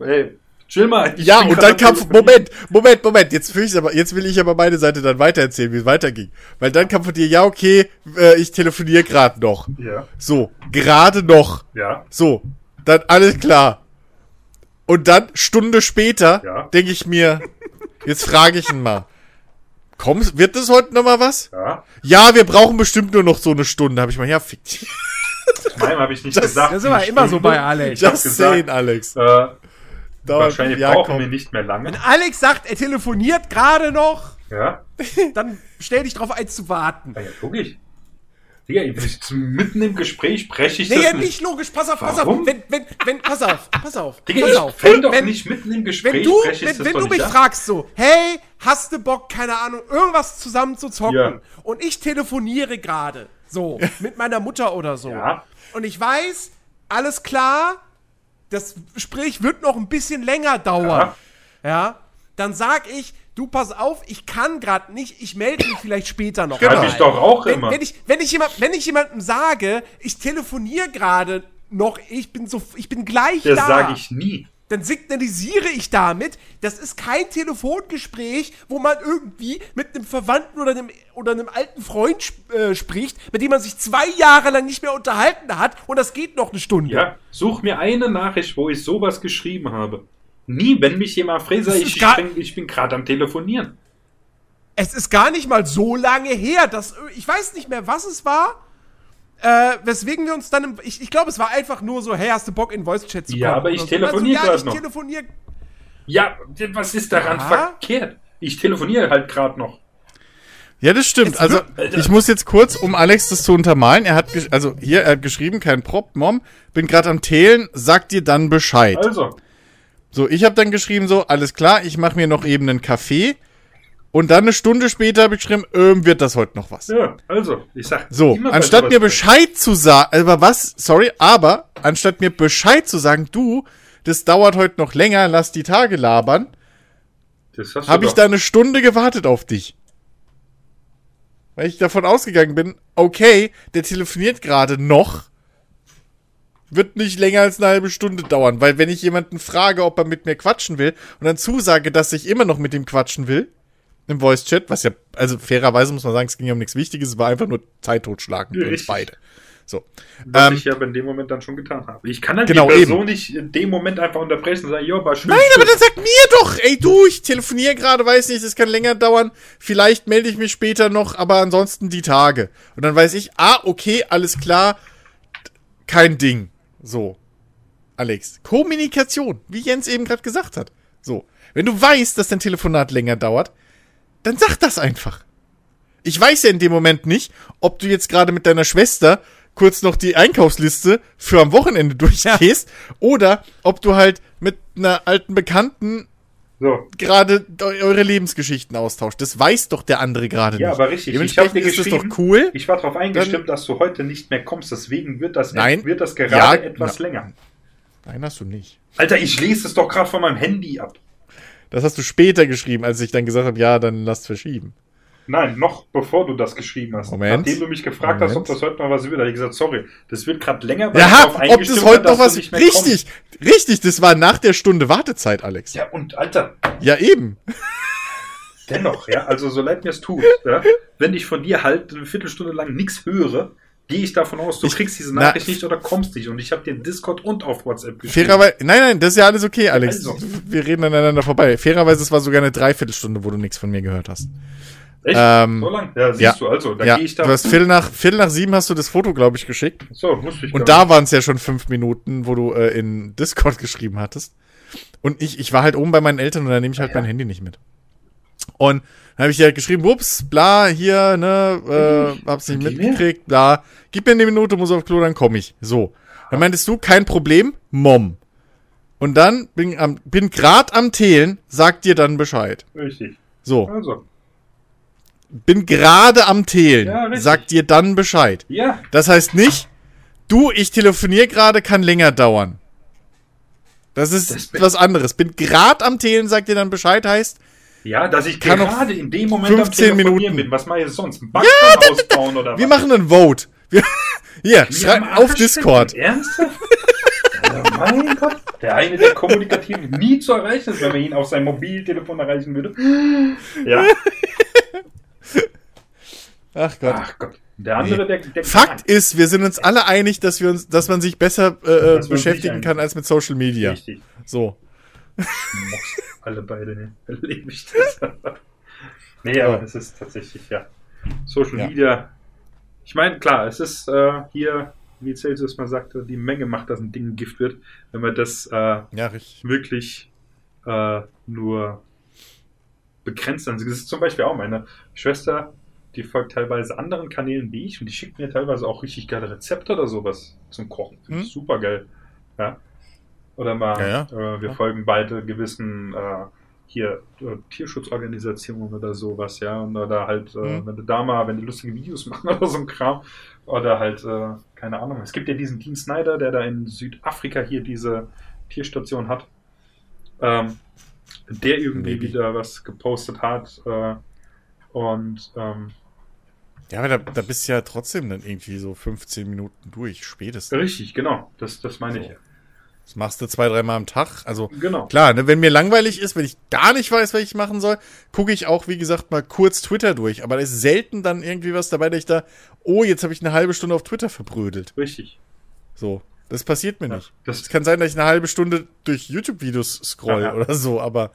äh, ey, chill mal. ich Ja, und dann am kam. Moment, Moment, Moment, jetzt will ich aber, jetzt will ich aber meine Seite dann weitererzählen, wie es weiterging. Weil dann kam von dir, ja, okay, äh, ich telefoniere gerade noch. Ja, So, gerade noch. ja, So, dann alles klar. Und dann, Stunde später, Ja. denke ich mir, jetzt frage ich ihn mal. Kommst, wird das heute noch mal was? ja. Ja, wir brauchen bestimmt nur noch so eine Stunde. Habe ich mal, ja, fick dich. Meinem habe ich nicht Das- gesagt. Das ist aber immer so bei Alex. Ich habe Just gesagt, saying, Alex. äh, Dauert- wahrscheinlich ja, brauchen komm. wir nicht mehr lange. Wenn Alex sagt, er telefoniert gerade noch, Ja, dann stell dich drauf ein zu warten. ja, ja logisch. Digga, ich bin mitten im Gespräch breche ich Nee, das ja, nicht. nicht logisch, pass auf, pass Warum? auf. Wenn, wenn, wenn, pass auf, pass auf. Digga, pass ich auf. fäll doch wenn, nicht mitten im Gespräch Wenn du, wenn, das wenn doch du mich ab. fragst so, hey, hast du Bock, keine Ahnung, irgendwas zusammen zu zocken? Ja. Und ich telefoniere gerade, so, mit meiner Mutter oder so. Ja. Und ich weiß, alles klar, das Gespräch wird noch ein bisschen länger dauern. Ja. Ja. Dann sag ich, du pass auf, ich kann gerade nicht, ich melde mich vielleicht später noch. Schreib mal. ich doch auch wenn, immer. Wenn ich, wenn ich jemand, wenn ich jemandem sage, ich telefoniere gerade noch, ich bin so, ich bin gleich Das da sage ich nie. Dann signalisiere ich damit, das ist kein Telefongespräch, wo man irgendwie mit einem Verwandten oder einem, oder einem alten Freund sp äh, spricht, mit dem man sich zwei Jahre lang nicht mehr unterhalten hat und das geht noch eine Stunde. Ja, such mir eine Nachricht, wo ich sowas geschrieben habe. Nie, wenn mich jemand Das ich, ich bin gerade am Telefonieren. Es ist gar nicht mal so lange her, dass ich weiß nicht mehr, was es war. Äh, weswegen wir uns dann im, ich, ich glaube, es war einfach nur so, hey, hast du Bock in Voice Chat zu kommen? Ja, aber ich so. telefoniere grad ja, noch. ich telefoniere Ja, was ist daran Ja. verkehrt? Ich telefoniere halt gerade noch. Ja, das stimmt. Es Also, ich muss jetzt kurz, um Alex das zu untermalen, er hat, gesch- also hier, er hat geschrieben, kein Prop, Mom, bin gerade am Teilen, sag dir dann Bescheid. Also, So, ich habe dann geschrieben so, alles klar, ich mache mir noch eben einen Kaffee. Und dann eine Stunde später habe ich geschrieben, ähm, wird das heute noch was. Ja, also, ich sag. So, anstatt mir Bescheid zu sagen, aber was, sorry, aber anstatt mir Bescheid zu sagen, du, das dauert heute noch länger, lass die Tage labern, habe ich da eine Stunde gewartet auf dich. Weil ich davon ausgegangen bin, okay, der telefoniert gerade noch, wird nicht länger als eine halbe Stunde dauern, weil wenn ich jemanden frage, ob er mit mir quatschen will und dann zusage, dass ich immer noch mit ihm quatschen will, im Voice-Chat, was ja, also fairerweise muss man sagen, es ging ja um nichts Wichtiges, es war einfach nur Zeit totschlagen für uns beide. So. Was Ähm, ich ja in dem Moment dann schon getan habe. Ich kann dann Genau, die Person eben. nicht in dem Moment einfach unterbrechen und sagen, jo, war schön. Nein, aber dann sag mir doch, ey du, ich telefoniere gerade, weiß nicht, es kann länger dauern, vielleicht melde ich mich später noch, aber ansonsten die Tage. Und dann weiß ich, ah, okay, alles klar, kein Ding. So. Alex, Kommunikation, wie Jens eben gerade gesagt hat. So. Wenn du weißt, dass dein Telefonat länger dauert, dann sag das einfach. Ich weiß ja in dem Moment nicht, ob du jetzt gerade mit deiner Schwester kurz noch die Einkaufsliste für am Wochenende durchgehst oder ob du halt mit einer alten Bekannten So. gerade eu- eure Lebensgeschichten austauscht. Das weiß doch der andere gerade Ja, nicht. aber richtig. Ich Dementsprechend dir ist das geschrieben, doch cool. ich war darauf eingestimmt, dass du heute nicht mehr kommst. Deswegen wird das, Nein. wird das gerade Ja, etwas na- länger. Nein, hast du nicht. Alter, ich lese es doch gerade von meinem Handy ab. Das hast du später geschrieben, als ich dann gesagt habe, ja, dann lass verschieben. Nein, noch bevor du das geschrieben hast. Moment. Nachdem du mich gefragt hast, ob Moment. das heute mal was wird, habe ich gesagt, sorry, das wird gerade länger, ich Ja, darauf ob das heute noch was. nicht mehr Richtig, richtig, das war nach der Stunde Wartezeit, Alex. kommst. Ja, und Alter, Ja, eben. dennoch, ja, also so leid mir es tut, ja, wenn ich von dir halt eine Viertelstunde lang nichts höre, gehe ich davon aus, du Ich- kriegst diese na- Nachricht nicht oder kommst nicht. Und ich habe dir in Discord und auf WhatsApp geschrieben. Fairerweise, nein, nein, das ist ja alles okay, Alex. Also. Wir reden aneinander vorbei. Fairerweise, es war sogar eine Dreiviertelstunde, wo du nichts von mir gehört hast. Echt? Ähm, so lang? Ja, siehst ja. du, also, da ja, gehe ich du da. hast Viertel nach, Viertel nach sieben hast du das Foto, glaube ich, geschickt. so, musste ich Und da waren es ja schon fünf Minuten, wo du äh, in Discord geschrieben hattest. Und ich, ich war halt oben bei meinen Eltern und da nehme ich halt Ja. mein Handy nicht mit. Und dann habe ich dir halt geschrieben, ups, bla, hier, ne, äh, hab's nicht mitgekriegt, bla. Gib mir eine Minute, muss auf Klo, dann komme ich. So. Dann meintest du, kein Problem, Mom. Und dann bin, am, bin grad am Thelen, sag dir dann Bescheid. Richtig. So, Also, bin gerade am Thelen, Ja, richtig. sag dir dann Bescheid. ja, Das heißt nicht, du, ich telefoniere gerade, kann länger dauern. Das ist Das was anderes. Bin grad am Thelen, sagt dir dann Bescheid, heißt, ja, dass ich Kann gerade in dem Moment 15 am Minuten. bin. Was mache ich sonst? Ein Backstein ausbauen oder wir was? machen einen Vote. Wir, hier, schreib auf Discord. Ernsthaft? ja, mein Gott. Der eine, der kommunikativ nie zu erreichen ist, wenn man ihn auf sein Mobiltelefon erreichen würde. Ja, Ach Gott. ach Gott. Der andere, der, der Fakt ist, wir sind uns alle einig, dass wir uns, dass man sich besser äh, äh, beschäftigen kann als mit Social Media. Richtig. So. Alle beide, ne? Erlebe ich das. nee, aber Ja. es ist tatsächlich, ja. Social Ja. Media. Ich meine, klar, es ist äh, hier, wie Celsius mal sagte, die Menge macht, dass ein Ding Gift wird. Wenn man das äh, Ja, wirklich äh, nur begrenzt. Also, das ist zum Beispiel auch meine Schwester, die folgt teilweise anderen Kanälen wie ich und die schickt mir teilweise auch richtig geile Rezepte oder sowas zum Kochen. Finde ich Hm. super geil. Ja. Oder mal, Ja, ja. Äh, wir Ja. folgen beide gewissen äh, hier äh, Tierschutzorganisationen oder sowas, ja. Und oder halt, äh, Hm. wenn du da mal, wenn die lustige Videos machen oder so ein Kram. Oder halt, äh, keine Ahnung. Es gibt ja diesen Dean Snyder, der da in Südafrika hier diese Tierstation hat. Ähm, der irgendwie Maybe. wieder was gepostet hat. Äh, und ähm, Ja, aber da, da bist du ja trotzdem dann irgendwie so 15 Minuten durch, spätestens. richtig, genau. Das, das meine ich. Das machst du zwei, dreimal am Tag. Also Genau. Klar, ne, wenn mir langweilig ist, wenn ich gar nicht weiß, was ich machen soll, gucke ich auch, wie gesagt, mal kurz Twitter durch. Aber da ist selten dann irgendwie was dabei, dass ich da, oh, jetzt habe ich eine halbe Stunde auf Twitter verbrödelt. Richtig. So. Das passiert mir Ja, nicht. das- Es kann sein, dass ich eine halbe Stunde durch YouTube-Videos scroll Ja, ja. oder so, aber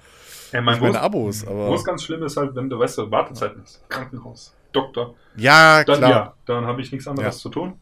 Ja, mein, meine Abos, aber- Wo es ganz schlimm ist, halt, wenn du weißt, du Wartezeiten hast. Krankenhaus, Doktor. ja, Dann klar. ja, dann habe ich nichts anderes zu tun.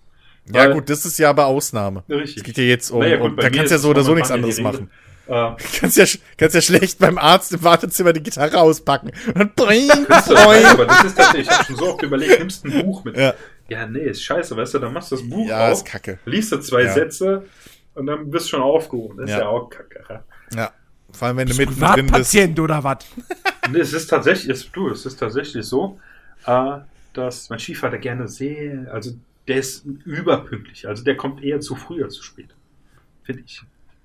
Ja, Weil- gut, das ist ja aber Ausnahme. Es Richtig. geht ja jetzt um, Naja, gut, um da kannst ja ist so oder so nichts anderes ja die machen. Äh, Kannst ja, kannst ja schlecht beim Arzt im Wartezimmer die Gitarre auspacken. Und boing, du, boing. aber das ist tatsächlich, ich habe schon so oft überlegt, nimmst ein Buch mit. Ja. Ja, nee, ist scheiße, weißt du, dann machst du das Buch Ja, auf, ist kacke. liest du zwei Ja. Sätze und dann bist du schon aufgehoben. Das ist Ja. ja, auch kacke. ja. Ja. Vor allem, wenn du Bist du mittendrin bist. Privatpatient oder was? Nee, es ist tatsächlich, es, du, es ist tatsächlich so, äh, dass mein Skifahrer gerne sehr, also der ist überpünktlich. Also der kommt eher zu früh als zu spät. Finde ich.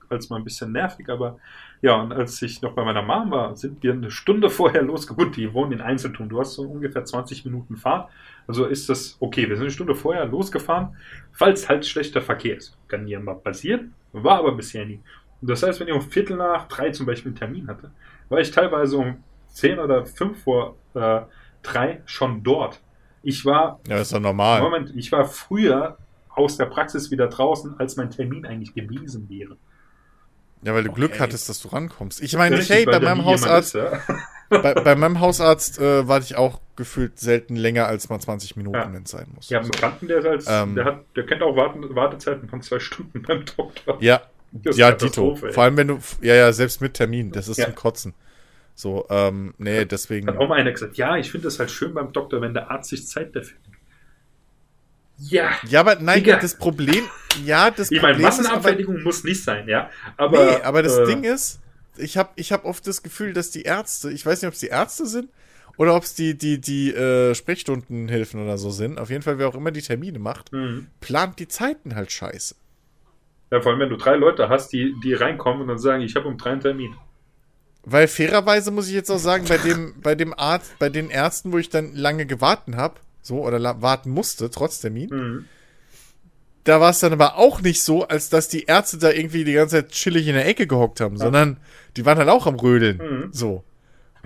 Als mal ein bisschen nervig, aber ja, und als ich noch bei meiner Mom war, sind wir eine Stunde vorher losgegangen. Gut, die wohnen in Einzeltum. Du hast so ungefähr 20 Minuten Fahrt. Also ist das okay. Wir sind eine Stunde vorher losgefahren, falls halt schlechter Verkehr ist. Kann ja mal passieren, war aber bisher nie. Und das heißt, wenn ich um Viertel nach drei zum Beispiel einen Termin hatte, war ich teilweise um 10 oder 5 vor äh, drei schon dort. Ich war Ja, ist doch normal. Moment, ich war früher aus der Praxis wieder draußen, als mein Termin eigentlich gewesen wäre. Ja, weil du Glück Okay. hattest, dass du rankommst. Ich meine, hey, bei meinem Hausarzt, ist, ja. bei, bei meinem Hausarzt äh, warte ich auch gefühlt selten länger als mal 20 Minuten, Ja. wenn es sein muss. Habe einen Bekannten, der ist als, Ähm. der hat, der kennt auch Warten, Wartezeiten von zwei Stunden beim Doktor. Ja, ja, Dito. Vor allem, wenn du, ja, ja, selbst mit Termin, das ist Ja. zum Kotzen. So, ähm, nee, deswegen. Hat auch mal einer gesagt, ja, ich finde es halt schön beim Doktor, wenn der Arzt sich Zeit dafür nimmt. Ja, Ja, aber nein, Digga. das Problem, ja, das ich meine, Problem ist aber, Massenabfertigung muss nicht sein, ja. Aber, nee, aber das äh, Ding ist, ich habe ich hab oft das Gefühl, dass die Ärzte, ich weiß nicht, ob es die Ärzte sind oder ob es die, die, die äh, Sprechstundenhilfen oder so sind, auf jeden Fall, wer auch immer die Termine macht, Mhm. plant die Zeiten halt scheiße. Ja, vor allem, wenn du drei Leute hast, die, die reinkommen und dann sagen, ich habe um drei einen Termin. Weil fairerweise muss ich jetzt auch sagen, bei dem, bei dem Arzt, bei den Ärzten, wo ich dann lange gewartet habe, so, oder warten musste, trotz Termin, Mhm. da war es dann aber auch nicht so, als dass die Ärzte da irgendwie die ganze Zeit chillig in der Ecke gehockt haben, sondern die waren halt auch am Rödeln. Mhm. So.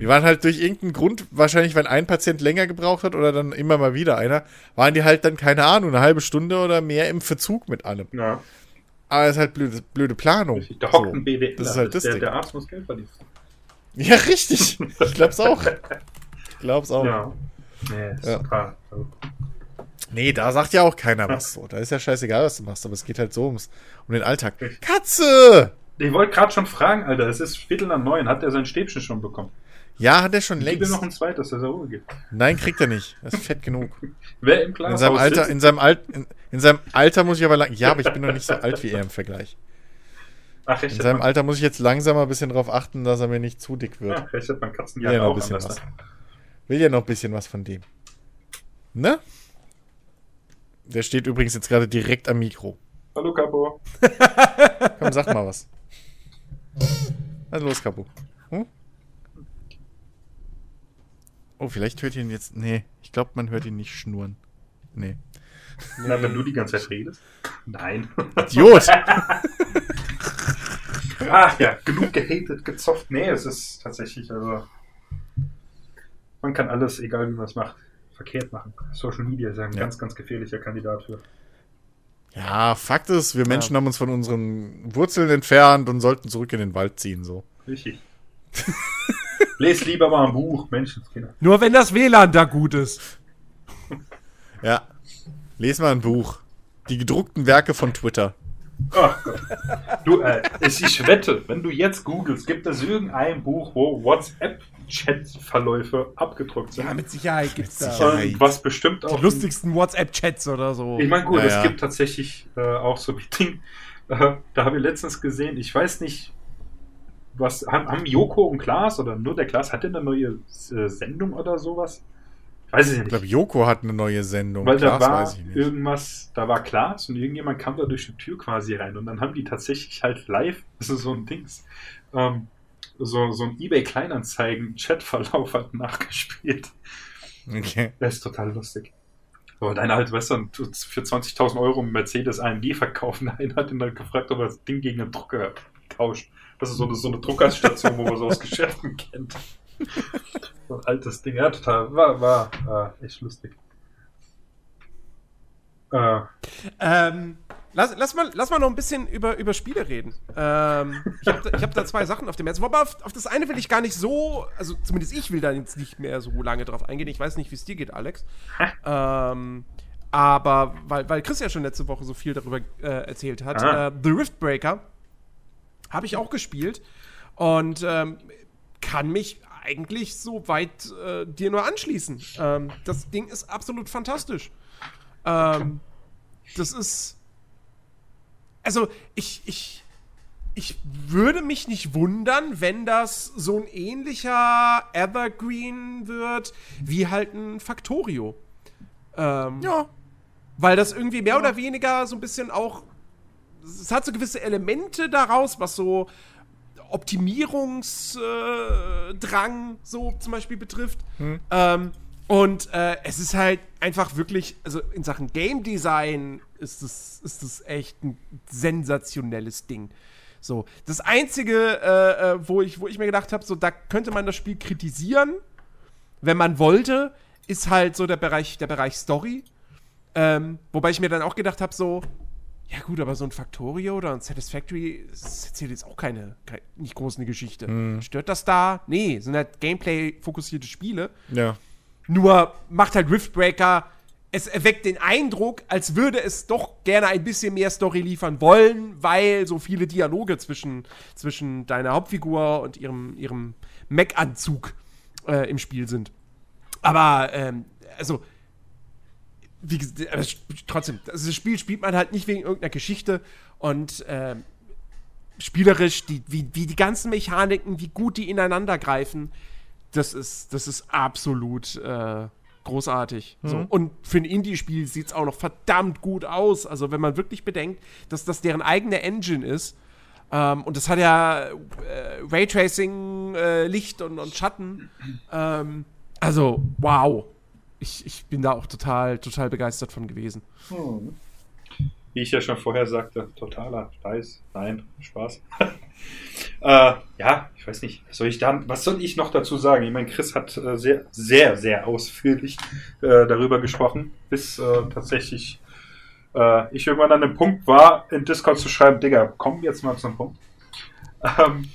Die waren halt durch irgendeinen Grund, wahrscheinlich, wenn ein Patient länger gebraucht hat oder dann immer mal wieder einer, waren die halt dann, keine Ahnung, eine halbe Stunde oder mehr im Verzug mit allem. Ja, Aber es ist halt blöde, blöde Planung. Da hockt So. ein BWL. Das ist halt das der, Ding. der Arzt muss Geld verdienen. Ja, richtig. Ich glaub's auch. Ich glaub's auch. Ja. Nee, ist Ja. Also, Nee, da sagt ja auch keiner was so. Da ist ja scheißegal, was du machst, aber es geht halt so ums, um den Alltag. Katze! Ich wollte gerade schon fragen, Alter, es ist Viertel nach neun. Hat er sein Stäbchen schon bekommen? Ja, hat er schon Gib ihm längst. noch ein zweites, dass er Ruhe gibt. Nein, kriegt er nicht. Er ist fett genug. Wer im Glas In seinem Alter, in seinem Alt, in, in seinem Alter muss ich aber lang, ja, aber ich bin noch nicht so alt wie er im Vergleich. Ach, In seinem man, Alter muss ich jetzt langsam mal ein bisschen drauf achten, dass er mir nicht zu dick wird. ja, recht hat man Will Katzenjagd ja noch ein bisschen was. Will ja noch ein bisschen was von dem. Ne? Der steht übrigens jetzt gerade direkt am Mikro. Hallo, Capo. Komm, sag mal was. Also los, Kapo. Hm? Oh, vielleicht hört ihr ihn jetzt. Nee, ich glaube, man hört ihn nicht schnurren. Nee. Na, wenn du die ganze Zeit redest? Nein. Idiot! Ach ja, genug gehatet, gezofft. Nee, es ist tatsächlich, also. Man kann alles, egal wie man es macht, verkehrt machen. Social Media ist ja ein Ja. ganz, ganz gefährlicher Kandidat für. Ja, Fakt ist, wir Menschen haben uns von unseren Wurzeln entfernt und sollten zurück in den Wald ziehen, so. Richtig. Lest lieber mal ein Buch, Menschenskinder. Nur wenn das WLAN da gut ist. Ja. Les mal ein Buch. Die gedruckten Werke von Twitter. Gott. Du, äh, ich, wette, wenn du jetzt googelst, gibt es irgendein Buch, wo WhatsApp-Chat-Verläufe abgedruckt sind. Ja, mit Sicherheit gibt's da. Sicherheit. Und was bestimmt auch. Die lustigsten WhatsApp-Chats oder so. Ich meine, gut, Ja, es gibt tatsächlich äh, auch so wie Ding. Äh, da habe ich letztens gesehen, ich weiß nicht, was haben, haben Joko und Klaas oder nur der Klaas, hat der eine neue äh, Sendung oder sowas? Weiß ich Ich nicht. glaube, Joko hat eine neue Sendung. Weil da Klaas war ich nicht. irgendwas, da war Klaas und irgendjemand kam da durch die Tür quasi rein und dann haben die tatsächlich halt live, das ist so ein Dings, ähm, so, so ein eBay Kleinanzeigen-Chatverlauf halt nachgespielt. Okay. Das ist total lustig. Aber deine alte Western tut für 20.000 Euro einen Mercedes AMG verkaufen. Einer hat ihn halt gefragt, ob er das Ding gegen einen Drucker tauscht. Das ist so eine, so eine Druckerstation, wo man so aus Geschäften kennt. So ein altes Ding. Ja, total. War, war, war echt lustig. Äh, Ähm, lass, lass, mal, lass mal noch ein bisschen über, über Spiele reden. Ähm, ich habe da, hab da zwei Sachen auf dem Herzen. Wobei auf, auf das eine will ich gar nicht so, also zumindest ich will da jetzt nicht mehr so lange drauf eingehen. Ich weiß nicht, wie es dir geht, Alex. ähm, aber weil, weil Chris ja schon letzte Woche so viel darüber äh, erzählt hat, Ah. äh, The Riftbreaker habe ich auch gespielt und ähm, kann mich eigentlich so weit äh, dir nur anschließen. Ähm, das Ding ist absolut fantastisch. Ähm, das ist. Also, ich, ich, ich würde mich nicht wundern, wenn das so ein ähnlicher Evergreen wird, wie halt ein Factorio. Ähm, Ja. Weil das irgendwie mehr oder weniger so ein bisschen auch. Es hat so gewisse Elemente daraus, was so Optimierungsdrang Drang so zum Beispiel betrifft. Ähm, und äh, es ist halt einfach wirklich, also in Sachen Game Design ist es, ist es echt ein sensationelles Ding. So, das einzige, äh, äh, wo, ich, wo ich mir gedacht habe, so da könnte man das Spiel kritisieren, wenn man wollte, ist halt so der Bereich, der Bereich Story. Ähm, wobei ich mir dann auch gedacht habe, so, ja gut, aber so ein Factorio oder ein Satisfactory das erzählt jetzt auch keine, keine nicht groß eine Geschichte. Stört das da? Nee, sind halt Gameplay-fokussierte Spiele. Ja. Nur macht halt Riftbreaker, es erweckt den Eindruck, als würde es doch gerne ein bisschen mehr Story liefern wollen, weil so viele Dialoge zwischen, zwischen deiner Hauptfigur und ihrem, ihrem Mech-Anzug äh, im Spiel sind. Aber, ähm, also, wie aber trotzdem, also das Spiel spielt man halt nicht wegen irgendeiner Geschichte und ähm, spielerisch, die, wie, wie die ganzen Mechaniken, wie gut die ineinander greifen, das ist, das ist absolut äh, großartig. So. Und für ein Indie-Spiel sieht es auch noch verdammt gut aus. Also, wenn man wirklich bedenkt, dass das deren eigene Engine ist. Ähm, und das hat ja äh, Raytracing, äh, Licht und, und Schatten. Ähm, also, wow. Ich, ich bin da auch total, total begeistert von gewesen. Hm. Wie ich ja schon vorher sagte, totaler Scheiß. Nein, Spaß. äh, ja, ich weiß nicht, was soll ich da, was soll ich noch dazu sagen? Ich meine, Chris hat äh, sehr, sehr, sehr ausführlich äh, darüber gesprochen, bis äh, tatsächlich äh, ich irgendwann an dem Punkt war, in Discord zu schreiben, Digga, komm jetzt mal zum Punkt. Ähm,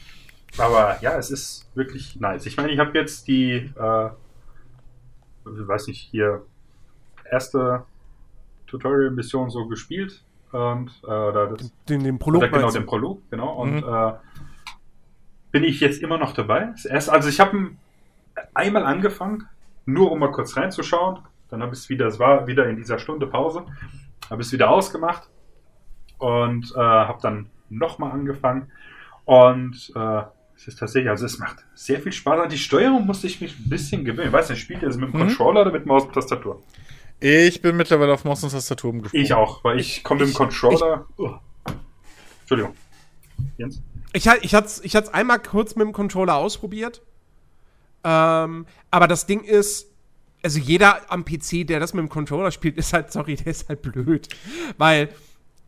aber ja, es ist wirklich nice. Ich meine, ich habe jetzt die, äh, weiß nicht, hier erste Tutorial-Mission so gespielt und äh, oder das, Den, den Prolog oder genau den Prolog, genau. Und Mhm. äh, bin ich jetzt immer noch dabei. Das erste, also ich habe einmal angefangen, nur um mal kurz reinzuschauen. Dann habe ich es wieder, es war wieder in dieser Stunde Pause, habe es wieder ausgemacht und äh, habe dann nochmal angefangen. Und äh, es ist tatsächlich, also es macht sehr viel Spaß. An die Steuerung musste ich mich ein bisschen gewöhnen. Ich weiß nicht, spielt ihr das mit dem Mhm. Controller oder mit Maus und Tastatur? Ich bin mittlerweile auf Maus und Tastatur umgesprungen. Ich auch, weil ich komme mit dem Controller. Uah. Entschuldigung. Jens? Ich, ich hatte es ich hat's einmal kurz mit dem Controller ausprobiert. Ähm, aber das Ding ist, also jeder am PC, der das mit dem Controller spielt, ist halt, sorry, der ist halt blöd. Weil,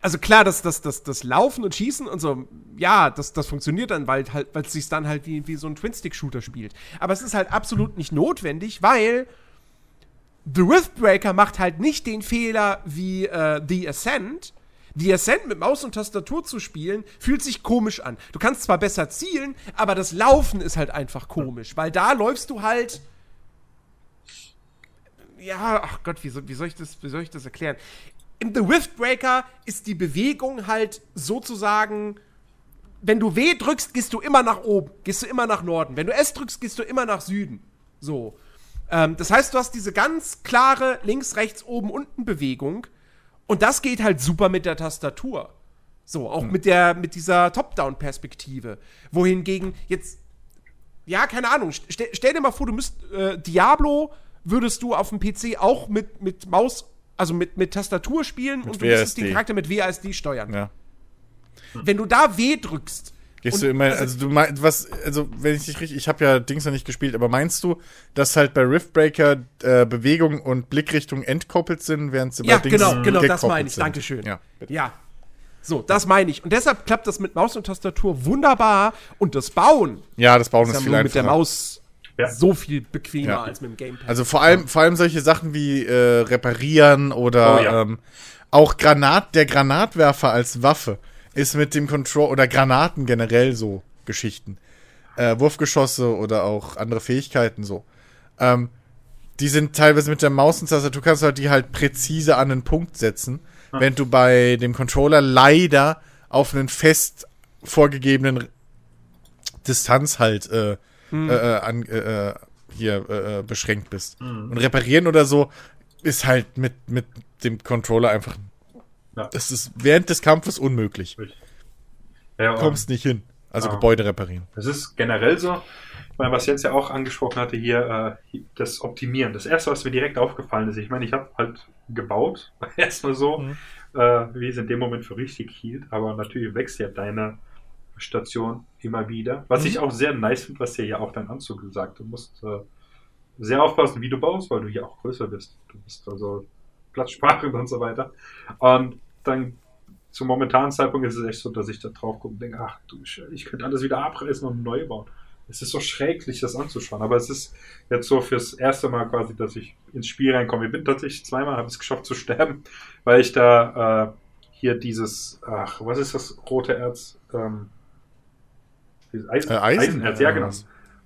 also klar, das, das, das, das Laufen und Schießen und so, ja, das, das funktioniert dann, weil halt, es sich dann halt wie, wie so ein Twin-Stick-Shooter spielt. Aber es ist halt absolut nicht notwendig, weil The Riftbreaker macht halt nicht den Fehler wie äh, The Ascent. The Ascent mit Maus und Tastatur zu spielen, fühlt sich komisch an. Du kannst zwar besser zielen, aber das Laufen ist halt einfach komisch, weil da läufst du halt. Ja, ach Gott, wie soll, wie soll, ich, das, wie soll ich das erklären? Im The Riftbreaker ist die Bewegung halt sozusagen wenn du W drückst, gehst du immer nach oben, gehst du immer nach Norden. Wenn du S drückst, gehst du immer nach Süden. So. Ähm, das heißt, du hast diese ganz klare links, rechts, oben, unten Bewegung. Und das geht halt super mit der Tastatur. So, auch mit der, mit dieser Top-Down-Perspektive. Wohingegen jetzt, ja, keine Ahnung, stell, stell dir mal vor, du müsst, äh, Diablo würdest du auf dem PC auch mit, mit Maus, also mit, mit Tastatur spielen und du müsstest WASD. den Charakter mit WASD steuern. Ja. Wenn du da W drückst, Gehst du immer, also- also du meinst, was, also wenn ich dich richtig, ich habe ja Dings noch nicht gespielt, aber meinst du, dass halt bei Riftbreaker äh, Bewegung und Blickrichtung entkoppelt sind, während sie Ja, bei Dings genau, genau, das meine ich. sind? Dankeschön. Ja, bitte. Ja. So, das meine ich. Und deshalb klappt das mit Maus und Tastatur wunderbar. Und das Bauen ja, das Bauen ist ist ja viel nur mit der einfacher. Maus Ja. so viel bequemer Ja. als mit dem Gamepad. Also vor allem, vor allem solche Sachen wie äh, reparieren oder Oh ja. ähm, auch Granat, der Granatwerfer als Waffe ist mit dem Control oder Granaten generell so Geschichten. Äh, Wurfgeschosse oder auch andere Fähigkeiten so. Ähm, die sind teilweise mit der Maus und Tastatur kannst du halt die halt präzise an einen Punkt setzen, wenn du bei dem Controller leider auf einen fest vorgegebenen Distanz halt äh, Hm. äh, an, äh, äh, hier äh, beschränkt bist. Und reparieren oder so ist halt mit, mit dem Controller einfach. Ja. Das ist während des Kampfes unmöglich. ja, kommst nicht hin. Also ja. Gebäude reparieren. Das ist generell so. Ich meine, was Jens ja auch angesprochen hatte hier, äh, das Optimieren. Das erste, was mir direkt aufgefallen ist, ich meine, ich habe halt gebaut, erstmal so, mhm. äh, wie es in dem Moment für richtig hielt, aber natürlich wächst ja deine Station immer wieder. Was mhm. ich auch sehr nice finde, was dir ja auch dein Anzug gesagt. Du musst äh, sehr aufpassen, wie du baust, weil du ja auch größer bist. Du bist also Platzsprache und so weiter. Und dann zum momentanen Zeitpunkt ist es echt so, dass ich da drauf gucke und denke, ach du, ich könnte alles wieder abreißen und neu bauen. Es ist so schrecklich, das anzuschauen. Aber es ist jetzt so fürs erste Mal quasi, dass ich ins Spiel reinkomme. Ich bin tatsächlich zweimal, habe es geschafft zu sterben, weil ich da äh, hier dieses, ach, was ist das rote Erz? Ähm, Eisen, äh, Eisen? Eisenerz, ja, genau.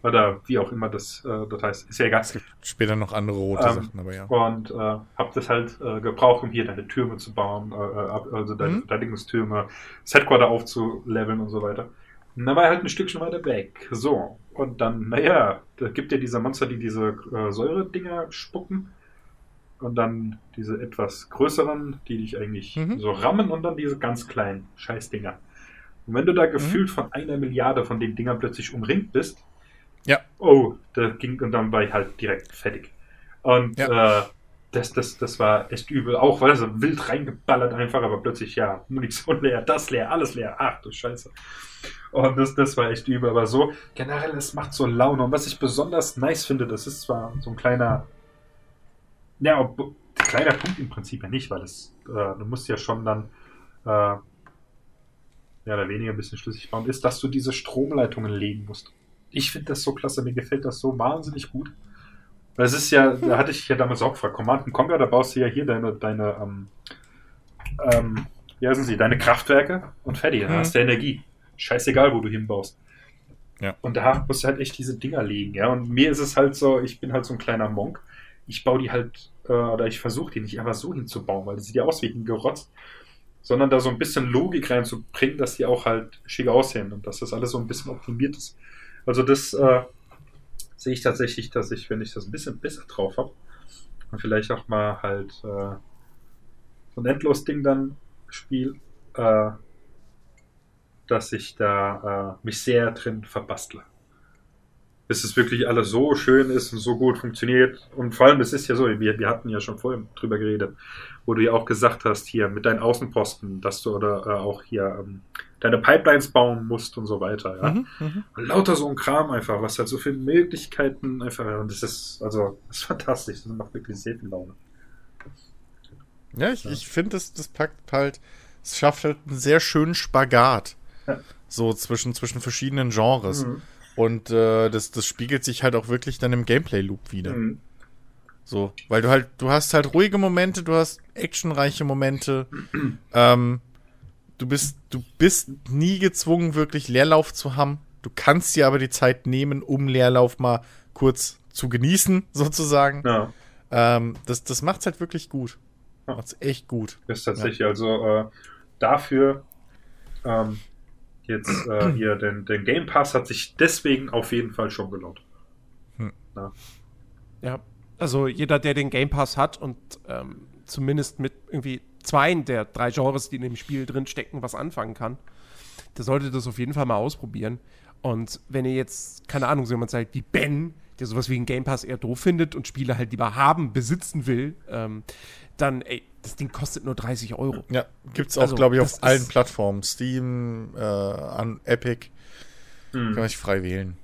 Oder wie auch immer das, äh, das heißt. Ist ja egal. Es gibt später noch andere rote ähm, Sachen, aber ja. Und äh, habe das halt äh, gebraucht, um hier deine Türme zu bauen, äh, äh also deine mhm. Verteidigungstürme, das Headquarter aufzuleveln und so weiter. Und dann war er halt ein Stückchen weiter weg. So. Und dann, naja, da gibt ja diese Monster, die diese äh, Säure-Dinger spucken. Und dann diese etwas größeren, die dich eigentlich mhm. so rammen und dann diese ganz kleinen Scheißdinger. Und wenn du da mhm. gefühlt von einer Milliarde von den Dingern plötzlich umringt bist, ja. Oh, da ging und dann war ich halt direkt fertig. Und ja. äh, das, das, das war echt übel. Auch weil so wild reingeballert einfach, aber plötzlich ja, Munition leer, das leer, alles leer. Ach du Scheiße. Und das, das war echt übel. Aber so, generell, es macht so Laune. Und was ich besonders nice finde, das ist zwar so ein kleiner, ja, ob, kleiner Punkt im Prinzip ja nicht, weil es, äh, du musst ja schon dann äh, mehr oder weniger ein bisschen schlüssig bauen, ist, dass du diese Stromleitungen legen musst ich finde das so klasse, mir gefällt das so wahnsinnig gut. Weil es ist ja, da hatte ich ja damals auch gefragt, Command Conquer, da baust du ja hier deine, deine, ähm, ähm, wie heißen sie, deine Kraftwerke und fertig, dann mhm. hast du Energie. Scheißegal, wo du hinbaust. Ja. Und da musst du halt echt diese Dinger legen, ja. Und mir ist es halt so, ich bin halt so ein kleiner Monk. Ich baue die halt, äh, oder ich versuche die nicht einfach so hinzubauen, weil das sieht ja aus wie ein Gerotzt. Sondern da so ein bisschen Logik reinzubringen, dass die auch halt schick aussehen und dass das alles so ein bisschen optimiert ist. Also das äh, sehe ich tatsächlich, dass ich, wenn ich das ein bisschen besser drauf habe, und vielleicht auch mal halt äh, so ein Endlos-Ding dann spiele, äh, dass ich da äh, mich sehr drin verbastle bis es wirklich alles so schön ist und so gut funktioniert. Und vor allem, es ist ja so, wir, wir hatten ja schon vorhin drüber geredet, wo du ja auch gesagt hast, hier mit deinen Außenposten, dass du oder äh, auch hier ähm, deine Pipelines bauen musst und so weiter. Ja? Mhm, mh. Lauter so ein Kram einfach, was halt so viele Möglichkeiten einfach, und das ist, also, das ist fantastisch, das macht wirklich sehr viel Laune. Ja, ich, ja. ich finde, das, das packt halt, es schafft halt einen sehr schönen Spagat. Ja. So zwischen, zwischen verschiedenen Genres. Mhm. Und äh, das, das spiegelt sich halt auch wirklich dann im Gameplay-Loop wieder. Mhm. So, weil du halt, du hast halt ruhige Momente, du hast actionreiche Momente. ähm, du bist, du bist nie gezwungen, wirklich Leerlauf zu haben. Du kannst dir aber die Zeit nehmen, um Leerlauf mal kurz zu genießen, sozusagen. Ja. Ähm, das, das macht's halt wirklich gut. Macht's echt gut. Das ist tatsächlich, ja. also äh, dafür ähm, jetzt äh, hier den, den Game Pass hat sich deswegen auf jeden Fall schon gelohnt. Hm. Ja. ja. also jeder, der den Game Pass hat und ähm, zumindest mit irgendwie zwei der drei Genres, die in dem Spiel drin stecken, was anfangen kann, der sollte das auf jeden Fall mal ausprobieren. Und wenn ihr jetzt, keine Ahnung, so jemand seid wie Ben, der sowas wie einen Game Pass eher doof findet und Spiele halt lieber haben, besitzen will, ähm, dann, ey, das Ding kostet nur 30 Euro. Ja, gibt es auch, also, glaube ich, auf allen Plattformen. Steam, äh, an Epic. Mhm. Kann ich frei wählen.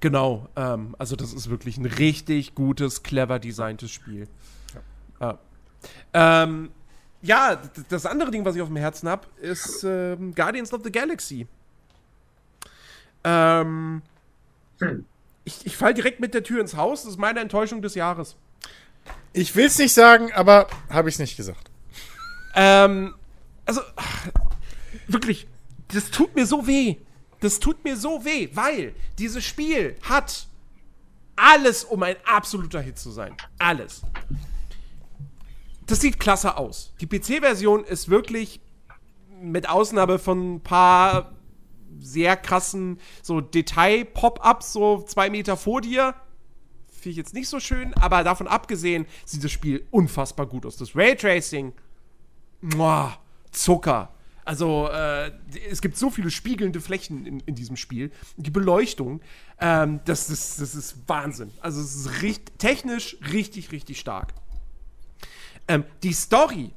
Genau, ähm, also das ist wirklich ein richtig gutes, clever designtes Spiel. Ja, ah. ähm, ja das andere Ding, was ich auf dem Herzen habe, ist ähm, Guardians of the Galaxy. Ähm, hm. Ich, ich fall direkt mit der Tür ins Haus. Das ist meine Enttäuschung des Jahres. Ich will es nicht sagen, aber habe ich es nicht gesagt. Ähm, also, wirklich, das tut mir so weh. Das tut mir so weh, weil dieses Spiel hat alles, um ein absoluter Hit zu sein. Alles. Das sieht klasse aus. Die PC-Version ist wirklich mit Ausnahme von ein paar sehr krassen so Detail-Pop-Ups, so zwei Meter vor dir, finde ich jetzt nicht so schön, aber davon abgesehen sieht das Spiel unfassbar gut aus. Das Raytracing, muah, Zucker. Also äh, es gibt so viele spiegelnde Flächen in, in diesem Spiel. Die Beleuchtung, ähm, das, ist, das ist Wahnsinn. Also es ist richtig, technisch richtig, richtig stark. Ähm, die Story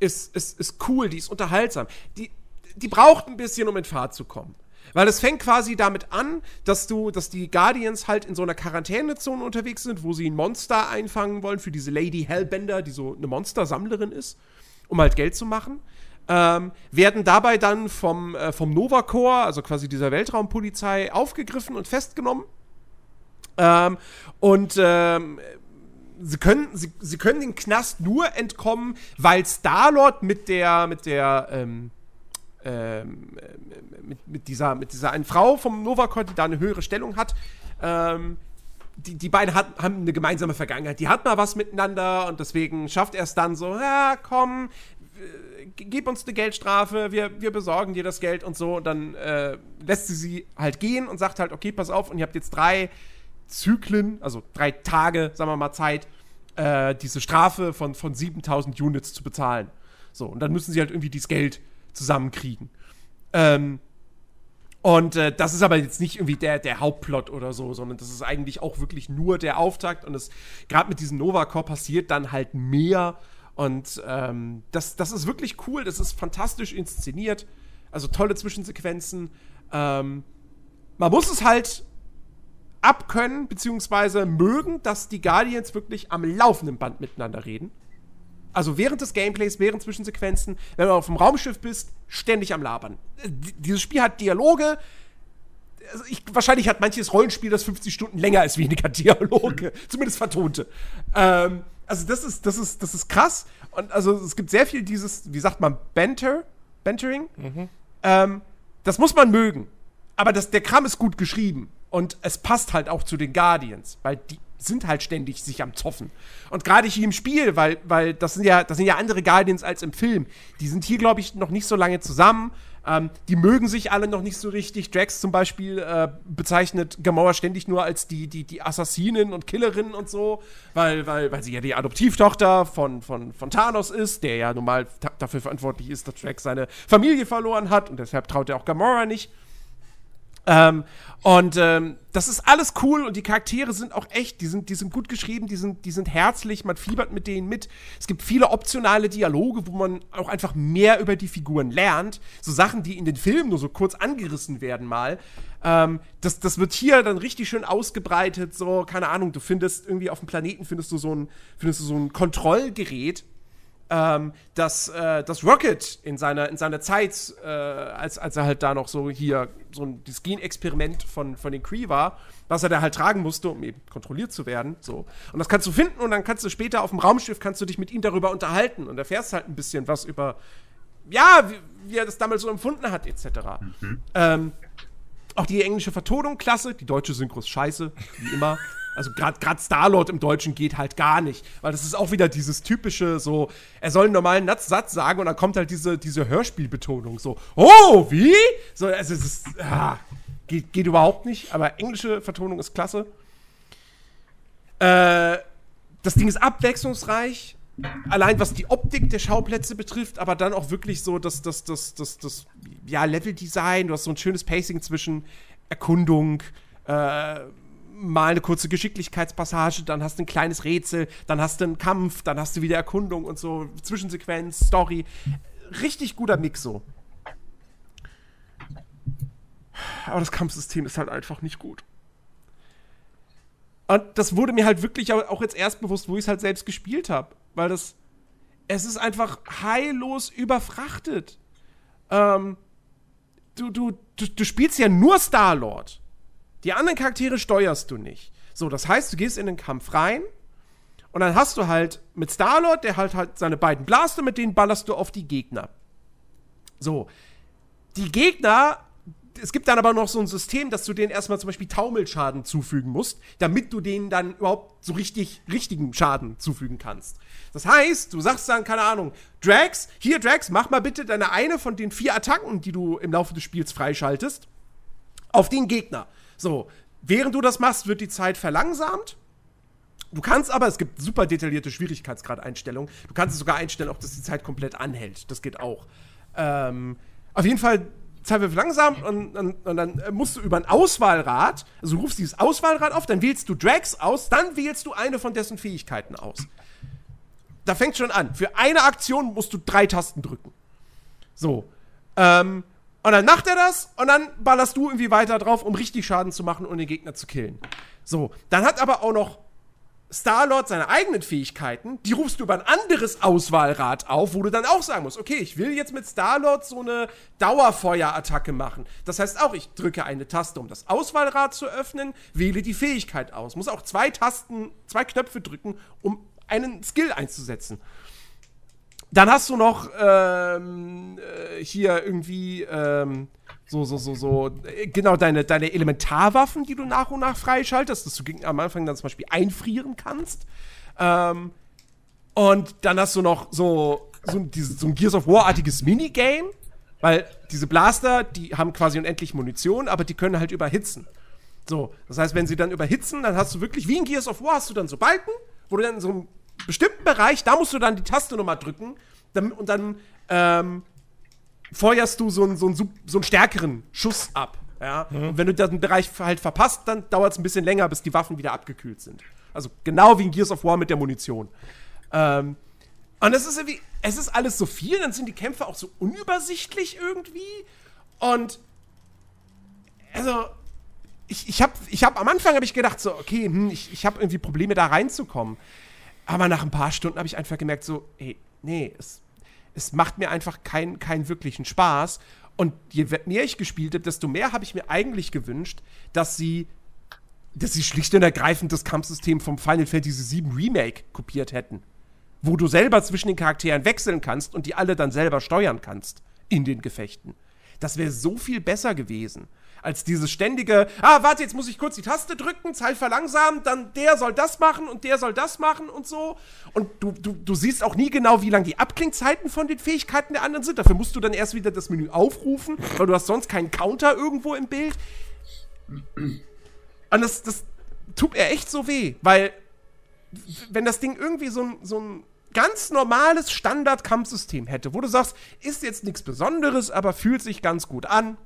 ist, ist, ist cool, die ist unterhaltsam. Die, die braucht ein bisschen, um in Fahrt zu kommen. Weil es fängt quasi damit an, dass du, dass die Guardians halt in so einer Quarantänezone unterwegs sind, wo sie ein Monster einfangen wollen für diese Lady Hellbender, die so eine Monstersammlerin ist, um halt Geld zu machen. Ähm, werden dabei dann vom, äh, vom Nova Corps, also quasi dieser Weltraumpolizei, aufgegriffen und festgenommen. Ähm, und ähm, sie können, sie, sie können den Knast nur entkommen, weil Star-Lord mit der, mit der, ähm, ähm, mit, mit, dieser, mit dieser einen Frau vom Novacor, die da eine höhere Stellung hat, ähm, die, die beiden hat, haben eine gemeinsame Vergangenheit. Die hat mal was miteinander und deswegen schafft er es dann so, ja, komm, gib uns eine Geldstrafe, wir, wir besorgen dir das Geld und so. Und dann äh, lässt sie sie halt gehen und sagt halt, okay, pass auf, und ihr habt jetzt drei Zyklen, also drei Tage, sagen wir mal, Zeit, äh, diese Strafe von, von 7000 Units zu bezahlen. So, und dann müssen sie halt irgendwie dieses Geld zusammenkriegen. Ähm, und äh, das ist aber jetzt nicht irgendwie der, der Hauptplot oder so, sondern das ist eigentlich auch wirklich nur der Auftakt. Und es gerade mit diesem Nova-Core passiert dann halt mehr. Und ähm, das, das ist wirklich cool, das ist fantastisch inszeniert. Also tolle Zwischensequenzen. Ähm, man muss es halt abkönnen, beziehungsweise mögen, dass die Guardians wirklich am laufenden Band miteinander reden. Also während des Gameplays, während Zwischensequenzen, wenn du auf dem Raumschiff bist, ständig am Labern. Dieses Spiel hat Dialoge. Also ich, wahrscheinlich hat manches Rollenspiel, das 50 Stunden länger ist, weniger Dialoge. Zumindest vertonte. Ähm, also das ist, das ist, das ist krass. Und also es gibt sehr viel dieses, wie sagt man, Banter, Bantering. Mhm. Ähm, das muss man mögen. Aber das, der Kram ist gut geschrieben. Und es passt halt auch zu den Guardians, weil die sind halt ständig sich am Zoffen. Und gerade hier im Spiel, weil, weil das sind ja, das sind ja andere Guardians als im Film. Die sind hier, glaube ich, noch nicht so lange zusammen. Ähm, die mögen sich alle noch nicht so richtig. Drax zum Beispiel äh, bezeichnet Gamora ständig nur als die, die, die Assassinin und Killerin und so, weil, weil, weil sie ja die Adoptivtochter von, von, von Thanos ist, der ja normal dafür verantwortlich ist, dass Drax seine Familie verloren hat und deshalb traut er auch Gamora nicht. Ähm, und ähm, das ist alles cool und die Charaktere sind auch echt, die sind, die sind gut geschrieben, die sind, die sind herzlich, man fiebert mit denen mit. Es gibt viele optionale Dialoge, wo man auch einfach mehr über die Figuren lernt. So Sachen, die in den Filmen nur so kurz angerissen werden mal. Ähm, das, das wird hier dann richtig schön ausgebreitet, so, keine Ahnung, du findest irgendwie auf dem Planeten findest du so ein, findest du so ein Kontrollgerät, ähm, dass, äh, dass Rocket in seiner, in seiner Zeit, äh, als, als er halt da noch so hier so ein das Gen-Experiment von, von den Cree war, was er da halt tragen musste, um eben kontrolliert zu werden. So. Und das kannst du finden und dann kannst du später auf dem Raumschiff kannst du dich mit ihm darüber unterhalten und erfährst halt ein bisschen was über, ja, wie, wie er das damals so empfunden hat, etc. Mhm. Ähm, auch die englische Vertonung klasse, die deutsche Synchro ist scheiße, wie immer. Also gerade Star-Lord im Deutschen geht halt gar nicht, weil das ist auch wieder dieses typische so, er soll einen normalen Satz sagen und dann kommt halt diese, diese Hörspielbetonung so, oh, wie? So, also es ist, ah, geht, geht überhaupt nicht, aber englische Vertonung ist klasse. Äh, das Ding ist abwechslungsreich, allein was die Optik der Schauplätze betrifft, aber dann auch wirklich so das, das, das, das, das, ja, Leveldesign, du hast so ein schönes Pacing zwischen Erkundung, äh, mal eine kurze Geschicklichkeitspassage, dann hast du ein kleines Rätsel, dann hast du einen Kampf, dann hast du wieder Erkundung und so, Zwischensequenz, Story. Richtig guter Mix so. Aber das Kampfsystem ist halt einfach nicht gut. Und das wurde mir halt wirklich auch jetzt erst bewusst, wo ich es halt selbst gespielt habe. Weil das. Es ist einfach heillos überfrachtet. Ähm, du, du, du, du spielst ja nur Star-Lord. Die anderen Charaktere steuerst du nicht. So, das heißt, du gehst in den Kampf rein und dann hast du halt mit Star-Lord, der halt halt seine beiden Blaster, mit denen ballerst du auf die Gegner. So. Die Gegner, es gibt dann aber noch so ein System, dass du denen erstmal zum Beispiel Taumelschaden zufügen musst, damit du denen dann überhaupt so richtig richtigen Schaden zufügen kannst. Das heißt, du sagst dann, keine Ahnung, Drax, hier Drax, mach mal bitte deine eine von den vier Attacken, die du im Laufe des Spiels freischaltest, auf den Gegner. So, während du das machst, wird die Zeit verlangsamt. Du kannst aber, es gibt super detaillierte Schwierigkeitsgrad-Einstellungen. Du kannst es sogar einstellen, ob das die Zeit komplett anhält. Das geht auch. Ähm, auf jeden Fall Zeit wird langsam und, und, und, dann musst du über ein Auswahlrad, also du rufst dieses Auswahlrad auf, dann wählst du Drags aus, dann wählst du eine von dessen Fähigkeiten aus. Da fängt schon an. Für eine Aktion musst du drei Tasten drücken. So. Ähm, und dann macht er das und dann ballerst du irgendwie weiter drauf, um richtig Schaden zu machen und den Gegner zu killen. So. Dann hat aber auch noch Star-Lord seine eigenen Fähigkeiten, die rufst du über ein anderes Auswahlrad auf, wo du dann auch sagen musst, okay, ich will jetzt mit Star-Lord so eine Dauerfeuerattacke machen. Das heißt auch, ich drücke eine Taste, um das Auswahlrad zu öffnen, wähle die Fähigkeit aus. Muss auch zwei Tasten, zwei Knöpfe drücken, um einen Skill einzusetzen. Dann hast du noch ähm, äh, hier irgendwie ähm, so, so, so, so, äh, genau, deine, deine Elementarwaffen, die du nach und nach freischaltest, dass du am Anfang dann zum Beispiel einfrieren kannst. Ähm, und dann hast du noch so, so, dieses, so ein Gears of War-artiges Minigame, weil diese Blaster, die haben quasi unendlich Munition, aber die können halt überhitzen. So, das heißt, wenn sie dann überhitzen, dann hast du wirklich, wie in Gears of War, hast du dann so Balken, wo du dann so einem bestimmten Bereich, da musst du dann die Taste nochmal drücken dann, und dann ähm, feuerst du so einen, so, einen, so einen stärkeren Schuss ab. Ja? Mhm. Und wenn du den Bereich halt verpasst, dann dauert es ein bisschen länger, bis die Waffen wieder abgekühlt sind. Also genau wie in Gears of War mit der Munition. Ähm, und es ist irgendwie, es ist alles so viel, dann sind die Kämpfe auch so unübersichtlich irgendwie. Und also, ich, ich habe ich hab, am Anfang habe ich gedacht, so, okay, hm, ich, ich habe irgendwie Probleme da reinzukommen. Aber nach ein paar Stunden habe ich einfach gemerkt, so, ey, nee, es, es macht mir einfach keinen kein wirklichen Spaß. Und je mehr ich gespielt habe, desto mehr habe ich mir eigentlich gewünscht, dass sie, dass sie schlicht und ergreifend das Kampfsystem vom Final Fantasy VII Remake kopiert hätten. Wo du selber zwischen den Charakteren wechseln kannst und die alle dann selber steuern kannst in den Gefechten. Das wäre so viel besser gewesen als dieses ständige, ah, warte, jetzt muss ich kurz die Taste drücken, Zeit verlangsamen, dann der soll das machen und der soll das machen und so. Und du, du, du siehst auch nie genau, wie lang die Abklingzeiten von den Fähigkeiten der anderen sind. Dafür musst du dann erst wieder das Menü aufrufen, weil du hast sonst keinen Counter irgendwo im Bild. Und das, das tut mir echt so weh, weil wenn das Ding irgendwie so so ein ganz normales Standard-Kampfsystem hätte, wo du sagst, ist jetzt nichts Besonderes, aber fühlt sich ganz gut an,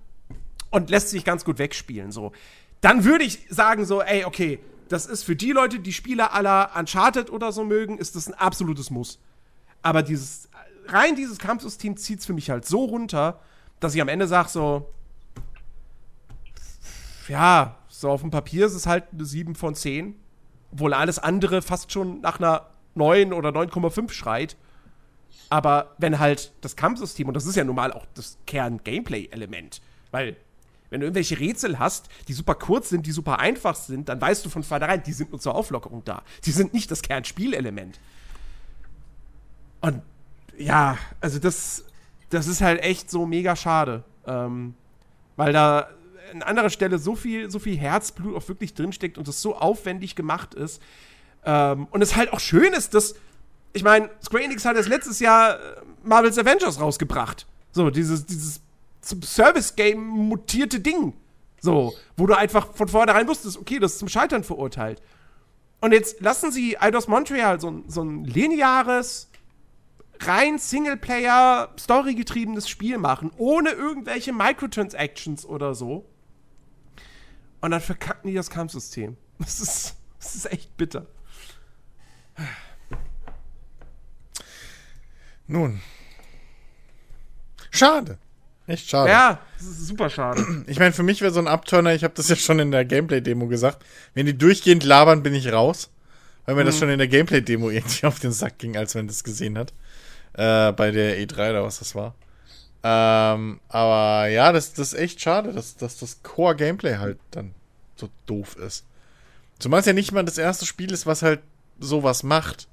und lässt sich ganz gut wegspielen. So. Dann würde ich sagen, so, ey, okay, das ist für die Leute, die Spieler aller Uncharted oder so mögen, ist das ein absolutes Muss. Aber dieses, rein dieses Kampfsystem zieht es für mich halt so runter, dass ich am Ende sage, so, ja, so auf dem Papier ist es halt eine 7 von 10. Obwohl alles andere fast schon nach einer 9 oder 9,5 schreit. Aber wenn halt das Kampfsystem, und das ist ja nun mal auch das Kern-Gameplay-Element, weil wenn du irgendwelche Rätsel hast, die super kurz sind, die super einfach sind, dann weißt du von vornherein, die sind nur zur Auflockerung da. Die sind nicht das Kernspielelement. Und ja, also das, das ist halt echt so mega schade. Ähm, weil da an anderer Stelle so viel, so viel Herzblut auch wirklich drinsteckt und das so aufwendig gemacht ist. Ähm, und es halt auch schön ist, dass, ich meine, Square Enix hat jetzt letztes Jahr äh, Marvel's Avengers rausgebracht. So, dieses, dieses zum Service-Game mutierte Ding. So, wo du einfach von vornherein wusstest, okay, das ist zum Scheitern verurteilt. Und jetzt lassen sie Eidos Montreal so, so ein lineares, rein Singleplayer, storygetriebenes Spiel machen, ohne irgendwelche Microtransactions oder so. Und dann verkacken die das Kampfsystem. Das ist, das ist echt bitter. Nun. Schade. Echt schade. Ja, das ist super schade. Ich meine, für mich wäre so ein Upturner, ich habe das ja schon in der Gameplay-Demo gesagt, wenn die durchgehend labern, bin ich raus. Weil mir mhm. das schon in der Gameplay-Demo irgendwie auf den Sack ging, als man das gesehen hat. Äh, bei der E3 oder was das war. Ähm, aber ja, das, das ist echt schade, dass, dass das Core-Gameplay halt dann so doof ist. Zumal es ja nicht mal das erste Spiel ist, was halt sowas macht.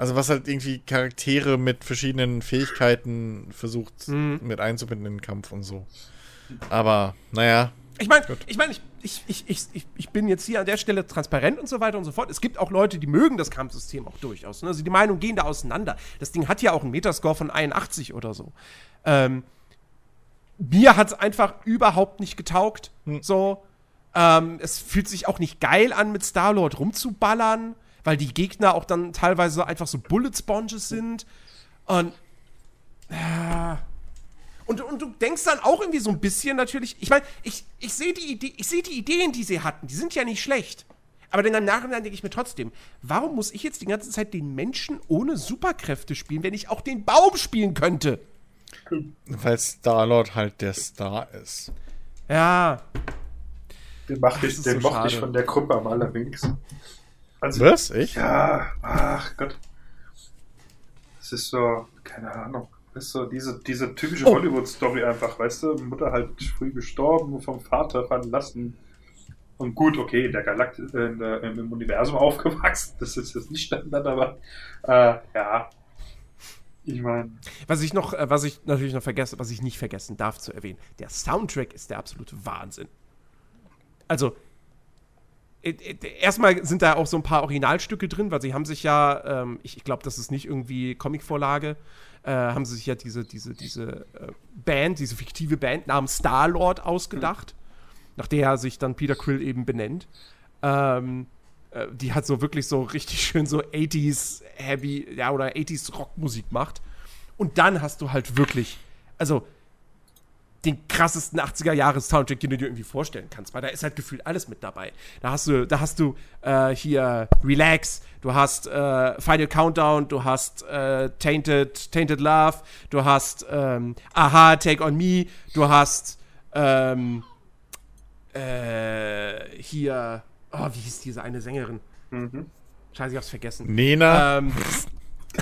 Also was halt irgendwie Charaktere mit verschiedenen Fähigkeiten versucht mhm. mit einzubinden in den Kampf und so. Aber, naja. Ich meine, ich, mein, ich, ich, ich, ich, ich bin jetzt hier an der Stelle transparent und so weiter und so fort. Es gibt auch Leute, die mögen das Kampfsystem auch durchaus. Ne? Also die Meinungen gehen da auseinander. Das Ding hat ja auch einen Metascore von 81 oder so. Ähm, mir hat es einfach überhaupt nicht getaugt. Hm. So. Ähm, es fühlt sich auch nicht geil an, mit Star-Lord rumzuballern weil die Gegner auch dann teilweise einfach so Bullet Sponges sind. Und ja, Und, und du denkst dann auch irgendwie so ein bisschen natürlich, ich meine, ich, ich sehe die, Idee, ich seh die Ideen, die sie hatten, die sind ja nicht schlecht. Aber dann im Nachhinein denke ich mir trotzdem, warum muss ich jetzt die ganze Zeit den Menschen ohne Superkräfte spielen, wenn ich auch den Baum spielen könnte? Weil Star-Lord halt der Star ist. Ja. Den, mach ich, den so mochte ich von der Gruppe am allerwenigsten. Also, Was? Ich? Ja, ach Gott. Das ist so, keine Ahnung. Das ist so diese, diese typische Oh. Hollywood-Story einfach, weißt du? Mutter halt früh gestorben, vom Vater verlassen. Und gut, okay, der Galakt äh, der, im Universum aufgewachsen. Das ist jetzt nicht Standard, aber äh, ja. Ich meine, Was ich noch, äh, was ich natürlich noch vergesse, was ich nicht vergessen darf zu erwähnen, der Soundtrack ist der absolute Wahnsinn. Also, erstmal sind da auch so ein paar Originalstücke drin, weil sie haben sich ja, ähm, ich, ich glaube, das ist nicht irgendwie Comicvorlage, äh, haben sie sich ja diese, diese, diese äh, Band, diese fiktive Band namens Star-Lord ausgedacht, nach der sich dann Peter Quill eben benennt. Ähm, äh, die hat so wirklich so richtig schön so 80s Heavy, ja, oder 80s Rockmusik macht. Und dann hast du halt wirklich, also den krassesten 80er Jahres Soundtrack, den du dir irgendwie vorstellen kannst, weil da ist halt gefühlt alles mit dabei. Da hast du, da hast du äh, hier Relax, du hast äh, Final Countdown, du hast äh, Tainted, Tainted Love, du hast ähm, Aha, Take on Me, du hast ähm, äh, hier, oh, wie hieß diese eine Sängerin? mhm. Scheiße, ich hab's vergessen. Nena? Ähm,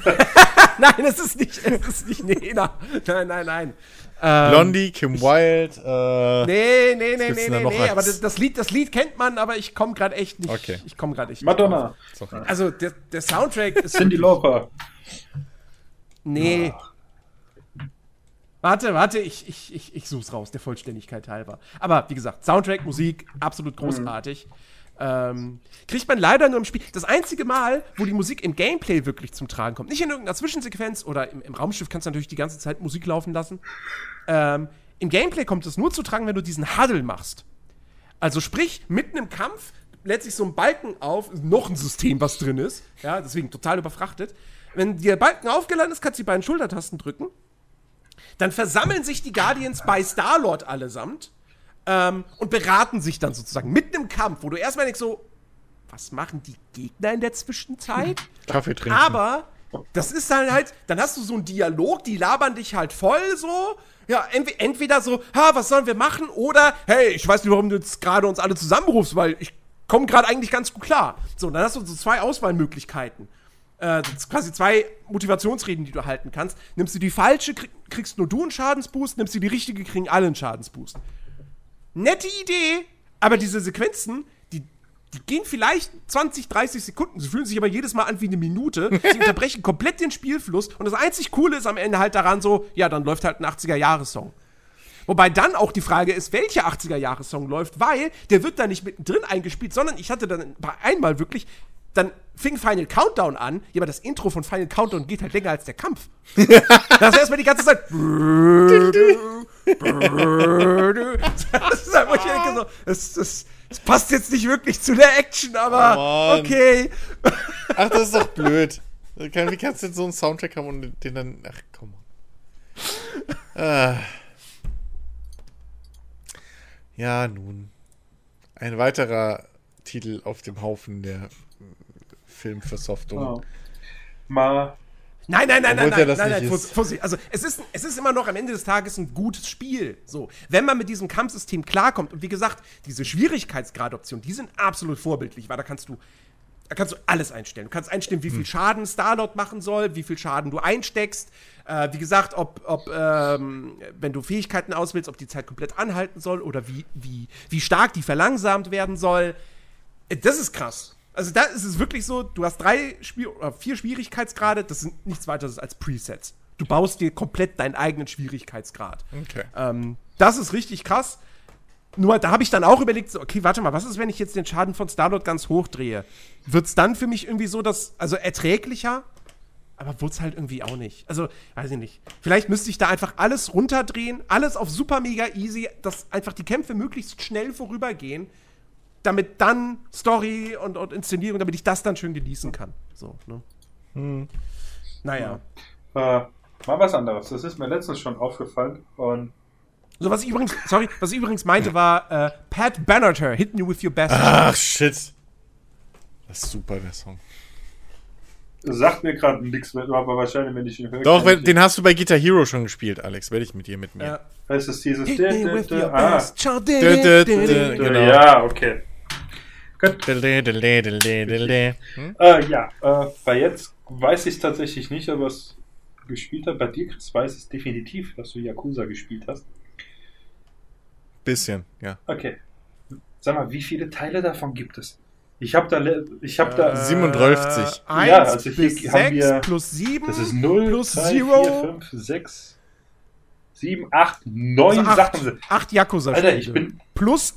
nein, es ist nicht, es ist nicht Nena. Nein, nein, nein. Ähm, Blondie, Kim Wilde, äh, Nee, nee, nee, nee, nee, nee, aber das, das, Lied, das Lied kennt man, aber ich komme gerade echt nicht. Okay. Ich komme gerade echt nicht. Madonna, sorry. Also, der, der Soundtrack ist. Cindy Lauper. Nee. Warte, warte, ich, ich, ich, ich such's raus, der Vollständigkeit halber. Aber wie gesagt, Soundtrack, Musik, absolut großartig. Ähm, kriegt man leider nur im Spiel. Das einzige Mal, wo die Musik im Gameplay wirklich zum Tragen kommt, nicht in irgendeiner Zwischensequenz oder im, im Raumschiff kannst du natürlich die ganze Zeit Musik laufen lassen. Ähm, Im Gameplay kommt es nur zu tragen, wenn du diesen Huddle machst. Also sprich, mitten im Kampf lädt sich so ein Balken auf, noch ein System, was drin ist, ja, deswegen total überfrachtet. Wenn der Balken aufgeladen ist, kannst du die beiden Schultertasten drücken. Dann versammeln sich die Guardians bei Star-Lord allesamt ähm, und beraten sich dann sozusagen mitten im Kampf, wo du erstmal denkst so, was machen die Gegner in der Zwischenzeit? Kaffee trinken. Aber das ist dann halt, dann hast du so einen Dialog, die labern dich halt voll so. Ja, entweder, so, ha, was sollen wir machen? Oder, hey, ich weiß nicht, warum du jetzt gerade uns alle zusammenrufst, weil ich komme gerade eigentlich ganz gut klar. So, dann hast du so zwei Auswahlmöglichkeiten. Äh, quasi zwei Motivationsreden, die du halten kannst. Nimmst du die falsche, krieg, kriegst nur du einen Schadensboost, nimmst du die richtige, kriegen alle einen Schadensboost. Nette Idee, aber diese Sequenzen, die, die gehen vielleicht 20, 30 Sekunden. Sie fühlen sich aber jedes Mal an wie eine Minute. Sie unterbrechen komplett den Spielfluss. Und das einzig Coole ist am Ende halt daran so, ja, dann läuft halt ein 80er-Jahres-Song. Wobei dann auch die Frage ist, welcher 80er-Jahres-Song läuft, weil der wird da nicht mittendrin eingespielt, sondern ich hatte dann bei einmal wirklich, dann fing Final Countdown an, ja, aber das Intro von Final Countdown geht halt länger als der Kampf. das ist erstmal die ganze Zeit. das ist wo ich denke, so, das, das, das passt jetzt nicht wirklich zu der Action, aber Oh okay. Ach, das ist doch blöd. Wie kannst du denn so einen Soundtrack haben und den dann. Ach, komm. Ah. Ja, nun. Ein weiterer Titel auf dem Haufen der äh, Filmversoftung. Ja. Mal Nein, nein, nein, nein, nein, nein, nein. Vorsicht. Also es ist, es ist immer noch am Ende des Tages ein gutes Spiel. So, wenn man mit diesem Kampfsystem klarkommt und wie gesagt, diese Schwierigkeitsgradoptionen, die sind absolut vorbildlich, weil da kannst du, da kannst du alles einstellen. Du kannst einstellen, wie viel Schaden Starlord machen soll, wie viel Schaden du einsteckst. Äh, wie gesagt, ob, ob ähm, wenn du Fähigkeiten auswählst, ob die Zeit komplett anhalten soll oder wie, wie, wie stark die verlangsamt werden soll. Äh, Das ist krass. Also da ist es wirklich so, du hast drei Spiel oder vier Schwierigkeitsgrade, das sind nichts weiteres als Presets. Du baust dir komplett deinen eigenen Schwierigkeitsgrad. Okay. Ähm, das ist richtig krass. Nur da habe ich dann auch überlegt, so, okay, warte mal, was ist, wenn ich jetzt den Schaden von Starlord ganz hoch drehe? Wird es dann für mich irgendwie so, dass, also erträglicher? Aber wurde es halt irgendwie auch nicht. Also, weiß ich nicht. Vielleicht müsste ich da einfach alles runterdrehen, alles auf super mega easy, dass einfach die Kämpfe möglichst schnell vorübergehen, damit dann Story und, und Inszenierung, damit ich das dann schön genießen kann. So, ne? Naja. äh, mal was anderes. Das ist mir letztens schon aufgefallen. Und So, was ich übrigens, sorry, was ich übrigens meinte, war äh, Pat Benatar, Hitting You With Your Best. Ach, shit. Das ist super, der Song. sagt mir gerade nichts mehr, aber wahrscheinlich, wenn ich ihn höre. Doch, wenn, den hast du bei Guitar Hero schon gespielt, Alex. Werde ich mit dir mit mir. Ja. Heißt es dieses. Hit me with your Ah, best. Genau. Ja, okay. Gut. Hm? Äh, ja, äh, bei jetzt weiß ich tatsächlich nicht, ob es gespielt hat. Bei dir, Chris, weiß es definitiv, dass du Yakuza gespielt hast. Bisschen, ja. Okay. Sag mal, wie viele Teile davon gibt es? Ich habe da, ich habe da, Äh, 37. 1 Ja, also hier bis haben 6 wir- plus 7. das ist 0, plus 3, Zero. 4, 5, 6, 7, 8, 9 also Sachen sind. 8 yakuza Alter, ich bin, Plus,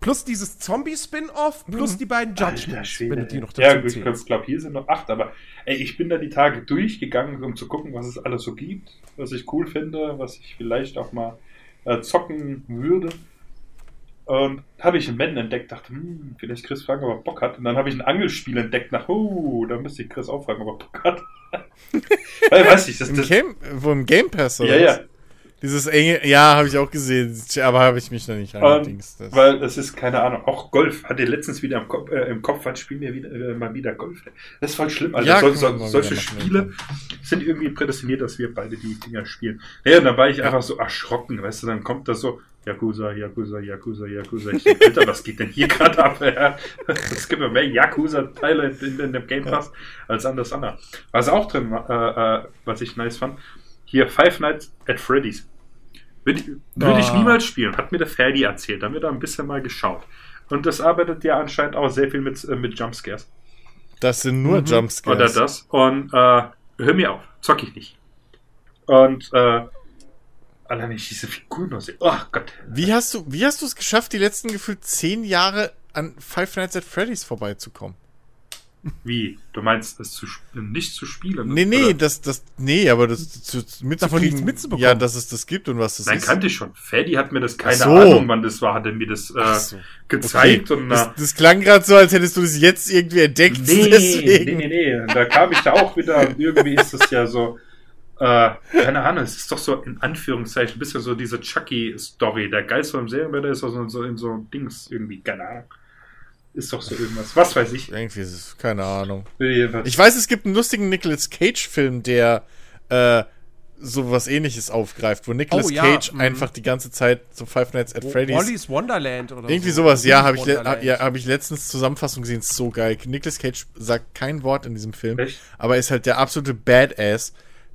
plus dieses Zombie-Spin-Off, plus die beiden Judgments, die noch ja, dazu ich zählst. glaube, hier sind noch 8, aber ey, ich bin da die Tage durchgegangen, um zu gucken, was es alles so gibt, was ich cool finde, was ich vielleicht auch mal äh, zocken würde. Und habe ich einen Men entdeckt, dachte, hm, vielleicht Chris fragen, ob er Bock hat. Und dann habe ich ein Angelspiel entdeckt, nach, oh, da müsste ich Chris auch fragen, ob er Bock hat. Weil, weiß ich, das, Im das, Game, wo im Game Pass oder ja, was? ja, Dieses enge, ja, habe ich auch gesehen, aber habe ich mich noch nicht Und, reingedingst. Das- weil es ist, keine Ahnung, auch Golf. Hatte letztens wieder im Kopf, äh, im Kopf was spielen wir wieder, äh, mal wieder Golf. Das ist voll schlimm. Also Ja, so, so, solche wieder machen, Spiele sind irgendwie prädestiniert, dass wir beide die Dinger spielen. Ja, und dann war ich einfach so erschrocken, weißt du, dann kommt das so, Yakuza, Yakuza, Yakuza, Yakuza. Ich denk, Alter, was geht denn hier gerade ab? Ja, Es gibt ja mehr Yakuza-Teile in, in dem Game Pass als anders andere. Was auch drin war, äh, äh, was ich nice fand, hier Five Nights at Freddy's. Würde, würde ich Ah. niemals spielen, hat mir der Ferdi erzählt. Da haben wir da ein bisschen mal geschaut. Und das arbeitet ja anscheinend auch sehr viel mit, äh, mit Jumpscares. Das sind nur Mhm. Jumpscares. Oder das. Und äh, hör mir auf, zock ich nicht. Und äh, allein ich diese Figuren noch sehe. Oh Gott. Wie hast du, wie hast du es geschafft, die letzten gefühlt zehn Jahre an Five Nights at Freddy's vorbeizukommen? Wie? Du meinst, es zu, nicht zu spielen? Nee, nee, Oder? das, das, nee, aber das zu, Davon nichts mitzubekommen. Ja, dass es das gibt und was das Nein, ist. kannte ich schon. Ferdi hat mir das, keine so. Ahnung, wann das war, hat er mir das äh, so. gezeigt. Und, das, äh, das klang gerade so, als hättest du das jetzt irgendwie entdeckt. Nee, deswegen. nee, nee, nee. Da kam ich da auch wieder. Irgendwie ist es ja so. Äh, keine Ahnung, es ist doch so in Anführungszeichen ein bisschen so diese Chucky-Story. Der Geist vom Serienmörder ist doch so, so in so Dings irgendwie, keine Ahnung. Ist doch so irgendwas. Was weiß ich. Irgendwie ist es, keine Ahnung. Ich weiß, es gibt einen lustigen Nicolas Cage-Film, der äh, so was ähnliches aufgreift, wo Nicolas Oh, ja, Cage mhm. einfach die ganze Zeit so Five Nights at Freddy's. Wally's Wonderland oder Irgendwie so. sowas, ja, habe ich, le Wonderland. ja, hab ich letztens Zusammenfassung gesehen, ist so geil. Nicolas Cage sagt kein Wort in diesem Film, Echt? aber ist halt der absolute Badass,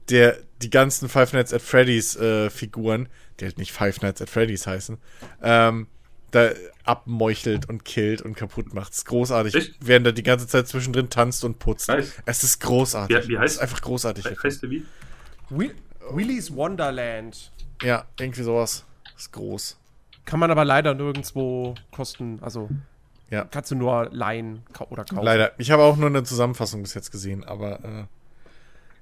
der die ganzen Five Nights at Freddy's äh, Figuren, die halt nicht Five Nights at Freddy's heißen, ähm, da abmeuchelt und killt und kaputt macht. Es ist großartig, Echt? während er die ganze Zeit zwischendrin tanzt und putzt. Nice. Es ist großartig. Wie- wie heißt- es ist einfach großartig. We- Weißt du wie? Will Willy's Wonderland. Ja, irgendwie sowas. Ist groß. Kann man aber leider nirgendwo kosten. Also Ja. kannst du nur leihen kau- oder kaufen. Leider. Ich habe auch nur eine Zusammenfassung bis jetzt gesehen, aber äh,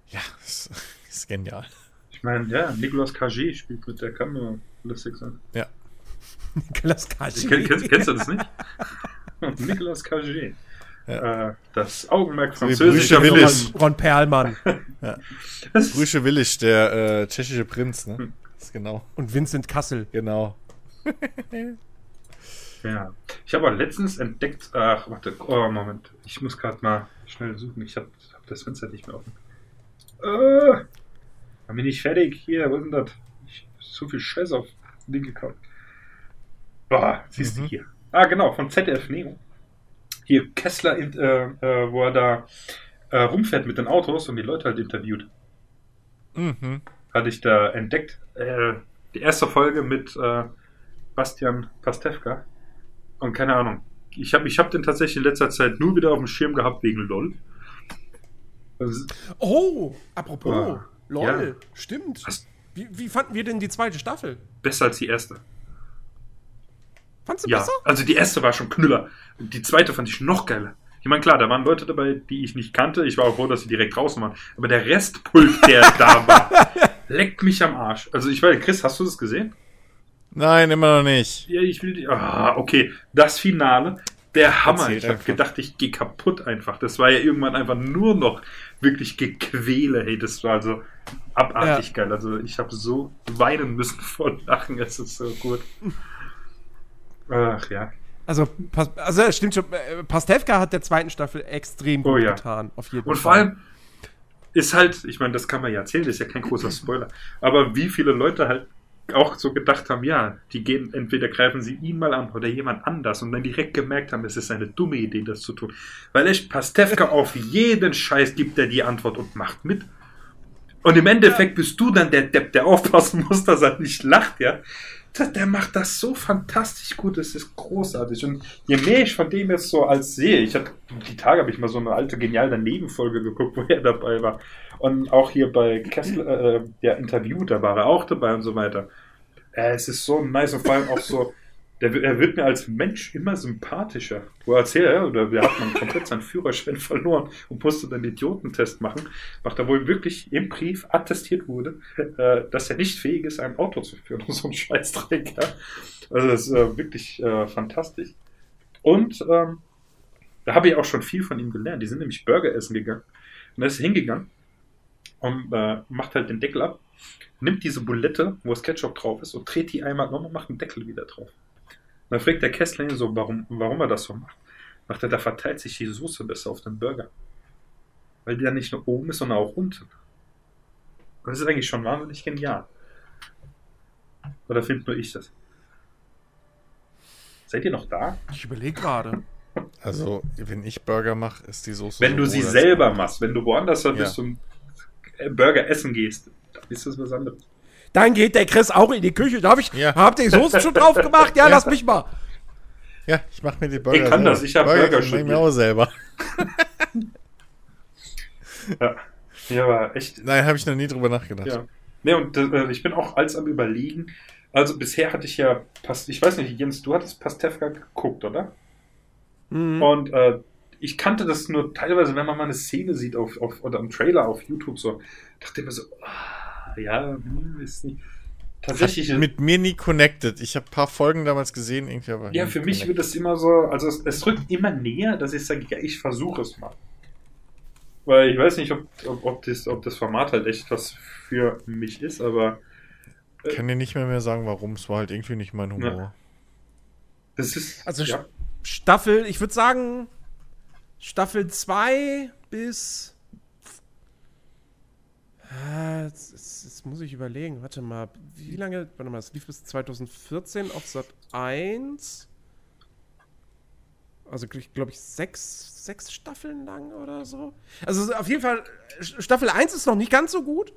ja, ist, ist genial. Ich meine, ja, Nicolas Cage spielt mit, der nur lustig sein. Ja. Nicolas Cage. Kenn, kennst, kennst du das nicht? Nicolas Cage. Äh, das Augenmerk französischer Brüche Willis. Film. Ron Perlmann Das- Brüsche Willig, der äh, tschechische Prinz, ne? Hm. ist genau. und Vincent Kassel. Genau. Ja. Ich habe aber letztens entdeckt, ach, warte, oh, Moment. Ich muss gerade mal schnell suchen. Ich habe hab das Fenster nicht mehr offen. Äh, dann bin ich fertig. Hier, was ist denn das? Ich so viel Scheiß auf Ding gekauft. Boah, siehst du Mhm. hier. Ah, genau, von ZDF Neo. Hier, Kessler, in, äh, äh, wo er da äh, rumfährt mit den Autos und die Leute halt interviewt. Mhm. hatte ich da entdeckt. Äh, die erste Folge mit äh, Bastian Pastewka. Und keine Ahnung. Ich habe ich hab den tatsächlich in letzter Zeit nur wieder auf dem Schirm gehabt wegen LOL. Also, Oh, apropos. Ah, LOL, ja. stimmt. Wie, wie fanden wir denn die zweite Staffel? besser als die erste. Fandst du Ja, besser? also die erste war schon Knüller. Die zweite fand ich noch geiler. Ich meine, klar, da waren Leute dabei, die ich nicht kannte. Ich war auch froh, dass sie direkt draußen waren. Aber der Restpulk, der da war, leckt mich am Arsch. Also ich weiß, Chris, hast du das gesehen? Nein, immer noch nicht. Ja, ich will die. Ah, okay. Das Finale, der Hammer. Erzähl ich habe gedacht, ich gehe kaputt einfach. Das war ja irgendwann einfach nur noch wirklich Gequäle. Hey, das war so. abartig ja. geil. Also ich habe so weinen müssen vor Lachen. Es ist so gut. Ach ja. Also, also stimmt schon. Äh, Pastewka hat der zweiten Staffel extrem gut oh, ja. getan. Auf jeden Und Fall. vor allem ist halt, ich meine, das kann man ja erzählen, das ist ja kein großer Spoiler. Aber wie viele Leute halt auch so gedacht haben, ja, die gehen, entweder greifen sie ihn mal an oder jemand anders und dann direkt gemerkt haben, es ist eine dumme Idee, das zu tun. Weil echt Pastewka auf jeden Scheiß gibt er die Antwort und macht mit. Und im Endeffekt bist du dann der Depp, der aufpassen muss, dass er nicht lacht, ja. Der macht das so fantastisch gut, das ist großartig. Und je mehr ich von dem jetzt so als sehe, ich hatte, die Tage habe ich mal so eine alte geniale Nebenfolge geguckt, wo er dabei war. Und auch hier bei Kessler, äh, der Interview, da war er auch dabei und so weiter. Äh, es ist so nice und vor allem auch so, der, er wird mir als Mensch immer sympathischer. Wo er erzählt, oder der hat man komplett seinen Führerschein verloren und musste dann den Idiotentest machen, macht er wohl wirklich im Brief attestiert wurde, äh, dass er nicht fähig ist, ein Auto zu führen. So ein Scheißdreck. Ja? Also das ist äh, wirklich äh, fantastisch. Und ähm, da habe ich auch schon viel von ihm gelernt. Die sind nämlich Burger essen gegangen. Und er ist hingegangen und äh, macht halt den Deckel ab, nimmt diese Bulette, wo das Ketchup drauf ist, und dreht die einmal um und macht den Deckel wieder drauf. Dann fragt der Kessler ihn so, warum, warum er das so macht. Macht er, da verteilt sich die Soße besser auf den Burger. Weil die dann nicht nur oben ist, sondern auch unten. Und das ist eigentlich schon wahnsinnig genial. Oder findet nur ich das? Seid ihr noch da? Ich überlege gerade. Also, wenn ich Burger mache, ist die Soße. Wenn so du sie selber machst, wenn du woanders ja. bist und Burger essen gehst, dann ist das was anderes. Dann geht der Chris auch in die Küche. Darf ich? Ja. Habt ihr die Soße schon drauf gemacht? Ja, ja, lass mich mal. Ja, ich mach mir die Burger. Ich kann selber. das, ich habe Burger, Burger schon. Ich mir auch selber. ja. Ja, aber echt. Nein, habe ich noch nie drüber nachgedacht. Ja. Nee, und äh, ich bin auch als am überlegen. Also bisher hatte ich ja, ich weiß nicht, Jens, du hattest Pastewka geguckt, oder? Mhm. Und äh, ich kannte das nur teilweise, wenn man mal eine Szene sieht auf, auf, oder im Trailer auf YouTube, so, dachte ich mir so, oh, ja, hm, ist nicht. Tatsächlich. Hat mit mir nie connected. Ich habe ein paar Folgen damals gesehen, irgendwie, aber. Ja, für mich connected. wird das immer so, also es, es rückt immer näher, dass ich sage, ja, ich versuche es mal. Weil ich weiß nicht, ob, ob, ob, das, ob das Format halt echt was für mich ist, aber. Ich kann dir nicht mehr, mehr sagen, warum. Es war halt irgendwie nicht mein Humor. Ja. Das ist. Also ja. Staffel, ich würde sagen, Staffel 2 bis. Äh, jetzt, jetzt, muss ich überlegen. Warte mal, wie lange? Warte mal, es lief bis 2014 auf Sat 1. Also, glaube ich, sechs, sechs Staffeln lang oder so. Also, auf jeden Fall, Staffel 1 ist noch nicht ganz so gut.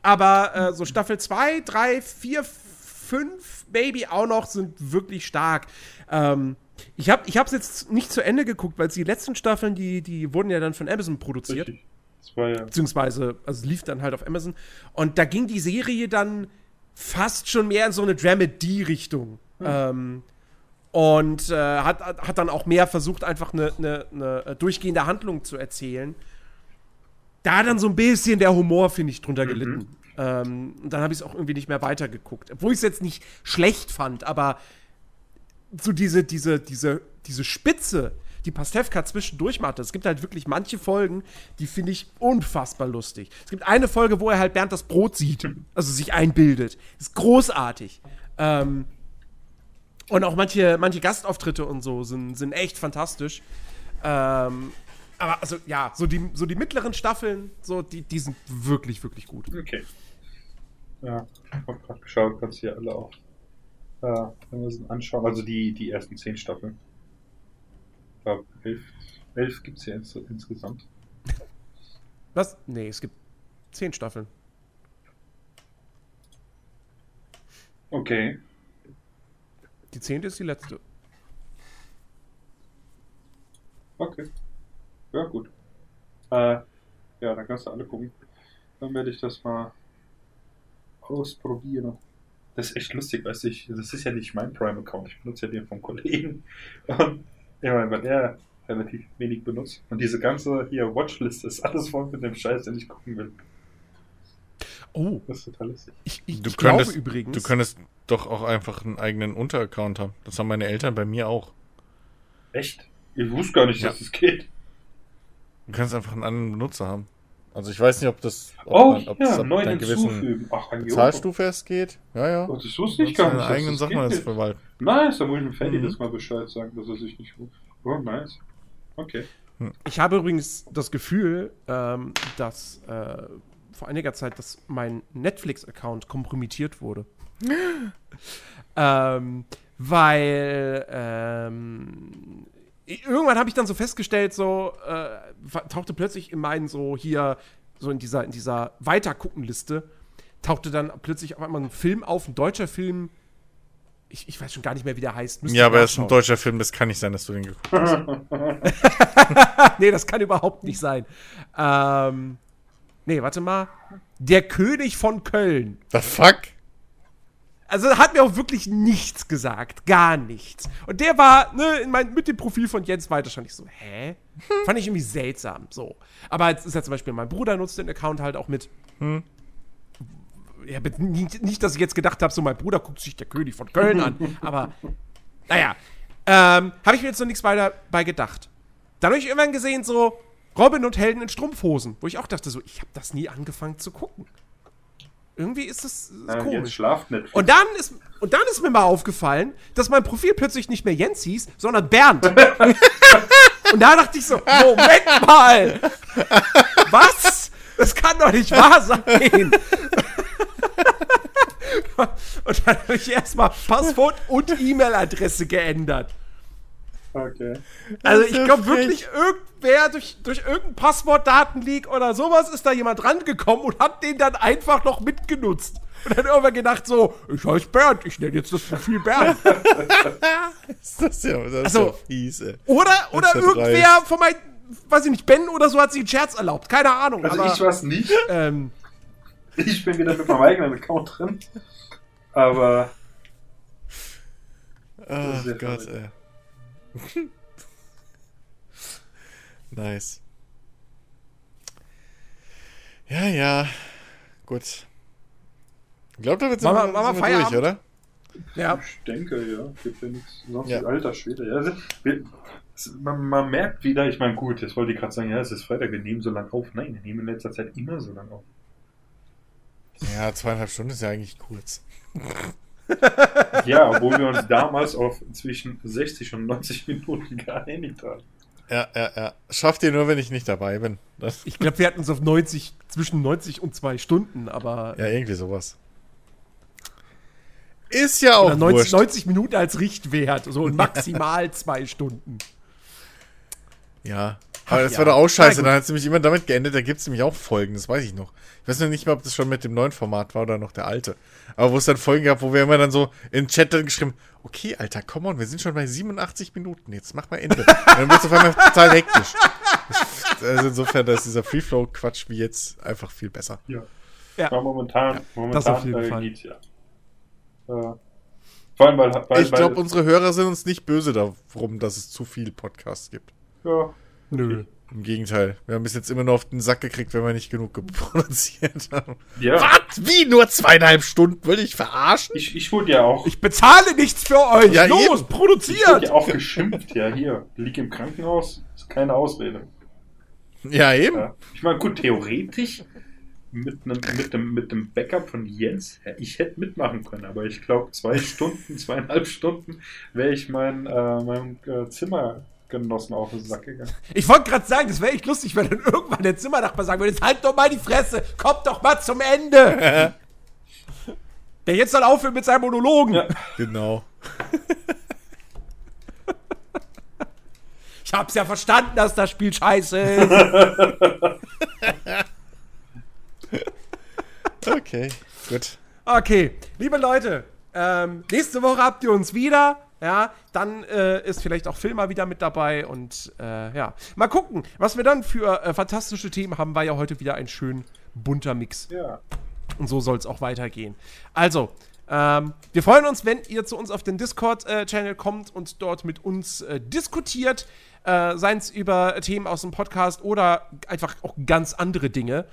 Aber äh, so Staffel 2, 3, 4, 5, Baby auch noch sind wirklich stark. Ähm, ich habe es jetzt nicht zu Ende geguckt, weil die letzten Staffeln, die, die wurden ja dann von Amazon produziert. Ja Beziehungsweise, also lief dann halt auf Amazon. Und da ging die Serie dann fast schon mehr in so eine Dramedy-Richtung. Hm. Ähm, und äh, hat, hat dann auch mehr versucht, einfach eine, eine, eine, durchgehende Handlung zu erzählen. Da dann so ein bisschen der Humor, finde ich, drunter mhm. gelitten. Ähm, und dann habe ich es auch irgendwie nicht mehr weitergeguckt. Obwohl ich es jetzt nicht schlecht fand, aber so diese, diese, diese, diese Spitze, die Pastewka zwischendurch macht. Es gibt halt wirklich manche Folgen, die finde ich unfassbar lustig. Es gibt eine Folge, wo er halt Bernd das Brot sieht, also sich einbildet. Ist großartig. Ähm, und auch manche, manche Gastauftritte und so sind, sind echt fantastisch. Ähm, aber also ja, so die, so die mittleren Staffeln, so die, die sind wirklich, wirklich gut. Okay. Ja, ich habe gerade geschaut, kannst hier alle auch äh, wir es anschauen, also die, die ersten zehn Staffeln. Glaube, elf, elf gibt es ja ins, insgesamt. Was? Nee, es gibt zehn Staffeln. Okay. Die zehnte ist die letzte. Okay. Ja, gut. Äh, ja, dann kannst du alle gucken. Dann werde ich das mal ausprobieren. Das ist echt lustig, weißt du, ich, das ist ja nicht mein Prime-Account, ich benutze ja den vom Kollegen. Und ja, weil er relativ wenig benutzt. Und diese ganze hier Watchlist ist alles voll mit dem Scheiß, den ich gucken will. Oh. Das ist total lustig. Ich, ich, du ich könntest, übrigens. Du könntest doch auch einfach einen eigenen Unteraccount haben. Das haben meine Eltern bei mir auch. Echt? Ich wusste gar nicht, ja. dass das geht. Du kannst einfach einen anderen Benutzer haben. Also ich weiß nicht, ob das ob Oh, man- ob ja, das ab neu einer gewissen hinzufügen. Ach, ein Zahlstufe erst geht. Ja, ja. Oh, das wusste ich Seine gar nicht. dass eigenen das Sachen alles jetzt. verwalten. Nice, da muss ich dem Fanny Mhm. das mal Bescheid sagen, dass er sich nicht ruft. Oh, nice. Okay. Ich habe übrigens das Gefühl, ähm, dass äh, vor einiger Zeit, dass mein Netflix-Account kompromittiert wurde. ähm, weil ähm, irgendwann habe ich dann so festgestellt, so äh, tauchte plötzlich in meinen so hier so in dieser in dieser Weitergucken-Liste tauchte dann plötzlich auf einmal ein Film auf, ein deutscher Film. Ich, ich weiß schon gar nicht mehr, wie der heißt. Müsste Ja, aber es ist ein deutscher Film, das kann nicht sein, dass du den geguckt hast. nee, das kann überhaupt nicht sein. Ähm, nee, warte mal. Der König von Köln. The fuck? Also hat mir auch wirklich nichts gesagt. Gar nichts. Und der war, ne, in mein, mit dem Profil von Jens weiter stand ich so, hä? Fand ich irgendwie seltsam. So. Aber jetzt ist ja zum Beispiel, mein Bruder nutzt den Account halt auch mit. Ja, mit- nicht, nicht, dass ich jetzt gedacht habe, so mein Bruder guckt sich der König von Köln an. Aber naja. Ähm, habe ich mir jetzt noch nichts weiter bei gedacht. Dann habe ich irgendwann gesehen, so Robin und Helden in Strumpfhosen, wo ich auch dachte, so, ich habe das nie angefangen zu gucken. Irgendwie ist das, ist Ja, komisch. schlaft Netflix. Und dann, ist, und dann ist mir mal aufgefallen, dass mein Profil plötzlich nicht mehr Jens hieß, sondern Bernd. und da dachte ich so, Moment mal! Was? Das kann doch nicht wahr sein! und dann habe ich erstmal Passwort und E-Mail-Adresse geändert. Okay. Also ich glaube wirklich, irgendwer durch, durch irgendein Passwortdatenleak oder sowas ist da jemand rangekommen und hat den dann einfach noch mitgenutzt. Und dann irgendwann gedacht so, ich heiße Bernd, ich nenne jetzt das Profil Bernd. Ist das ja, das ist Also- ja fies, ey. Oder, oder irgendwer dreist. von meinen, weiß ich nicht, Ben oder so hat sich einen Scherz erlaubt. Keine Ahnung. Also aber, ich war's nicht. ähm, Ich bin wieder mit meinem eigenen Account drin. Aber Oh ist ja Gott, verrückt. ey. nice. Ja, ja. Gut. Ich glaube, damit sind Machen wir, machen sind wir durch, oder? ja. ich denke, ja, gibt ja nichts. Sonst Ja. alter Schwede. Ja, also, wir, man, man merkt wieder, ich meine, gut, jetzt wollte ich gerade sagen, ja, es ist Freitag, wir nehmen so lange auf. Nein, wir nehmen in letzter Zeit immer so lange auf. Ja, zweieinhalb Stunden ist ja eigentlich kurz. Ja, obwohl wir uns damals auf zwischen 60 und 90 Minuten geeinigt haben. Ja, ja, ja. Schafft ihr nur, wenn ich nicht dabei bin. Das, Ich glaube, wir hatten uns auf 90, zwischen 90 und zwei Stunden, aber ja, irgendwie sowas. Ist ja auch oder 90, wurscht. 90 Minuten als Richtwert, so und maximal zwei Stunden. Ja. Aber das ja. war doch auch scheiße. Dann hat es nämlich immer damit geendet, da gibt es nämlich auch Folgen, das weiß ich noch. Ich weiß noch nicht mal, ob das schon mit dem neuen Format war oder noch der alte. Aber wo es dann Folgen gab, wo wir immer dann so in den Chat dann geschrieben, okay, Alter, komm on, wir sind schon bei 87 Minuten, jetzt mach mal Ende. Und dann wird es auf einmal total hektisch. Also insofern, da ist dieser Free-Flow-Quatsch wie jetzt einfach viel besser. Ja. Ja. Aber momentan, Das momentan auf jeden äh, Fall. geht's ja. Äh, vor allem, weil, weil, Ich glaube, unsere Hörer sind uns nicht böse darum, dass es zu viel Podcasts gibt. ja, Nö. Im Gegenteil. Wir haben bis jetzt immer nur auf den Sack gekriegt, wenn wir nicht genug produziert haben. ja. Was? Wie? Nur zweieinhalb Stunden? Will ich verarschen? Ich, ich wurde ja auch, Ich bezahle nichts für euch. Ja, Los, eben. ich wurde produziert. ja auch geschimpft, ja, hier. Lieg im Krankenhaus, ist keine Ausrede. Ja, eben. Ja. Ich meine, gut, theoretisch mit einem mit dem, mit dem Backup von Jens, ich hätte mitmachen können, aber ich glaube, zwei Stunden, zweieinhalb Stunden wäre ich mein, äh, meinem äh, Zimmergenossen auf den Sack gegangen. Ich wollte gerade sagen, das wäre echt lustig, wenn dann irgendwann der Zimmernachbar sagen würde, jetzt halt doch mal die Fresse, kommt doch mal zum Ende. der jetzt soll aufhören mit seinen Monologen. Ja. Genau. Ich hab's ja verstanden, dass das Spiel scheiße ist. Okay, gut. Okay, liebe Leute, ähm, nächste Woche habt ihr uns wieder. Ja, dann äh, ist vielleicht auch Phil mal wieder mit dabei und äh, ja, mal gucken, was wir dann für äh, fantastische Themen haben. War ja heute wieder ein schön bunter Mix. Ja. Und so soll es auch weitergehen. Also, ähm, wir freuen uns, wenn ihr zu uns auf den Discord-Channel kommt und dort mit uns äh, diskutiert. Äh, Seien es über Themen aus dem Podcast oder einfach auch ganz andere Dinge.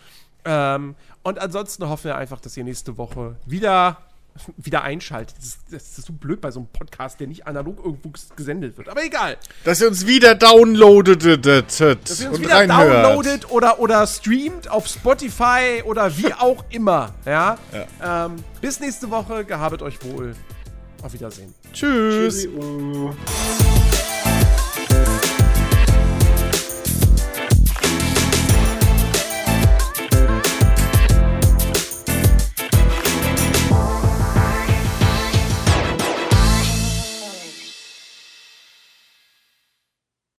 Ähm, und ansonsten hoffen wir einfach, dass ihr nächste Woche wieder wieder einschaltet. Das ist, das ist so blöd bei so einem Podcast, der nicht analog irgendwo gesendet wird. Aber egal. Dass ihr uns wieder downloadet Dass ihr uns und wieder reinhört. downloadet oder, oder streamt auf Spotify oder wie auch immer. Ja. Ähm, bis nächste Woche. Gehabet euch wohl. Auf Wiedersehen. Tschüss. Tschüssi.